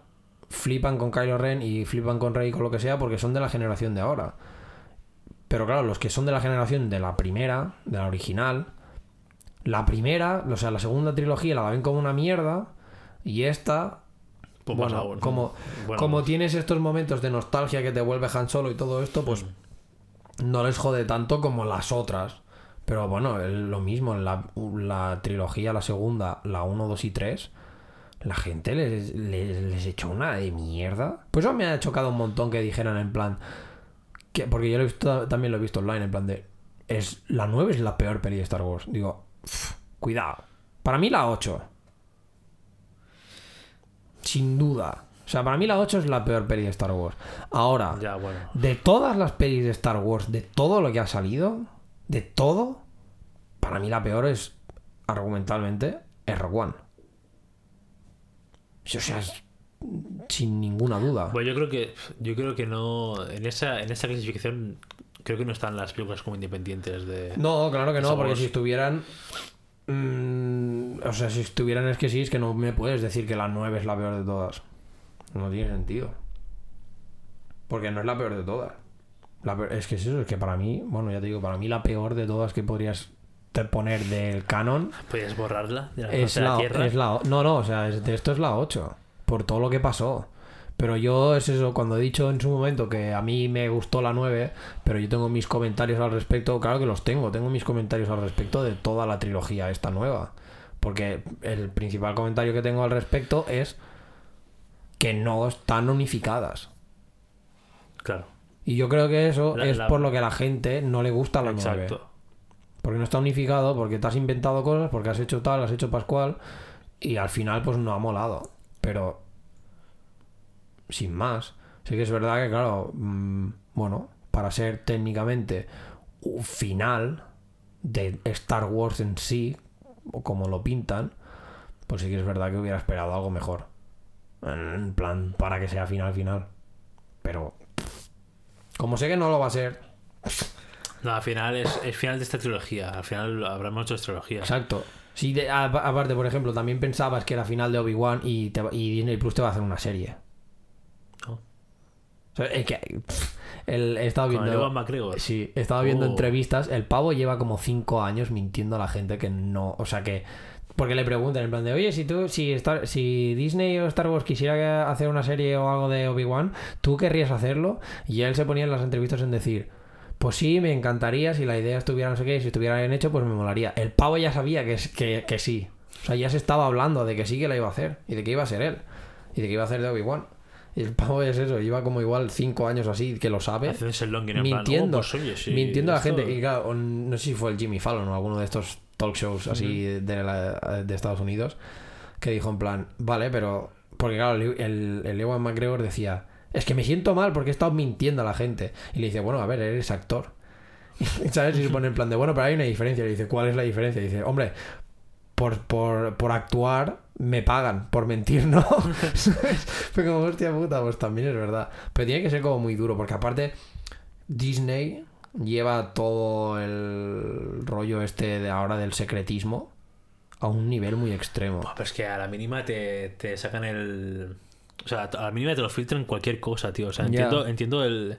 flipan con Kylo Ren y flipan con Rey con lo que sea porque son de la generación de ahora. Pero claro, los que son de la generación de la primera, de la original, la primera, o sea, la segunda trilogía la ven como una mierda y esta Pues bueno, como, Bueno, como tienes estos momentos de nostalgia que te vuelve Han Solo y todo esto, pues no les jode tanto como las otras. Pero bueno, lo mismo, la, la trilogía, la segunda, la 1, 2 y 3, la gente les, les, les echó una de mierda. Pues eso me ha chocado un montón que dijeran en plan... Que, porque yo lo he visto, también lo he visto online, en plan de... Es, la 9 es la peor peli de Star Wars. Digo, "Pff, cuidado. Para mí la 8. Sin duda. O sea, para mí la 8 es la peor peli de Star Wars. Ahora, Ya, bueno. de todas las pelis de Star Wars, de todo lo que ha salido, de todo, para mí la peor es, argumentalmente, es Rogue One. O sea, es- sin ninguna duda. Bueno, yo creo que yo creo que no en esa en esa clasificación creo que no están las películas como independientes de No, claro que no, porque si estuvieran... mm, o sea, si estuvieran es que sí, es que no me puedes decir que la 9 es la peor de todas. No tiene sentido. Porque no es la peor de todas. La peor- es que es eso, es que para mí, bueno, ya te digo, para mí la peor de todas que podrías te poner del canon puedes borrarla de la es de la la, tierra. es la- No, no, o sea, es- de esto es la 8. Por todo lo que pasó. Pero yo, es eso, cuando he dicho en su momento que a mí me gustó la 9, pero yo tengo mis comentarios al respecto, claro que los tengo, tengo mis comentarios al respecto de toda la trilogía esta nueva. Porque el principal comentario que tengo al respecto es que no están unificadas. Claro. Y yo creo que eso La- es la- por lo que a la gente no le gusta la 9. Exacto. Porque no está unificado, porque te has inventado cosas, porque has hecho tal, has hecho pascual, y al final pues no ha molado. Pero sin más. Sí que es verdad que, claro, mm, bueno, para ser técnicamente un final de Star Wars en sí, o como lo pintan, pues sí que es verdad que hubiera esperado algo mejor. En plan, para que sea final final. Pero, como sé que no lo va a ser, No, al final es el final de esta trilogía. Al final habrá muchas trilogías. Exacto. Si de- a- aparte, por ejemplo, también pensabas que era final de Obi-Wan y, te y Disney Plus te va a hacer una serie. ¿No? O sea, es que pff, el, he estado viendo. Sí, he estado viendo Oh. entrevistas. El pavo lleva como cinco años mintiendo a la gente que no. O sea que. Porque le preguntan en plan de, oye, si tú, si Star, si Disney o Star Wars quisiera hacer una serie o algo de Obi-Wan, ¿tú querrías hacerlo? Y él se ponía en las entrevistas en decir, pues sí, me encantaría, si la idea estuviera no sé qué, si estuviera bien hecho, pues me molaría. El pavo ya sabía que, que, que sí. O sea, ya se estaba hablando de que sí que la iba a hacer. Y de que iba a ser él. Y de que iba a hacer de Obi-Wan. Y el pavo es eso, lleva como igual cinco años así, que lo sabe el longing en plan, mintiendo, oh, pues oye, sí, mintiendo a la esto- gente. Y claro, no sé si fue el Jimmy Fallon o alguno de estos talk shows así de, la- de Estados Unidos, que dijo en plan, vale, pero... Porque claro, el, el, el Ewan McGregor decía, es que me siento mal porque he estado mintiendo a la gente. Y le dice, bueno, a ver, eres actor. [laughs] ¿Sabes? Y se pone en plan de, bueno, pero hay una diferencia. Y le dice, ¿cuál es la diferencia? Y dice, hombre, por, por, por actuar me pagan, por mentir no. [laughs] Fue como, hostia puta, pues también es verdad. Pero tiene que ser como muy duro, porque aparte Disney lleva todo el rollo este de ahora del secretismo a un nivel muy extremo. Buah, pero es que a la mínima te, te sacan el. O sea, a la mínima te lo filtran cualquier cosa, tío. O sea, entiendo, entiendo el.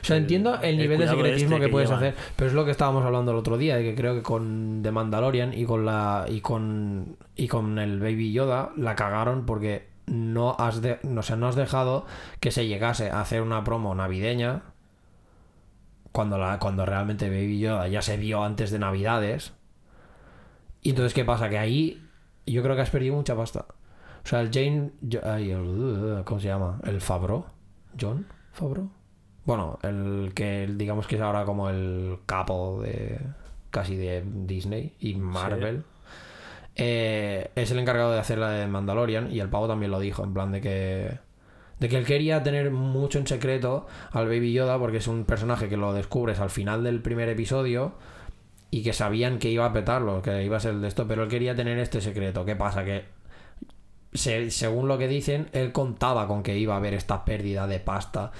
O sea, entiendo el el nivel de cuidado secretismo este que, puedes llevan. hacer, pero es lo que estábamos hablando el otro día, de que creo que con The Mandalorian y con la y con y con el Baby Yoda la cagaron porque no has de, no, o sea, no has dejado que se llegase a hacer una promo navideña cuando la cuando realmente Baby Yoda ya se vio antes de Navidades. Y entonces qué pasa que ahí yo creo que has perdido mucha pasta. O sea, el Jane ay, el- ¿cómo se llama? El Fabro, John Fabro. Bueno, el que digamos que es ahora como el capo de casi de Disney y Marvel. eh, es el encargado de hacer la de Mandalorian y el pavo también lo dijo, en plan de que de que él quería tener mucho en secreto al Baby Yoda porque es un personaje que lo descubres al final del primer episodio y que sabían que iba a petarlo, que iba a ser de esto, pero él quería tener este secreto. ¿Qué pasa? Que se- según lo que dicen, él contaba con que iba a haber esta pérdida de pasta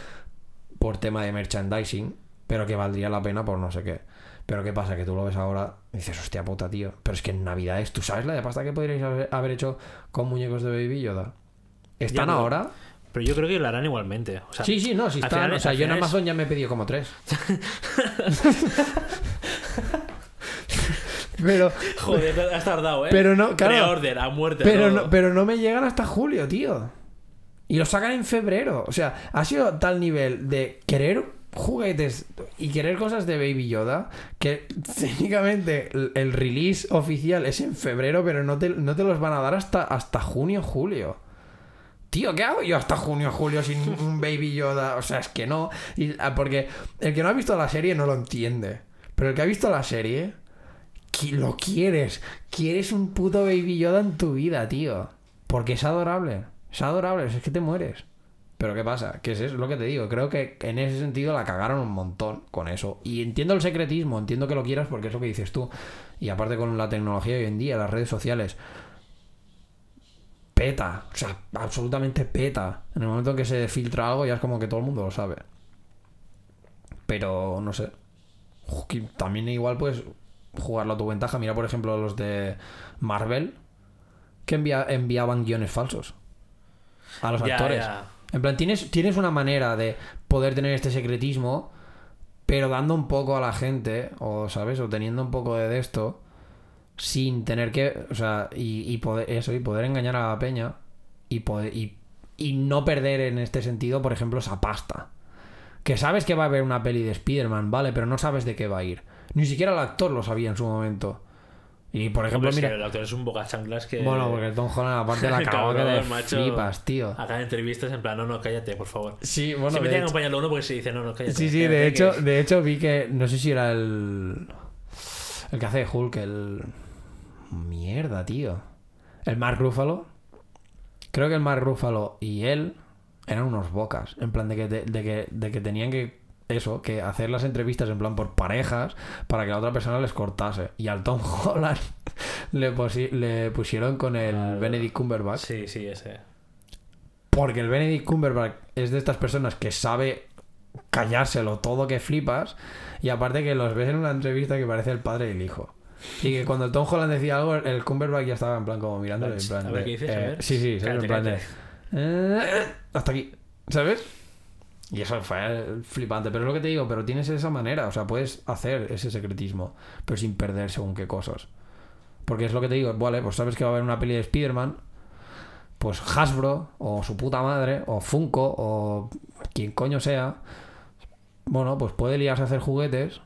por tema de merchandising, pero que valdría la pena por no sé qué. Pero ¿qué pasa? Que tú lo ves ahora y dices, hostia puta, tío. Pero es que en Navidades, ¿tú sabes la de pasta que podríais haber, hecho con muñecos de Baby Yoda? ¿Están ahora? Pero yo creo que lo harán igualmente. O sea, Sí, sí, no, al están. final- o sea, yo en es- Amazon ya me he pedido como tres. [laughs] pero, Joder, has tardado, ¿eh? Pero no, claro. Pre-order, a muerte. pero, todo. no, pero no me llegan hasta julio, tío. Y lo sacan en febrero. O sea, ha sido tal nivel de querer juguetes y querer cosas de Baby Yoda que [laughs] técnicamente el, el release oficial es en febrero, pero no te, no te los van a dar hasta, hasta junio, julio. Tío, ¿qué hago yo hasta junio, julio sin [laughs] un Baby Yoda? O sea, es que no. Y, ah, porque el que no ha visto la serie no lo entiende. Pero el que ha visto la serie, lo quieres. Quieres un puto Baby Yoda en tu vida, tío. Porque es adorable. Es adorable, es que te mueres. Pero ¿qué pasa? Que es eso, es lo que te digo. Creo que en ese sentido la cagaron un montón con eso. Y entiendo el secretismo, entiendo que lo quieras porque es lo que dices tú. Y aparte con la tecnología hoy en día, las redes sociales, peta. O sea, absolutamente peta. En el momento en que se filtra algo ya es como que todo el mundo lo sabe. Pero no sé. También igual puedes jugarlo a tu ventaja. Mira, por ejemplo, los de Marvel que envia- enviaban guiones falsos a los Ya, actores. ya. En plan, tienes, tienes una manera de poder tener este secretismo, pero dando un poco a la gente, o sabes, o teniendo un poco de esto, sin tener que, o sea, y, y poder, eso, y poder engañar a la peña, y, poder, y, y no perder en este sentido, por ejemplo, esa pasta. Que sabes que va a haber una peli de Spider-Man, vale, pero no sabes de qué va a ir. Ni siquiera el actor lo sabía en su momento. Y por ejemplo, Hombre, mira. el actor es un boca chanclas que. Bueno, porque Tom Holland aparte la [laughs] cagó que te macho. flipas, tío. Acá en entrevistas en plan, no, no, cállate, por favor. Sí, bueno, Siempre tiene que acompañarlo uno porque se dice, no, no, cállate. Sí, sí, cállate, de que- hecho, [laughs] de hecho vi que no sé si era el el que hace de Hulk, el mierda, tío. El Mark Ruffalo. Creo que el Mark Ruffalo y él eran unos bocas. En plan de que, de, de que, de que tenían que. Eso, que hacer las entrevistas en plan por parejas para que la otra persona les cortase. Y al Tom [laughs] Holland le, pusieron con el Benedict Cumberbatch. Sí, sí, ese. Porque el Benedict Cumberbatch es de estas personas que sabe callárselo todo que flipas. Y aparte que los ves en una entrevista que parece el padre y el hijo. Y que cuando el Tom Holland decía algo, el Cumberbatch ya estaba en plan como mirándole. En plan A ver, de, ¿qué dices? A eh, ver. Sí, sí. Cállate, en plan de. eh, hasta aquí. ¿Sabes? Y eso fue flipante. Pero es lo que te digo, pero tienes esa manera. O sea, puedes hacer ese secretismo, pero sin perder según qué cosas. Porque es lo que te digo, vale, pues sabes que va a haber una peli de Spider-Man. Pues Hasbro, o su puta madre, o Funko, o quien coño sea. Bueno, pues puede liarse a hacer juguetes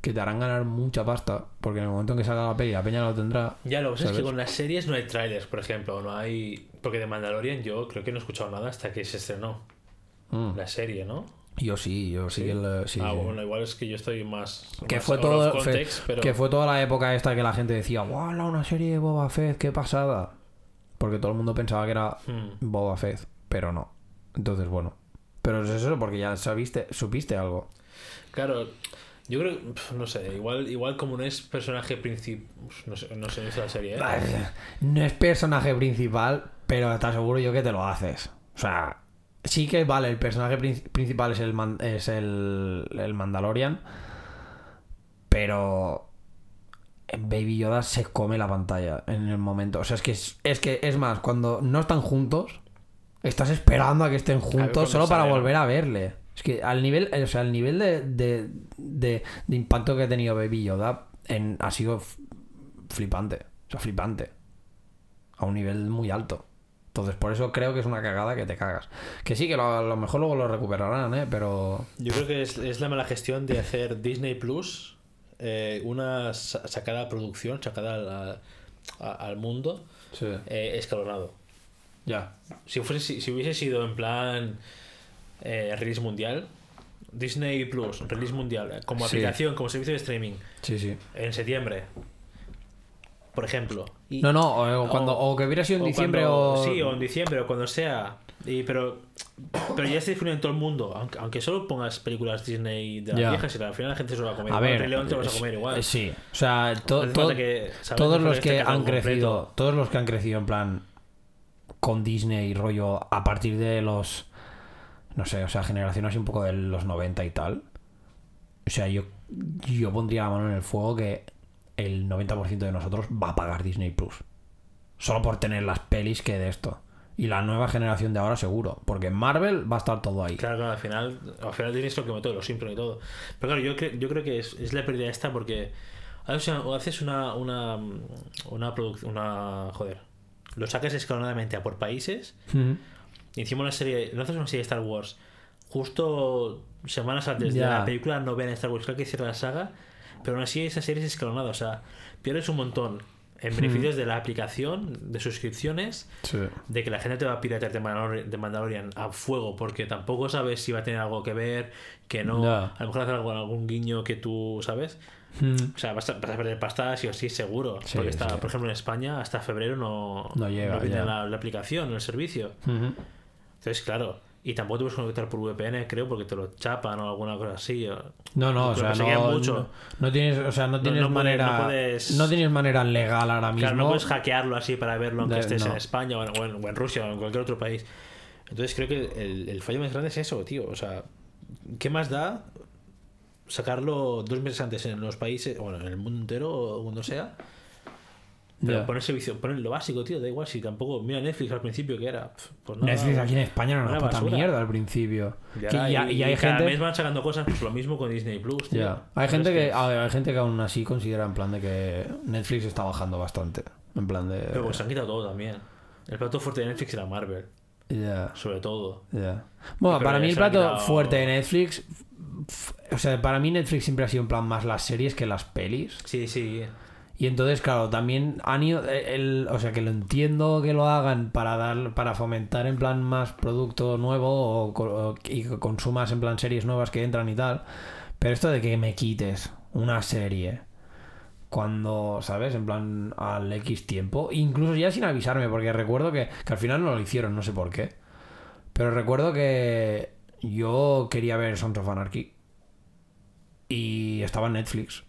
que te harán ganar mucha pasta. Porque en el momento en que salga la peli, la peña lo tendrá. Ya, lo pasa es que con las series no hay trailers, por ejemplo. No hay. Porque de Mandalorian yo creo que no he escuchado nada hasta que se estrenó Mm. la serie, ¿no? Yo sí, yo sí, el- sí, ah, sí. bueno, igual es que yo estoy más. Que más fue todo context, fue- pero... que fue toda la época esta que la gente decía, ¡Wow! Una serie de Boba Fett, qué pasada. Porque todo el mundo pensaba que era Hmm. Boba Fett, pero no. Entonces, bueno. Pero es eso porque ya sabiste, supiste algo. Claro, yo creo. No sé, igual, igual como no es personaje principal. No sé, no sé, sé la serie, ¿eh? No es personaje principal, pero te aseguro yo que te lo haces. O sea, sí que vale, el personaje prin- principal es el, man- es el, el Mandalorian, pero Baby Yoda se come la pantalla en el momento. O sea, es que es, es que es más, cuando no están juntos, estás esperando a que estén juntos solo para volver a verle. Es que al nivel, o sea, el nivel de, de, de- de impacto que ha tenido Baby Yoda en, ha sido flipante. O sea, flipante. A un nivel muy alto. Entonces, por eso creo que es una cagada que te cagas. Que sí, que lo- a lo mejor luego lo recuperarán, ¿eh? Pero... Yo creo que es, es la mala gestión de hacer Disney Plus eh, una sa- sacada producción, sacada al, a- al mundo Sí. eh, escalonado. Ya. Si, fuese, si, si hubiese sido en plan eh, release mundial, Disney Plus, release mundial, como Sí. aplicación, como servicio de streaming, Sí, sí. en septiembre, por ejemplo. Y- No, no, o, cuando, o que hubiera sido en diciembre cuando- o... Sí, o en diciembre, o cuando sea. Y, pero, pero ya está disponible en todo el mundo. Aunque, aunque solo pongas películas Disney de las Ya. viejas, y al final la gente se lo va a comer. A ver, Rey León te lo vas a comer igual. eh, sí, o sea, to- to- que- todos los hace que han crecido, completo. todos los que han crecido en plan con Disney rollo a partir de los no sé, o sea, generación así un poco de los 90 y tal. O sea, yo yo pondría la mano en el fuego que el 90% de nosotros va a pagar Disney Plus. Solo por tener las pelis que de esto. Y la nueva generación de ahora seguro, porque en Marvel va a estar todo ahí. Claro, claro, al final, al final tienes lo que meto, los Simpson y todo. Pero claro, yo, cre- yo creo que es, es la pérdida esta porque haces una, o haces una, una, una producción, una, joder, lo sacas escalonadamente a por países y encima una serie, no haces una serie de Star Wars justo semanas antes de la película novena de Star Wars, creo que cierra la saga, pero aún así esa serie es escalonada, o sea, pierdes un montón en beneficios de la aplicación, de suscripciones, Sí. de que la gente te va a piratear de Mandalorian, de Mandalorian a fuego porque tampoco sabes si va a tener algo que ver, que no. A lo mejor hacer algo, algún guiño que tú sabes. Ujú. O sea, vas a, vas a perder pasta sí o sí, seguro. Sí, porque está, sí. por ejemplo, en España hasta febrero no, No llega, viene ya. la, la aplicación, el servicio. Ujú. Entonces, claro. Y tampoco te puedes conectar por VPN, creo, porque te lo chapan o alguna cosa así. No, no, o sea, no, mucho. no, no tienes, o sea, no tienes no manera, no puedes- no tienes manera legal ahora mismo. Claro, no puedes hackearlo así para verlo aunque De- estés en España o en, o en- o en Rusia o en cualquier otro país. Entonces creo que el, el fallo más grande es eso, tío. O sea, ¿qué más da sacarlo dos meses antes en los países, bueno, en el mundo entero o donde sea? Pero Ya. poner servicio, poner lo básico, tío, da igual si tampoco. Mira Netflix al principio que era. Pues nada, Netflix aquí en España era una, una puta basura. mierda al principio. ya Que- era, y, y, y hay y cada gente, mes van sacando cosas, pues lo mismo con Disney Plus. tío. ya. hay gente que, a ver, hay gente que aún así considera en plan de que Netflix está bajando bastante, en plan de, Pero pues se han quitado todo también. El plato fuerte de Netflix era Marvel, ya, sobre todo. ya. Bueno, Pero para mí el plato quitado- fuerte de Netflix, o sea, para mí Netflix siempre ha sido en plan más las series que las pelis. Sí, sí. Y entonces, claro, también han ido. eh, El, o sea, que lo entiendo que lo hagan para dar para fomentar en plan más producto nuevo o, o- y consumas en plan series nuevas que entran y tal. Pero esto de que me quites una serie cuando, ¿sabes? En plan al X tiempo, incluso ya sin avisarme, porque recuerdo que, que al final no lo hicieron, no sé por qué. Pero recuerdo que yo quería ver Sons of Anarchy. Y estaba en Netflix.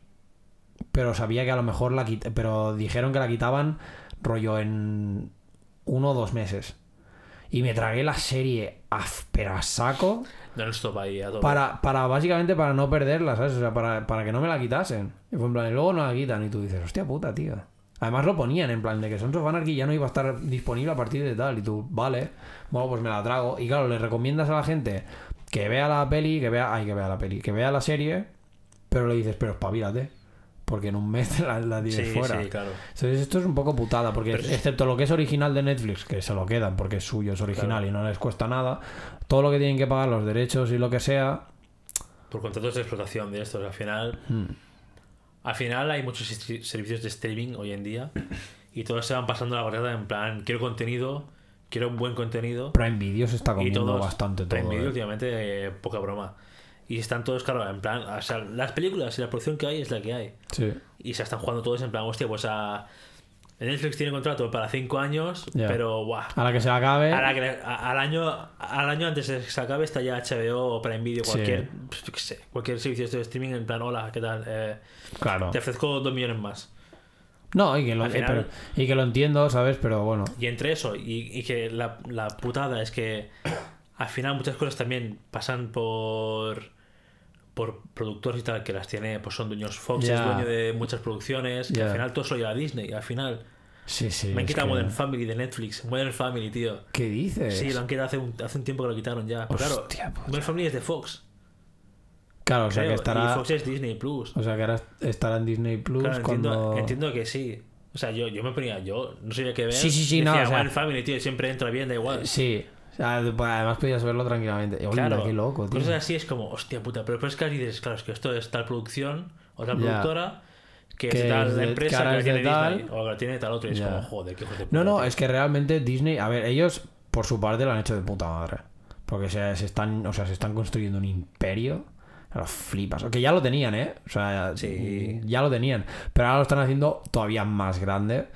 Pero sabía que a lo mejor la quit Pero dijeron que la quitaban rollo en uno o dos meses. Y me tragué la serie a, pero a saco No stop ahí a para, para básicamente para no perderla, ¿sabes? O sea, para, para que no me la quitasen. Y fue en plan, y luego no la quitan y tú dices, hostia puta, tío. Además lo ponían en plan de que Sons of Anarchy ya no iba a estar disponible a partir de tal. Y tú, vale, bueno, pues me la trago. Y claro, le recomiendas a la gente que vea la peli, que vea, ay, que vea la peli, que vea la serie, pero le dices, pero espabilate. Porque en un mes [laughs] la, la tienes sí, fuera. sí, claro. Entonces esto es un poco putada, porque Pero- excepto lo que es original de Netflix, que se lo quedan porque es suyo, es original Claro. y no les cuesta nada, todo lo que tienen que pagar, los derechos y lo que sea, Por contratos de explotación de estos. Al final, hmm, al final hay muchos servicios de streaming hoy en día y todos se van pasando la barrera en plan, quiero contenido, quiero un buen contenido. Prime Video se está y comiendo todos, bastante todo. Prime Video eh. últimamente, eh, poca broma. Y están todos, claro, en plan, o sea, las películas y la producción que hay es la que hay. Sí. Y se están jugando todos en plan, hostia, pues a... Netflix tiene contrato para 5 años, pero guau. A la que se acabe, A la que le- a- al, año, al año antes de que se acabe está ya HBO o Prime Video, Sí. cualquier, pues, yo qué sé, cualquier servicio de streaming en plan, hola, ¿qué tal? Eh, claro. te ofrezco 2 millones más. No, y que, lo, eh, pero- y que lo entiendo, ¿sabes? Pero bueno. Y entre eso, y, y que la, la putada es que al final muchas cosas también pasan por por productores y tal que las tiene, pues son dueños Fox, es dueño de muchas producciones, Ya. al final todo eso lleva a Disney, al final Sí, sí. me han quitado que- Modern Family de Netflix, Modern Family, tío. ¿Qué dices? Sí, lo han quitado hace un, hace un tiempo que lo quitaron ya. Pero claro, Hostia puta. Modern Family es de Fox. Claro, o sea creo, que estará. Y Fox es Disney Plus. O sea que ahora estará en Disney Plus Claro, entiendo que sí. O sea, yo, yo me ponía, yo no sabía qué ver. Sí, sí, sí, decía, no, o sea- Modern Family, tío, siempre entra bien, da igual. Sí. O sea, pues, además podías verlo tranquilamente. Claro, qué loco, tío. cosas así es como, hostia puta, pero después que dices, claro, es que esto es tal producción o tal productora que, Que es tal de- empresa que la tiene tal. Disney o que la tiene tal otro y es como, joder, qué hijos de puta. No, no, tío. es que realmente Disney, a ver, ellos por su parte lo han hecho de puta madre. Porque se, se están, o sea, se están construyendo un imperio. Lo flipas. Que ya lo tenían, ¿eh? O sea, Sí. ya lo tenían. Pero ahora lo están haciendo todavía más grande.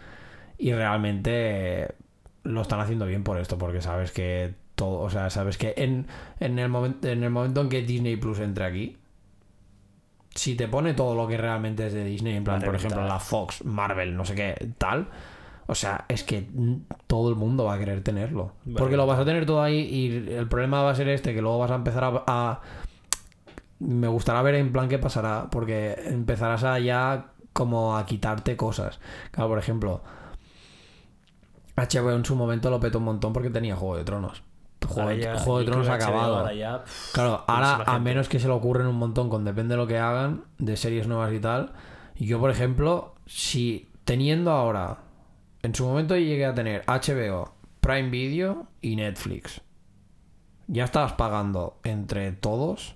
Y realmente lo están haciendo bien por esto. Porque sabes que todo, o sea, sabes que en, en, el, momento en el momento en que Disney Plus entre aquí, si te pone todo lo que realmente es de Disney, en plan, por ejemplo, la Fox, Marvel, no sé qué, tal. O sea, es que todo el mundo va a querer tenerlo. Porque lo vas a tener todo ahí y el problema va a ser este, que luego vas a empezar a... a- me gustará ver en plan qué pasará, porque empezarás a ya como a quitarte cosas. Claro, por ejemplo, HBO en su momento lo petó un montón porque tenía Juego de Tronos. Juego, de- ya- Juego de yo Tronos acabado. ahora ya, pff, Claro, ahora a menos que se le ocurren un montón con depende de lo que hagan, de series nuevas y tal. Yo, por ejemplo, si teniendo ahora, en su momento llegué a tener HBO, Prime Video y Netflix. Ya estabas pagando entre todos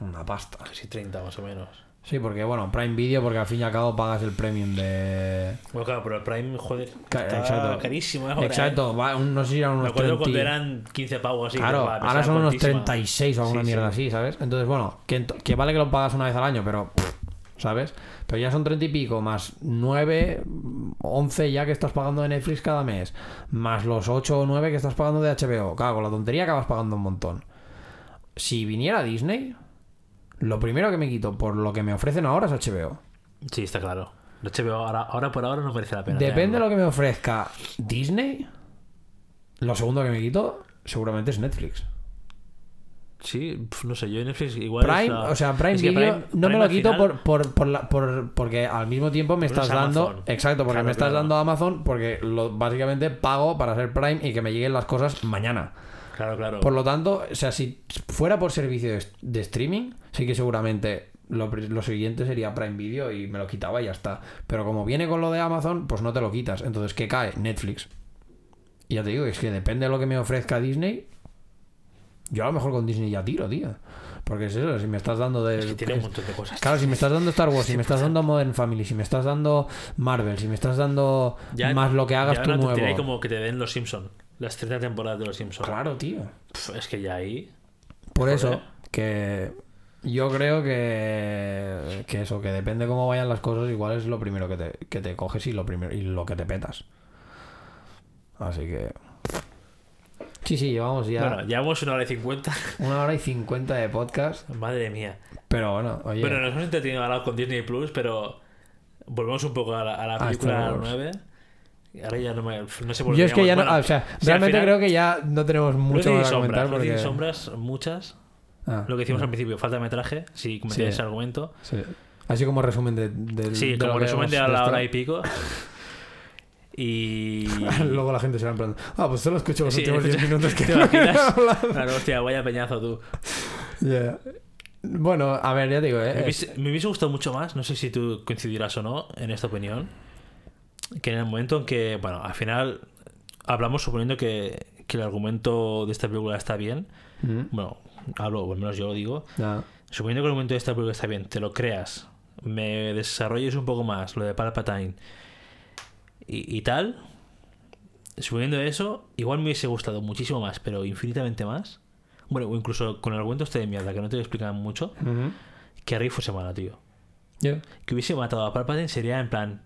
una pasta. Casi 30 más o menos. Sí, porque bueno, Prime Video, porque al fin y al cabo pagas el premium de. Bueno, claro, pero el Prime, joder, está exacto. carísimo ¿eh? ahora. Exacto, va, un- no sé si eran ¿eh? Me unos acuerdo 30 cuando eran 15 pavos así. Claro, ahora son unos cuantísima. 36 o alguna Sí, mierda sí. así, ¿sabes? Entonces, bueno, que, vale que lo pagas una vez al año, pero, pff, ¿sabes? Pero ya son 30 y pico, más 9, 11 ya que estás pagando de Netflix cada mes, más los 8 o 9 que estás pagando de HBO. Claro, con la tontería acabas pagando un montón. Si viniera Disney, lo primero que me quito por lo que me ofrecen ahora es HBO. Sí, está claro. El HBO ahora, ahora por ahora no merece la pena. Depende de lo que me ofrezca Disney, lo segundo que me quito seguramente es Netflix. Sí, no sé, yo en Netflix igual. Prime, la- o sea, Prime Video no me lo quito final- por, por, por, la- por- porque al mismo tiempo me estás es dando. Amazon. Exacto, porque Claro, me estás claro. dando Amazon porque lo, básicamente pago para ser Prime y que me lleguen las cosas mañana. Claro, claro. Por lo tanto, o sea, si fuera por servicio de, streaming, sí que seguramente lo, lo siguiente sería Prime Video y me lo quitaba y ya está. Pero como viene con lo de Amazon, pues no te lo quitas. Entonces, ¿qué cae? Netflix. Y ya te digo, es que depende de lo que me ofrezca Disney. Yo a lo mejor con Disney ya tiro, tío. Porque es eso, si me estás dando de. Es que tiene un es- montón de cosas. Claro, si me estás dando Star Wars, si me estás dando Modern Family, si me estás dando Marvel, si me estás dando Ya- más lo que hagas ya tú nuevo. como que te den los Simpsons. Las 30 temporadas de los Simpsons. Claro, tío. es que ya ahí. Por Joder. eso, que yo creo que, que eso, que depende cómo vayan las cosas, igual es lo primero que te, que te coges y lo primero y lo que te petas. Así que. Sí, sí, llevamos ya Bueno, llevamos una hora y cincuenta. [laughs] una hora y cincuenta de podcast. Madre mía. Pero bueno, oye. Bueno, nos hemos entretenido ahora con Disney Plus, pero volvemos un poco a la, a la película Star Wars. 9. Ahora ya no, me, no sé por Yo qué es que ya no. o sea, si realmente final- creo que ya no tenemos mucho más sombras, comentar sombras, muchas. Ah, Lo que decimos ah, al principio, falta de metraje, si comentáis Sí. ese argumento. sí. Así como resumen de. del- Sí, de como que resumen de a la hora y pico. [laughs] Y. [laughs] Luego la gente se va en plan. Ah, pues solo escucho los Sí, últimos 10 escucha- minutos que [laughs] ¿Te imaginas? hablan". Claro, hostia, vaya peñazo tú. Ya. Bueno, a ver, ya te digo, ¿eh? Hubiese, me hubiese gustado mucho más, no sé si tú coincidirás o no en esta opinión, que en el momento en que, bueno, al final hablamos suponiendo que, que el argumento de esta película está bien, Mm, bueno, hablo, o al menos yo lo digo, suponiendo que el argumento de esta película está bien, te lo creas, me desarrolles un poco más lo de Palpatine y, y tal, suponiendo eso, igual me hubiese gustado muchísimo más, pero infinitamente más. Bueno, o incluso con el argumento este de mierda, que no te lo explican mucho, Ujú. que Rey fuese mala, tío. Ya. que hubiese matado a Palpatine sería en plan.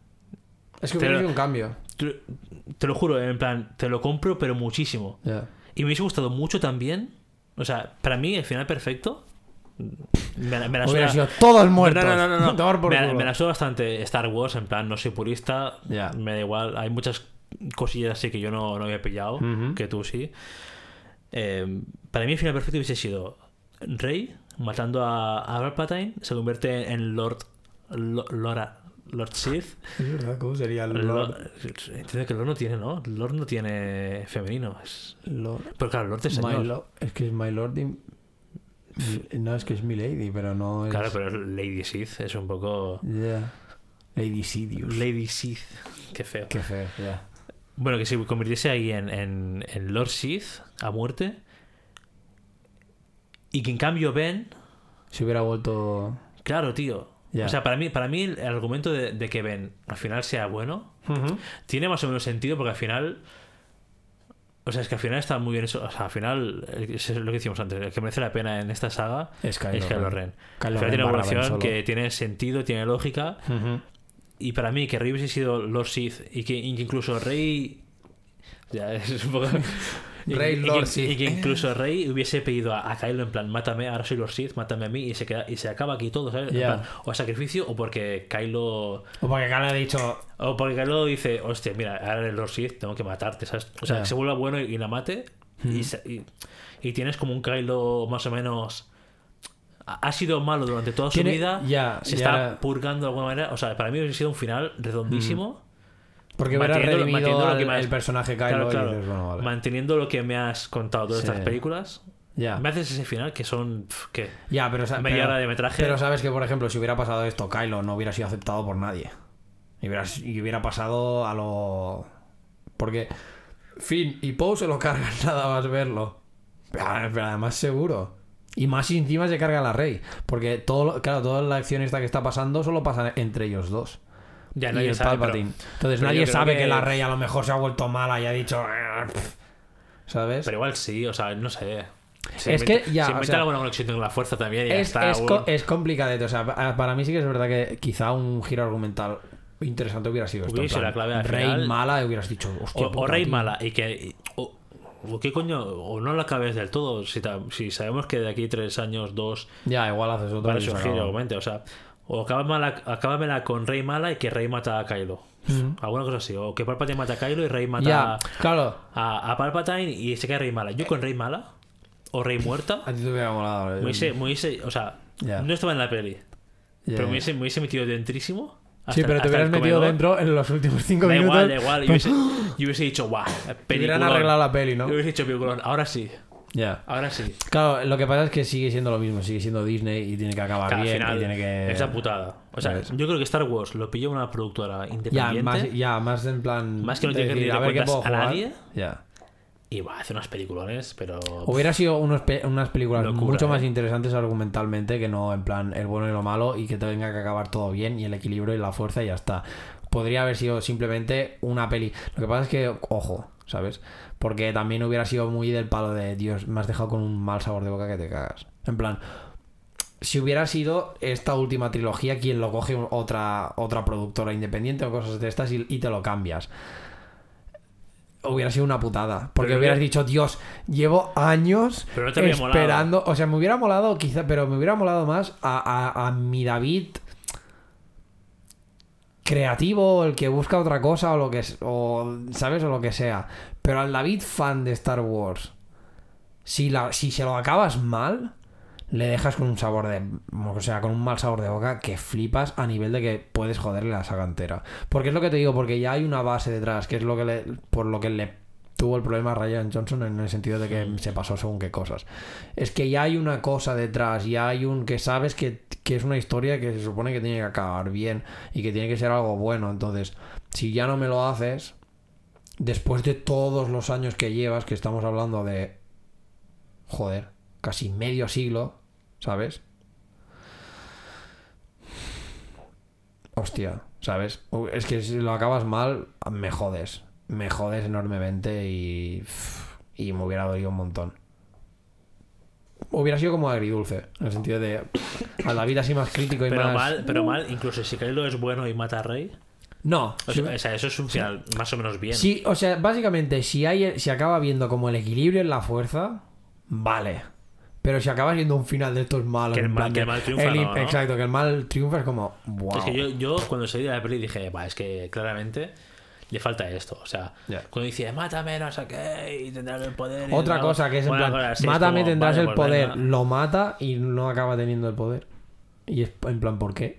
Es que hubiera sido un cambio. Te, te lo juro, en plan, te lo compro, pero muchísimo. Y me hubiese gustado mucho también. O sea, para mí, el final perfecto. Me, me la suda- sido todos muertos. No, no, no, no, no. [laughs] Tomar por me, la- culo. me la suda bastante Star Wars, en plan, no soy purista. Ya. Me da igual. Hay muchas cosillas así que yo no, no había pillado, que tú sí. Eh, para mí, el final perfecto hubiese sido Rey matando a, a Palpatine, se convierte en Lord. Lo- Lora, Lord Sith. Es verdad, ¿cómo sería Lord, Lord? entiendo que Lord no tiene, ¿no? Lord no tiene femenino. Es... Lord. Pero claro, Lord es señor. Lord. Es que es My Lord. No, es que es mi lady, pero no es. Claro, pero Lady Sith es un poco. Ya. Lady Sidious. Lady Sith. Qué feo. Qué feo, ya. Bueno, que se convirtiese ahí en, en, en Lord Sith a muerte. Y que en cambio Ben. Si hubiera vuelto. Claro, tío. O sea, para mí, para mí el, argumento de, de que Ben al final sea bueno tiene más o menos sentido porque al final. O sea, es que al final está muy bien eso. O sea, al final, es lo que decíamos antes, el que merece la pena en esta saga Es Kylo, es Kylo Ren. Ren. Kylo Ren tiene una evolución que tiene sentido, tiene lógica. Y para mí, que Rey hubiese sido Lord Sith y que incluso Rey. Ya, [laughs] es un poco. Y- Rey y que- Lord y Sith. que incluso Rey hubiese pedido a, a Kylo en plan, mátame, ahora soy Lord Sith, mátame a mí y se, queda, y se acaba aquí todo, ¿sabes? En Ya. plan, o a sacrificio o porque Kylo. O porque Kylo ha dicho. O porque Kylo dice, hostia, mira, ahora eres Lord Sith, tengo que matarte, ¿sabes? O sea, Ya. que se vuelva bueno y la mate. y, se- y, y tienes como un Kylo más o menos. Ha sido malo durante toda su Tiene- vida. ya, se ya está era- purgando de alguna manera. O sea, para mí hubiese sido un final redondísimo. Porque Manteniendo- lo que el personaje Kylo Claro, y claro. dices, bueno, vale. Manteniendo lo que me has contado todas Sí. estas películas. Ya. Me haces ese final que son. ¿Qué? Ya, pero, Media pero- hora de metraje. Pero sabes que, por ejemplo, si hubiera pasado esto, Kylo no hubiera sido aceptado por nadie. Y hubiera, y hubiera pasado a lo. Porque Finn y Poe se lo [laughs] cargan nada más verlo. Pero, pero además seguro. Y más encima se carga la Rey. Porque todo, claro, toda la acción esta que está pasando solo pasa entre ellos dos. Ya y nadie el sabe, pero- Palpatine. Entonces pero nadie sabe que... que- la Rey a lo mejor se ha vuelto mala y ha dicho. "Eh, pff". ¿Sabes? Pero igual sí, o sea, no sé. Se Es inventa- que ya, Se o sea, alguna conexión con la fuerza también y ya es, está. es, un- co- es complicadete. O sea, pa- para mí sí que es verdad que quizá un giro argumental interesante hubiera sido esto. Hubiese la clave al Rey final. mala y hubieras dicho, hostia, o, o puta, Rey tío. mala y que. y- o, o qué coño, o no la acabes del todo. Si, ta- si sabemos que de aquí tres años, dos, Ya, igual haces otra para y surgir acabó. argumente. O sea, o acábamela, acábamela con Rey mala y que Rey mata a Kylo. Ujú. Alguna cosa así. O que Palpatine mata a Kylo y Rey mata claro. a, a Palpatine y se queda Rey mala. Yo con Rey mala o Rey muerta, A ti te hubiera molado. eh. me hubiese, me hubiese- o sea, no estaba en la peli, pero me hubiese, me hubiese metido dentrísimo. Sí, pero te hubieras metido dentro en los últimos cinco Da minutos. igual, da igual. [laughs] Yo hubiese, yo hubiese dicho, guau, Te hubieran arreglado la peli, ¿no? Yo hubiese dicho peliculón. Ahora sí, Ya. ahora sí. Claro, lo que pasa es que sigue siendo lo mismo. Sigue siendo Disney y tiene que acabar bien. final y tiene que... es la putada. O sea, ¿Sabes? yo creo que Star Wars lo pilló una productora Ya independiente más, ya, más en plan. Más que no tiene que decir, a ver qué puedo a nadie. Ya. y va a hacer unas peliculones, pero. Hubiera sido unos pe- unas películas Locura, mucho ¿eh? más interesantes argumentalmente que no en plan el bueno y lo malo y que tenga que acabar todo bien y el equilibrio y la fuerza y ya está. Podría haber sido simplemente una peli. Lo que pasa es que, ojo, ¿sabes? Porque también hubiera sido muy del palo de Dios, me has dejado con un mal sabor de boca que te cagas. En plan, si hubiera sido esta última trilogía quien lo coge otra, otra productora independiente o cosas de estas y, y te lo cambias. hubiera sido una putada. Porque Pero hubieras que- dicho, Dios, llevo años Pero no te había esperando. O sea, me hubiera molado, quizá, pero me hubiera molado más a, a- a mi David creativo, el que busca otra cosa o lo que es, o sabes o lo que sea. Pero al David fan de Star Wars, si la, si se lo acabas mal, le dejas con un sabor de, o sea, con un mal sabor de boca que flipas a nivel de que puedes joderle la saga entera. Porque es lo que te digo, porque ya hay una base detrás, que es lo que le, por lo que le tuvo el problema a Ryan Johnson en el sentido de que se pasó según qué cosas. Es que ya hay una cosa detrás, ya hay un que sabes que, que es una historia que se supone que tiene que acabar bien y que tiene que ser algo bueno. Entonces, si ya no me lo haces, después de todos los años que llevas, que estamos hablando de, joder, casi medio siglo, ¿sabes? Hostia, ¿sabes? Es que si lo acabas mal, me jodes. Me jodes enormemente y. Y me hubiera dolido un montón. Hubiera sido como agridulce, en el sentido de. A la vida así más crítico y Pero más. mal, pero mal, incluso si Kylo es bueno y mata a Rey. No. O sea, o sea, eso es un final más o menos bien. Sí, o sea, básicamente, si hay, si acaba viendo como el equilibrio en la fuerza, vale. Pero si acaba siendo un final de estos malos, Que el mal- que de- el mal triunfa, el- no, ¿no? Exacto, que el mal triunfa es como, wow. Es que yo, yo cuando salí de la peli dije, va, es que claramente le falta esto. O sea, cuando dice, mátame, no sé qué, y tendrás el poder. Otra tal". cosa que es en Bueno, plan, claro, sí, mátame, como, tendrás vale, el pues poder, lo mata y no acaba teniendo el poder. Y es en plan, ¿por qué?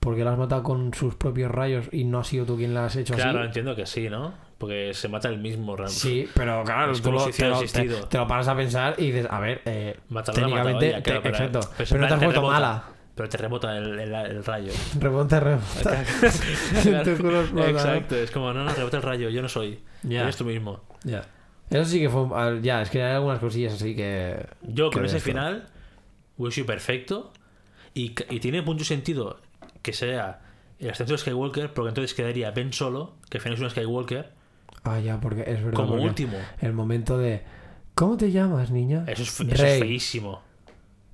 Porque lo has matado con sus propios rayos y no has sido tú quien lo has hecho Claro, así. entiendo que sí, ¿no? Porque se mata el mismo realmente. Sí, pero claro, tú lo, si te, lo, te, lo paras a pensar y dices, a ver, eh, la matado técnicamente, claro, te- pero- exacto, pero pero, en no te has vuelto mala. Pero te rebota el, el- el rayo. Explota, [laughs] ¿no? Exacto, es como, no, no, rebota el rayo, yo no soy. Ya. Eres tú mismo. Ya. Eso sí que fue. Ya, es que hay algunas cosillas así que. Yo que con ese esto. final sido perfecto y, y tiene mucho sentido que sea el ascenso de Skywalker porque entonces quedaría Ben Solo, que al final es un Skywalker, Ah, ya, porque es verdad. como último. El momento de. ¿Cómo te llamas, niña? Eso es, eso es feísimo.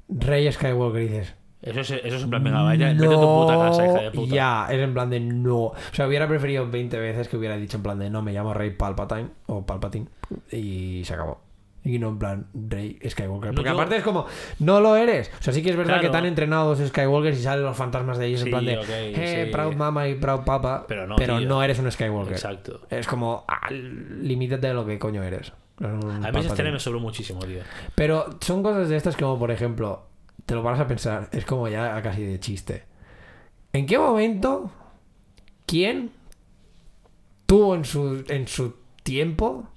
Rey Skywalker, dices. Eso es, eso es en plan, venga, vaya, vete a tu puta casa, hija de puta. Ya, es en plan de no. O sea, hubiera preferido 20 veces que hubiera dicho en plan de no, me llamo Rey Palpatine o Palpatine y se acabó. Y no en plan Rey Skywalker. No, Porque yo- aparte es como, no lo eres. O sea, sí que es verdad Claro. que están entrenados Skywalkers y salen los fantasmas de ellos Sí, en plan de, eh, sí. Proud Mama y Proud Papa. Pero no, pero no eres un Skywalker. Exacto. Es como, al límite de lo que coño eres. A mí esa escena me sobró muchísimo, tío. Pero son cosas de estas como, por ejemplo, te lo paras a pensar, es como ya casi de chiste. ¿En qué momento, quién tuvo en su, en su tiempo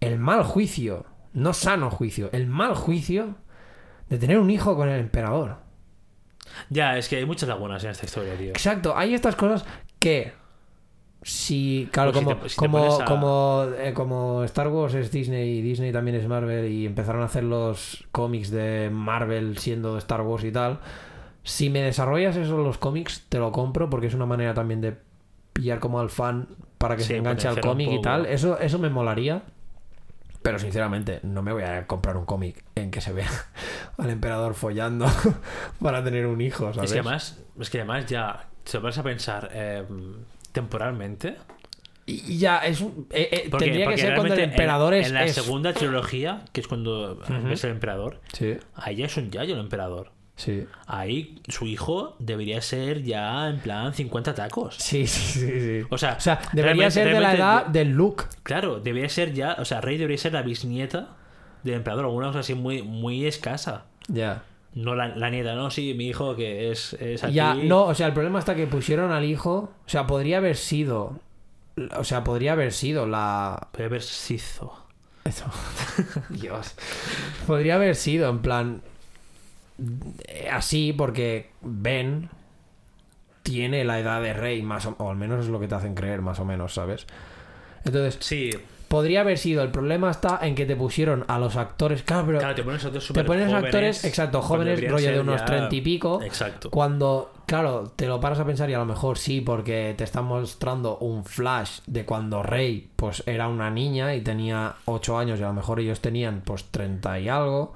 el mal juicio, no sano juicio, el mal juicio de tener un hijo con el emperador? Ya, es que hay muchas lagunas en esta historia, tío. Exacto, hay estas cosas que si claro Pues si como te- si te como pones a- como, eh, como Star Wars es Disney y Disney también es Marvel y empezaron a hacer los cómics de Marvel siendo Star Wars y tal si me desarrollas eso en los cómics te lo compro porque es una manera también de pillar como al fan para que Sí, se enganche al cómic y tal eso eso me molaría pero sinceramente no me voy a comprar un cómic en que se vea [laughs] al emperador follando [laughs] para tener un hijo ¿sabes? Es que además, es que además ya, si te vas a pensar eh, temporalmente, Y ya, es un- eh, eh, porque, tendría que ser cuando el emperador en, es. en la es- segunda trilogía, que es cuando ves el emperador, Sí, ahí ya es un yayo el emperador. sí. Ahí su hijo debería ser ya en plan 50 tacos. Sí, sí, sí, sí. O sea, O sea, debería ser de la edad de- del Luke. Claro, debería ser ya, o sea, Rey debería ser la bisnieta del emperador, alguna cosa así muy, muy escasa. Ya. No la, la nieta, no, sí, mi hijo que es, es aquí. Ya, no, o sea, el problema está que pusieron al hijo. O sea, podría haber sido. O sea, podría haber sido la. Puede haber sizo. Eso. [laughs] Dios. Podría haber sido, en plan. Así, porque Ben tiene la edad de rey, más o, o al menos es lo que te hacen creer, más o menos, ¿sabes? Entonces, Sí, podría haber sido. El problema está en que te pusieron a los actores. Claro, pero. claro, te pones actores te jóvenes, actores, exacto, jóvenes, rollo de unos ya- treinta y pico. Exacto. Cuando, claro, te lo paras a pensar y a lo mejor sí, porque te están mostrando un flash de cuando Rey pues era una niña y tenía 8 años y a lo mejor ellos tenían pues 30 y algo.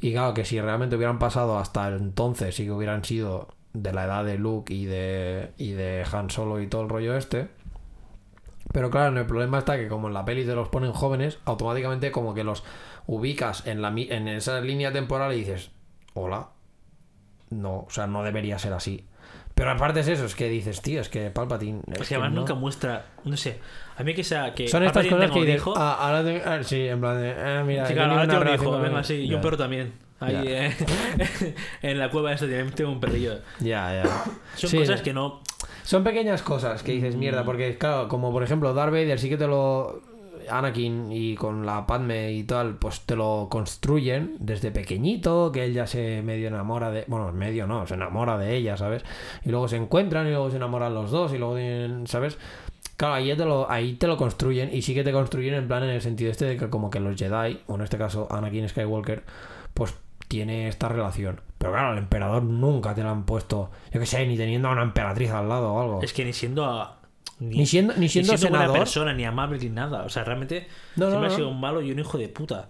Y claro, que si realmente hubieran pasado hasta entonces y que hubieran sido de la edad de Luke y de, y de Han Solo y todo el rollo este, Pero claro, el problema está que como en la peli te los ponen jóvenes, automáticamente como que los ubicas en, la, en esa línea temporal y dices, hola, no, o sea, no debería ser así. Pero aparte es eso, es que dices, tío, es que Palpatine... Es es que además no". nunca muestra. No sé. A mí que sea. Que Son estas Palpatine cosas tenga que dices, ah, ahora te- ah, sí, en plan de, ah, mira, Sí, claro, ahora tengo un hijo, con venga, él". sí, y un perro también. Ahí, eh, [laughs] en la cueva esta tengo un perrillo. Ya, ya. Son Sí, cosas que no. Son pequeñas cosas que dices Mm. mierda, porque claro, como por ejemplo Darth Vader sí que te lo... Anakin y con la Padme y tal, pues te lo construyen desde pequeñito, que él ya se medio enamora de... Bueno, medio no, se enamora de ella, ¿sabes? Y luego se encuentran y luego se enamoran los dos y luego tienen, ¿sabes? Claro, ahí te, lo, ahí te lo construyen y sí que te construyen en plan en el sentido este de que como que los Jedi, o en este caso Anakin Skywalker, pues tiene esta relación. Pero claro, el emperador nunca te lo han puesto, yo que sé, ni teniendo a una emperatriz al lado o algo. Es que ni siendo. a- Ni siendo- ni siendo buena senador. persona, ni amable, ni nada. O sea, realmente. No, siempre no. ha sido un malo y un hijo de puta.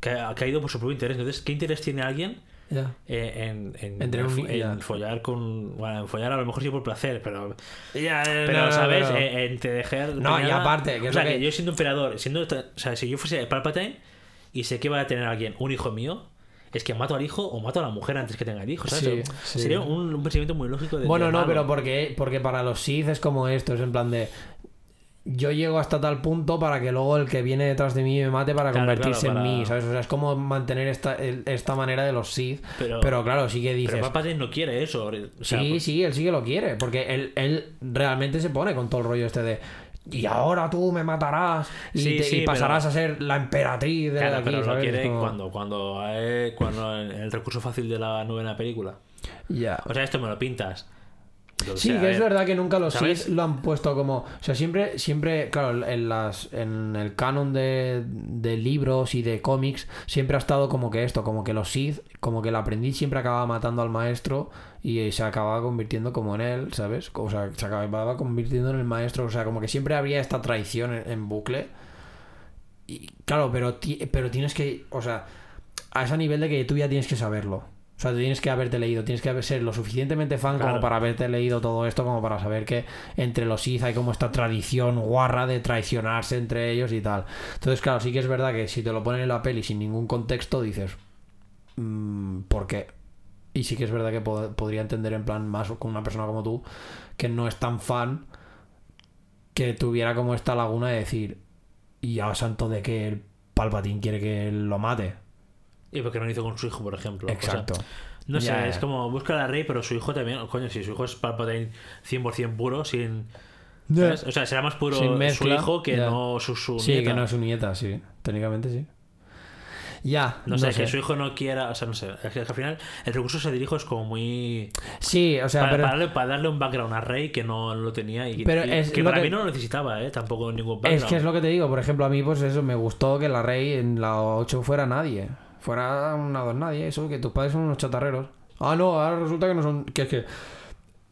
Que ha, ido por su propio interés. Entonces, ¿qué interés tiene alguien Ya. eh, en, en, Entre un- en follar con. Bueno, en follar a lo mejor sí por placer, pero. Ya, Pero, ¿sabes? Eh, en te dejar. No, y aparte, que o es sea, que... que- yo siendo emperador, siendo. O sea, si yo fuese Palpatine y sé que va a tener alguien, un hijo mío, es que mato al hijo o mato a la mujer antes que tenga el hijo, ¿sabes? Sí, sí. Sería un, un pensamiento muy lógico de. Bueno, no, malo. pero porque, porque para los Sith es como esto, es en plan de... Yo llego hasta tal punto para que luego el que viene detrás de mí me mate para Claro, convertirse claro, en mí, ¿sabes? O sea, es como mantener esta, esta manera de los Sith. Pero, Pero- claro, sí que dices... Pero Palpatine no quiere eso. O sea, sí, pues- sí, él sí que lo quiere, porque él, él realmente se pone con todo el rollo este de... Y ahora tú me matarás y, Sí, te- sí, y pasarás pero- a ser la emperatriz de Claro, aquí, pero lo ¿sabes? Es quiere como- cuando, cuando, cuando el recurso fácil de la novena película. Ya. O sea, esto me lo pintas. Sí, que es ver, verdad que nunca los. Sith lo han puesto como. O sea, siempre, siempre, claro, en las. En el canon de, de libros y de cómics, siempre ha estado como que esto, como que los Sith, como que el aprendiz siempre acababa matando al maestro y se acababa convirtiendo como en él, ¿sabes? O sea, se acababa convirtiendo en el maestro. O sea, como que siempre había esta traición en, en bucle. Y claro, pero, ti- pero tienes que. O sea, a ese nivel de que tú ya tienes que saberlo. O sea, tú tienes que haberte leído, tienes que ser lo suficientemente fan como para haberte leído todo esto, como para saber que entre los Sith hay como esta tradición guarra de traicionarse entre ellos y tal. Entonces, claro, sí que es verdad que si te lo ponen en la peli sin ningún contexto, dices, "Mm, ¿por qué? Y sí que es verdad que pod- podría entender en plan más con una persona como tú, que no es tan fan, que tuviera como esta laguna de decir, ¿y a santo de que el Palpatine quiere que lo mate? Y porque no lo hizo con su hijo, por ejemplo. O sea, Exacto. no sé, es como busca a la rey, pero su hijo también. Coño, si su hijo es Palpatine 100% puro, sin. O sea, será más puro Sin su hijo que no su, su Sí, nieta. que no es su nieta, sí. Técnicamente sí. Ya, No sé, que su hijo no quiera, o sea, no sé, es que al final el recurso se dirijo es como muy... Sí, o sea, para, pero... para darle, para darle un background a Rey que no lo tenía y, Pero y- es que para que- mí no lo necesitaba, ¿eh? Tampoco ningún background. Es que es lo que te digo, por ejemplo, a mí pues eso, me gustó que la Rey en la 8 fuera nadie. Fuera una dos nadie, eso, que tus padres son unos chatarreros. Ah, no, ahora resulta que no son... Que es que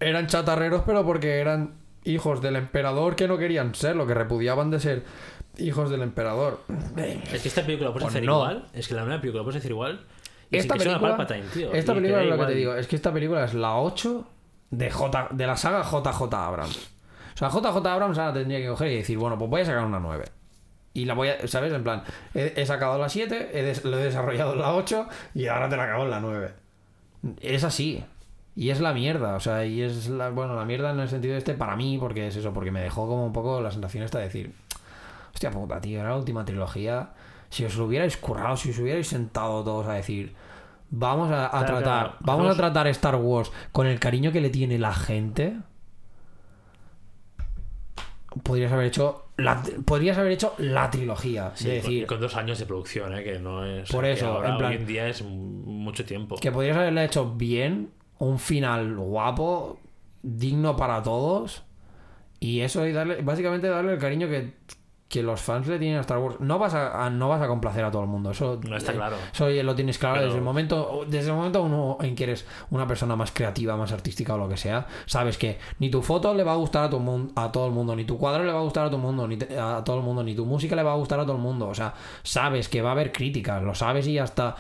eran chatarreros pero porque eran hijos del emperador que no querían ser, lo que repudiaban de ser hijos del emperador. Es que esta película la puedes Pues hacer no. igual, es que la nueva película la puedes hacer igual. Y Esta película, Palpatine, tío. esta película es lo que te digo, es que esta película es la 8 de, J, de la saga JJ Abrams. O sea, JJ Abrams ahora tendría que coger y decir, bueno, pues voy a sacar una 9. Y la voy a, ¿sabes? En plan, he, he sacado la 7, he des- lo he desarrollado en la 8 y ahora te la acabo en la 9. Es así. Y es la mierda, o sea, y es la, bueno, la mierda en el sentido este para mí, porque es eso, porque me dejó como un poco la sensación esta de decir, hostia puta, tío, era la última trilogía. Si os lo hubierais currado, si os hubierais sentado todos a decir, vamos a, tratar, claro. vamos a tratar Star Wars con el cariño que le tiene la gente. Podrías haber hecho la, podrías haber hecho la trilogía. Sí, es con- decir, con, dos años de producción, ¿eh? Que no es... Por eso, ahora, en plan- Hoy en día es mucho tiempo. que podrías haberle hecho bien, un final guapo, digno para todos. Y eso y darle, básicamente darle el cariño que, que los fans le tienen a Star Wars. No vas a, a- no vas a complacer a todo el mundo. Eso No está eh, claro. Eso lo tienes claro Pero- desde el momento, desde el momento uno en que eres una persona más creativa, más artística o lo que sea, sabes que ni tu foto le va a gustar a, tu a todo el mundo, ni tu cuadro le va a gustar a todo el mundo, ni te- a todo el mundo, ni tu música le va a gustar a todo el mundo. O sea, sabes que va a haber críticas, lo sabes y ya está.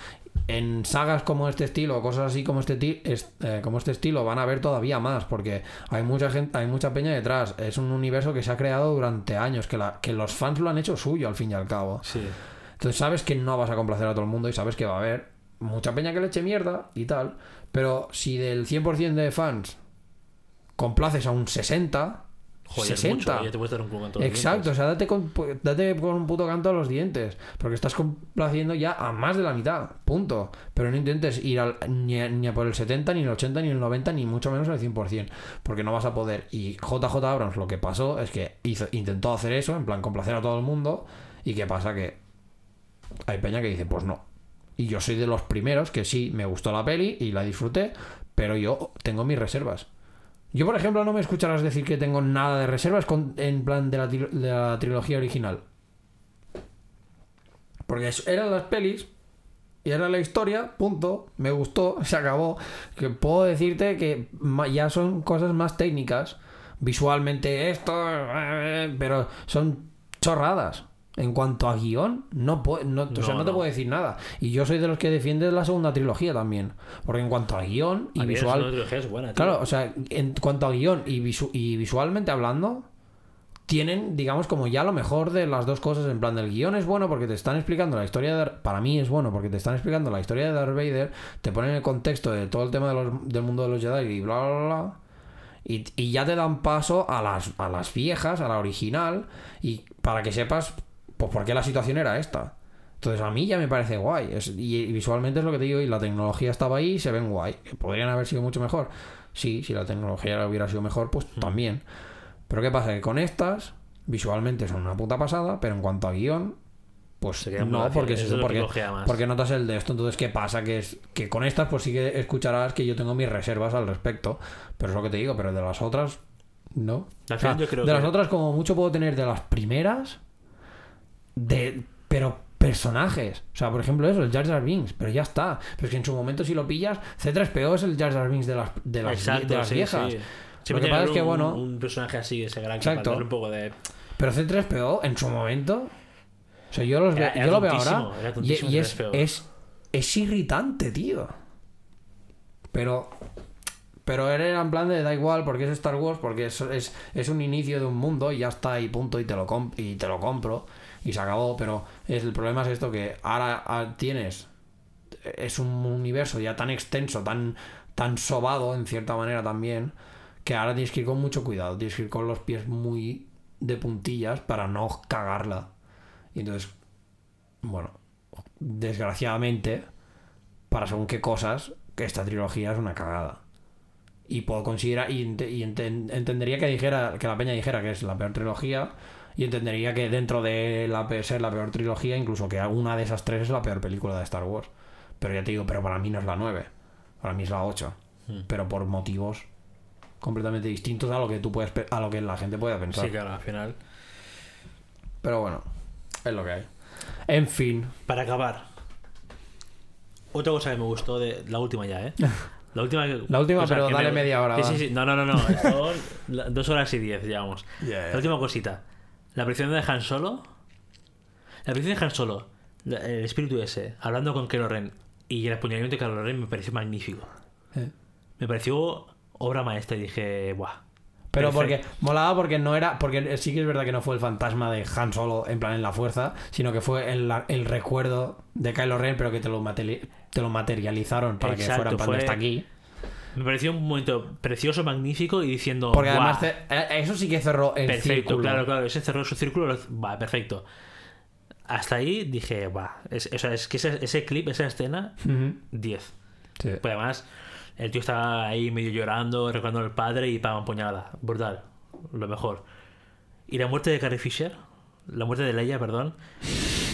En sagas como este estilo, cosas así como este, eh, como este estilo, van a ver todavía más, porque hay mucha gente, hay mucha peña detrás. Es un universo que se ha creado durante años, que, la, que los fans lo han hecho suyo al fin y al cabo. Sí. Entonces sabes que no vas a complacer a todo el mundo y sabes que va a haber mucha peña que le eche mierda y tal. Pero si del 100% de fans complaces a un 60, Joder, 60. mucho, ya te puedes dar un con todos los Exacto, o sea, date con, date con un puto canto a los dientes. Porque estás complaciendo ya a más de la mitad. Punto. Pero no intentes ir al- ni, a, ni a por el 70, ni el 80, ni el 90, ni mucho menos el 100%. Porque no vas a poder. Y JJ Abrams lo que pasó es que hizo, intentó hacer eso, en plan complacer a todo el mundo. ¿Y qué pasa? Que hay peña que dice, pues no. Y yo soy de los primeros que sí, me gustó la peli y la disfruté, pero yo tengo mis reservas. Yo, por ejemplo, no me escucharás decir que tengo nada de reservas con- en plan de la, de la trilogía original. Porque eran las pelis y era la historia, punto. Me gustó, [laughs] se acabó. Que puedo decirte que ya son cosas más técnicas. Visualmente esto, eh, pero son chorradas. En cuanto a guion, no, puedo, no, o sea, No, no te no. puedo decir nada. Y yo soy de los que defiende la segunda trilogía también. Porque en cuanto a guion y A visual, es buena. Claro, o sea, en cuanto a guion y, visu- y visualmente hablando, tienen, digamos, como ya lo mejor de las dos cosas. En plan, del guion es bueno porque te están explicando la historia de. Dar- Para mí es bueno porque te están explicando la historia de Darth Vader, te ponen el contexto de todo el tema de los- del mundo de los Jedi y bla, bla, bla. Y, y ya te dan paso a las, a las viejas, a la original, y para que sepas, pues, por qué la situación era esta. Entonces a mí ya me parece guay. Es- y, y visualmente es lo que te digo, y la tecnología estaba ahí y se ven guay. Que podrían haber sido mucho mejor. Sí, si la tecnología hubiera sido mejor, pues también. Pero ¿qué pasa? Que con estas, visualmente son una puta pasada, pero en cuanto a guion, pues Se queda muy no, porque, Eso porque, porque notas el de esto. Entonces, ¿qué pasa? Que es que con estas, pues sí que escucharás que yo tengo mis reservas al respecto. Pero es lo que te digo, pero de las otras, no. O sea, yo creo de que- las otras, como mucho puedo tener de las primeras, de pero personajes. O sea, por ejemplo, eso, el Jar Jar Binks, pero ya está. Pero es que en su momento, si lo pillas, C3PO es el Jar Jar Binks de las, de las, Exacto, de las sí, viejas. sí. Lo que pasa es que, bueno- Un personaje así, ese gran que Exacto. darle un poco de. Pero C3PO en su momento. O sea, yo, los Era- ve- era yo lo veo ahora. era Y, es, C3PO. es, es irritante, tío. Pero. Pero era en plan de da igual porque es Star Wars, porque es, es, es un inicio de un mundo y ya está y punto y te lo, comp- y te lo compro y se acabó. Pero el problema es esto que ahora ah, tienes. Es un universo ya tan extenso, tan, tan sobado en cierta manera también, que ahora tienes que ir con mucho cuidado, tienes que ir con los pies muy de puntillas para no cagarla. Y entonces, bueno, desgraciadamente, para según qué cosas, que esta trilogía es una cagada. Y puedo considerar, y, ente- y enten- entendería que dijera, que la peña dijera que es la peor trilogía, y entendería que dentro de la ser la peor trilogía, incluso que una de esas tres es la peor película de Star Wars. Pero ya te digo, pero para mí no es la 9, para mí es la 8. Hmm. Pero por motivos completamente distintos a lo que tú puedes a lo que la gente puede pensar. Sí, claro, al final. Pero bueno, es lo que hay. En fin, Para acabar. Otra cosa que me gustó de la última ya, ¿eh? [laughs] La última, La última, pero dale media hora, Sí, sí, sí. No, no, no, no. Son dos horas y diez, digamos. [laughs] Yeah. La última cosita. La aparición de Han Solo. La aparición de Han Solo. El espíritu ese. Hablando con Kylo Ren. Y el apuñalamiento de Kylo Ren me pareció magnífico. Eh. Me pareció obra maestra y dije, ¡buah! Pero porque molaba porque no era. Porque sí que es verdad que no fue el fantasma de Han Solo en plan en la fuerza, sino que fue el, el recuerdo de Kylo Ren, pero que te lo, materi- te lo materializaron para que fuera en plan de fue- está aquí. Me pareció un momento precioso, magnífico y diciendo. Porque además te- eh, eso sí que cerró el Perfecto, círculo. claro, claro. Ese cerró su círculo. lo- Va, perfecto. Hasta ahí dije, va. Es, o sea, es que ese, ese clip, esa escena, Ujú. 10. Sí. Pues además, el tío estaba ahí medio llorando, recordando al padre y pam, puñalada. Brutal. Lo mejor. Y la muerte de Carrie Fisher, la muerte de Leia, perdón,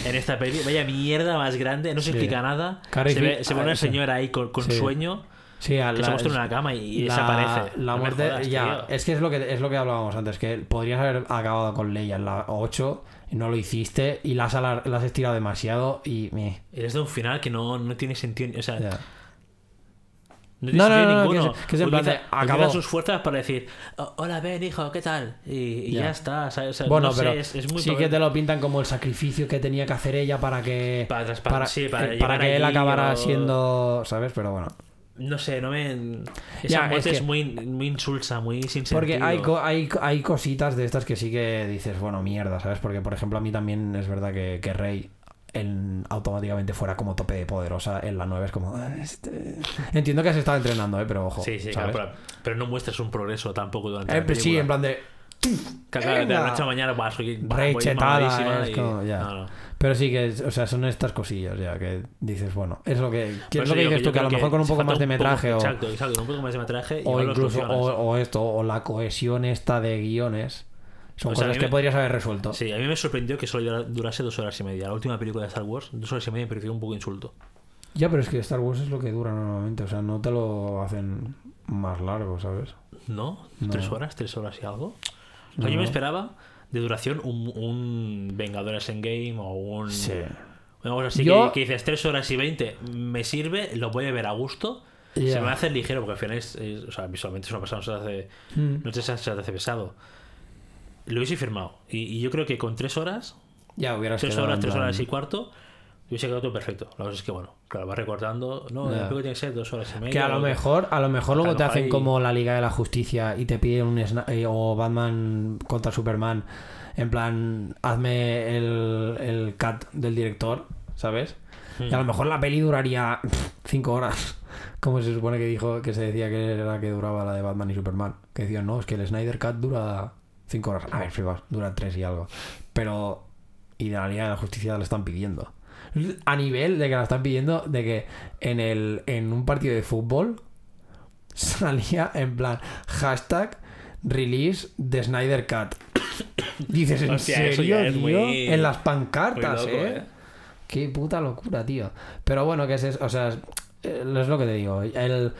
en esta peli, vaya mierda más grande, no se Sí. explica nada. Carrie se ve, se ve ah, una señora ahí con, con Sí. sueño Sí, a que la- se muestra en una cama y, la- desaparece. La No muerte, jodas, ya, tío. es que es lo que es lo que hablábamos antes, que podrías haber acabado con Leia en la 8 y no lo hiciste y la has, la has estirado demasiado y me Eres de un final que no, no tiene sentido. O sea, ya. No, No, no, no, no, ninguno. que utiliza acabó. sus fuerzas para decir, "Oh, hola, Ben, hijo, ¿qué tal? Y, y ya. Ya. está. ¿sabes? O sea, Bueno, no sé, pero es, es muy sí que te lo pintan como el sacrificio que tenía que hacer ella para que Para sí, que él acabara o- siendo, ¿sabes? Pero bueno. No sé, no me. Esa Ya, muerte es muy, muy insulsa, muy sin Porque sentido. hay, co- hay, hay cositas de estas que sí que dices, bueno, mierda, ¿sabes? Porque, por ejemplo, a mí también es verdad que, que Rey en- automáticamente fuera como tope de poderosa en la 9 es como... "Ah, este-". Entiendo que has estado entrenando, ¿eh? Pero ojo. Sí, sí, ¿sabes? claro, pero, pero no muestras un progreso tampoco durante Eh, la sí, en plan de... Claro, de la venga. noche a mañana, bah, soy bah, Rey voy chetada, mamadísima es como, ya. no, no. Pero sí que, o sea, son estas cosillas ya que dices, bueno, es lo que, es lo que dices tú, que a lo mejor con un poco más de poco- metraje o, Exacto, exacto, con un poco más de metraje. o incluso o, esto, o la cohesión esta de guiones, son O sea, a cosas que me- podrías haber resuelto. Sí, a mí me sorprendió que solo dura- durase dos horas y media. La última película de Star Wars, dos horas y media, me pareció un poco insulto. Ya, pero es que Star Wars es lo que dura normalmente, o sea, no te lo hacen más largo, ¿sabes? ¿No? No. ¿Tres horas? ¿Tres horas y algo? O sea, No. yo me esperaba de duración un, un Vengadores Endgame o un. Una cosa así Yo- que, que dices tres horas y veinte, me sirve, lo voy a ver a gusto. Ya. Se me hace ligero porque al final es, es- o sea, visualmente es una persona, se hace, Mm. no se hace pesado. Lo hubiese firmado. Y, y yo creo que con tres horas, Ya hubieras tres horas, en tres horas y cuarto, hubiese quedado todo perfecto. La cosa es que, bueno, claro, vas recordando, no, el juego tiene que ser dos horas y media. Que a lo mejor, a lo mejor luego lo te hacen como la Liga de la Justicia y te piden un sna- eh, o Batman contra Superman, en plan, hazme el, el cut del director, ¿sabes? Y a lo mejor la peli duraría cinco horas, [laughs] como se supone que dijo, que se decía que era la que duraba la de Batman y Superman. Que decían, no, es que el Snyder Cut dura cinco horas. A ver, flipaos, dura tres y algo. Pero, y de la Liga de la Justicia la están pidiendo. A nivel de que la están pidiendo de que en, el, en un partido de fútbol [laughs] salía en plan hashtag release de Snyder Cut. [coughs] Dices, ¿en Hostia, eso serio, tío? muy- En las pancartas, loco, ¿eh? ¿eh? Qué puta locura, tío. Pero bueno, que es, es- o sea, es, eh, es lo que te digo. El, el-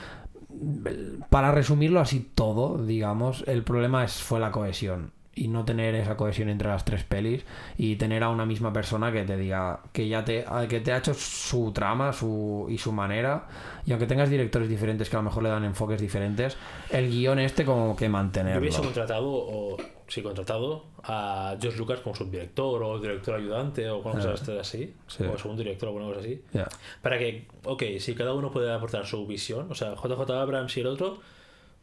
para resumirlo así todo, digamos, el problema es, fue la cohesión. Y no tener esa cohesión entre las tres pelis y tener a una misma persona que te diga que ya te, que te ha hecho su trama su, y su manera. Y aunque tengas directores diferentes que a lo mejor le dan enfoques diferentes, el guion este como que Yo mantenerlo. hubiese contratado, o sí, contratado a George Lucas como subdirector o director ayudante o con cosas así, Sí. o segundo director o alguna cosa así, Ya. para que, ok, si cada uno puede aportar su visión, o sea, JJ Abrams y el otro,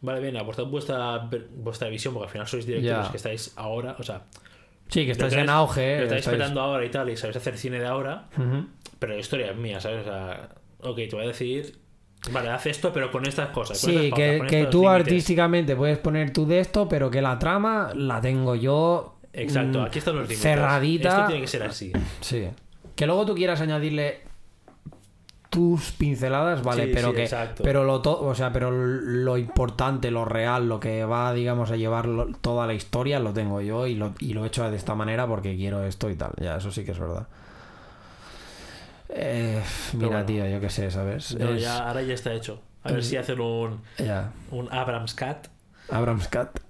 vale, bien, aportad vuestra, vuestra visión, porque al final sois directores que estáis ahora, o sea, Sí, que estáis- en auge. lo estáis petando ahora y tal, y sabéis hacer cine de ahora, pero la historia es mía, ¿sabes? O sea, ok, te voy a decir, vale, haz esto, pero con estas cosas. con Sí, estas que, pautas, que tú artísticamente puedes poner tú de esto, pero que la trama la tengo yo. Exacto, mm, aquí están los límites. Cerradita. Esto tiene que ser así. Sí. Que luego tú quieras añadirle tus pinceladas, vale, Sí, pero sí, que exacto. pero lo to- o sea, pero lo importante, lo real, lo que va, digamos, a llevar lo- toda la historia lo tengo yo y lo, y lo he hecho de esta manera porque quiero esto y tal. Ya, eso sí que es verdad. Eh, mira, bueno. tío, yo qué sé, ¿sabes? No, Es- ya, ahora ya está hecho. A ver si hacen un, ya. un Abrams Cat. Abrams Cat.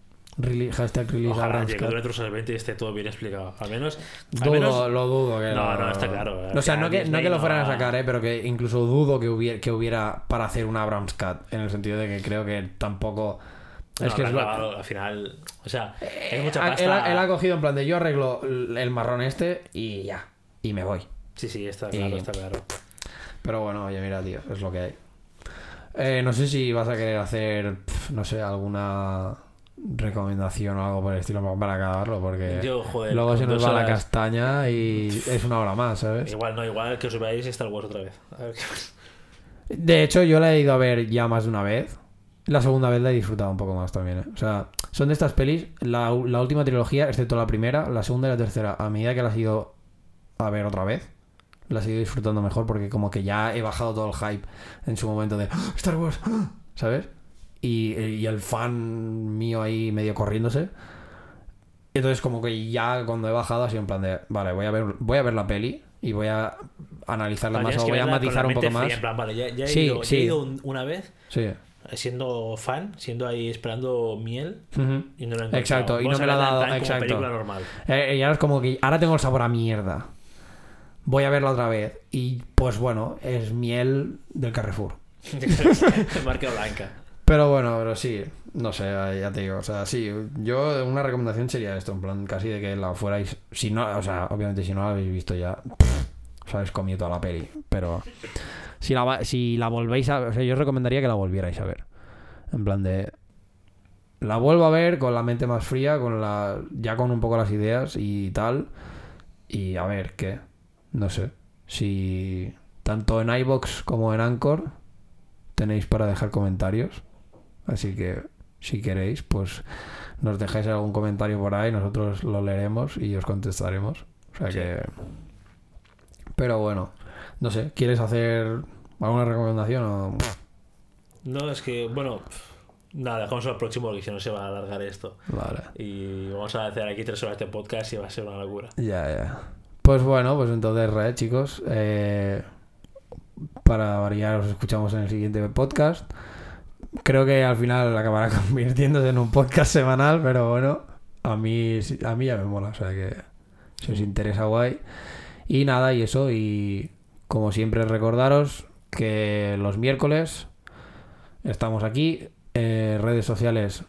Rele- hashtag release Ojalá llegue dure otros 20 y esté todo bien explicado. Al menos. Al Dudo, menos lo dudo que No, lo- no, está claro. O sea, no que, no que lo fueran a no sacar, ¿eh? pero que incluso dudo que hubiera, que hubiera para hacer un Abrams Cut. En el sentido de que creo que tampoco. no, es que es clavado, al final. O sea, hay Eh, él, ha cogido en plan de yo arreglo el marrón este y ya. Y me voy. Sí, sí, está claro, Y- está claro. Pero bueno, oye, mira, tío, es lo que hay. Eh, no sé si vas a querer hacer, no sé, alguna recomendación o algo por el estilo para acabarlo, porque Yo, joder. luego se nos va la castaña y es una hora más, ¿sabes? Igual, no, igual que os veáis Star Wars otra vez. A ver qué- De hecho, yo la he ido a ver ya más de una vez. La segunda vez la he disfrutado un poco más también. ¿eh? O sea, son de estas pelis, la, la última trilogía, excepto la primera, la segunda y la tercera, a medida que las he ido a ver otra vez, las he ido disfrutando mejor porque como que ya he bajado todo el hype en su momento de "¡Ah, Star Wars, ¡Ah!", ¿sabes? Y, y el fan mío ahí medio corriéndose. Entonces como que ya cuando he bajado ha sido en plan de, vale, voy a ver, voy a ver la peli y voy a analizarla Vale, más o voy a matizar un poco más. fría, en plan, vale, ya, ya he Sí, ido, ya he ido un- una vez Sí. siendo fan, siendo ahí esperando miel y no lo he. Exacto, y no me la ha dado, exacto. película normal. Eh, y ahora es como que ahora tengo el sabor a mierda. Voy a verla otra vez. Y pues bueno, es miel del Carrefour. [laughs] [laughs] Marca blanca. Pero bueno, pero sí, no sé, ya te digo, o sea, sí, yo una recomendación sería esto, en plan, casi de que la fuerais, si no, o sea, obviamente si no la habéis visto ya, pff, os habéis comido toda la peli, pero si la, si la volvéis a, o sea, yo os recomendaría que la volvierais a ver, en plan de, la vuelvo a ver con la mente más fría, con la, ya con un poco las ideas y tal, y a ver qué, no sé, si tanto en iBox como en Anchor tenéis para dejar comentarios. Así que si queréis, pues nos dejáis algún comentario por ahí, nosotros lo leeremos y os contestaremos. O sea Sí. que. Pero bueno, no sé, ¿quieres hacer alguna recomendación o.? No, es que, bueno, nada, dejamos al próximo porque si no se va a alargar esto. Vale. Y vamos a hacer aquí tres horas de podcast y va a ser una locura. Ya, ya. Pues bueno, pues entonces, re, chicos. eh, para variar, os escuchamos en el siguiente podcast. Creo que al final acabará [laughs] convirtiéndose en un podcast semanal, pero bueno, a mí, a mí ya me mola, o sea que si os interesa, guay. Y nada, y eso, y como siempre, recordaros que los miércoles estamos aquí, eh, redes sociales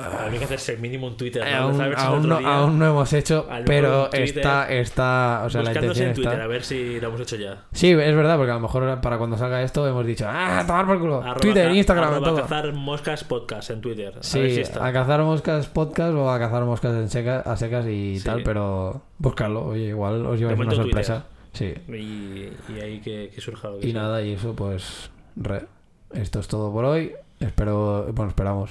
Hay que hacerse mínimo un Twitter. ¿no? aún, A aún no, aún no hemos hecho, a pero está, está, o sea, la intención en Twitter, está. a ver si lo hemos hecho ya. Sí, es verdad, porque a lo mejor para cuando salga esto hemos dicho, ah, tomar por culo. Arroba Twitter, Instagram, arroba todo. cazar moscas podcast en Twitter. A ver Sí, si está. a cazar moscas podcast o a cazar moscas en seca, a secas y Sí. tal, pero buscarlo, oye, igual os lleváis una sorpresa. Sí. Y, y ahí que, que surja lo que Y sea. nada, y eso, pues, re. Esto es todo por hoy. Espero, bueno, esperamos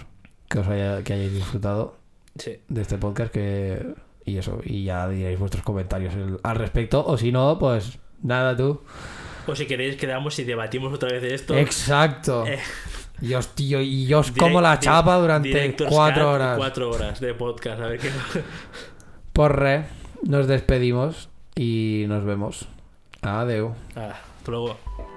que os haya, que hayáis disfrutado Sí. de este podcast que y eso y ya diréis vuestros comentarios al respecto o si no pues nada tú O si queréis, quedamos y debatimos otra vez de esto. exacto Eh. y os tío y yo os como la chapa durante cuatro horas Cuatro horas de podcast. A ver qué. por re nos despedimos y nos vemos adeu Ah, hasta luego.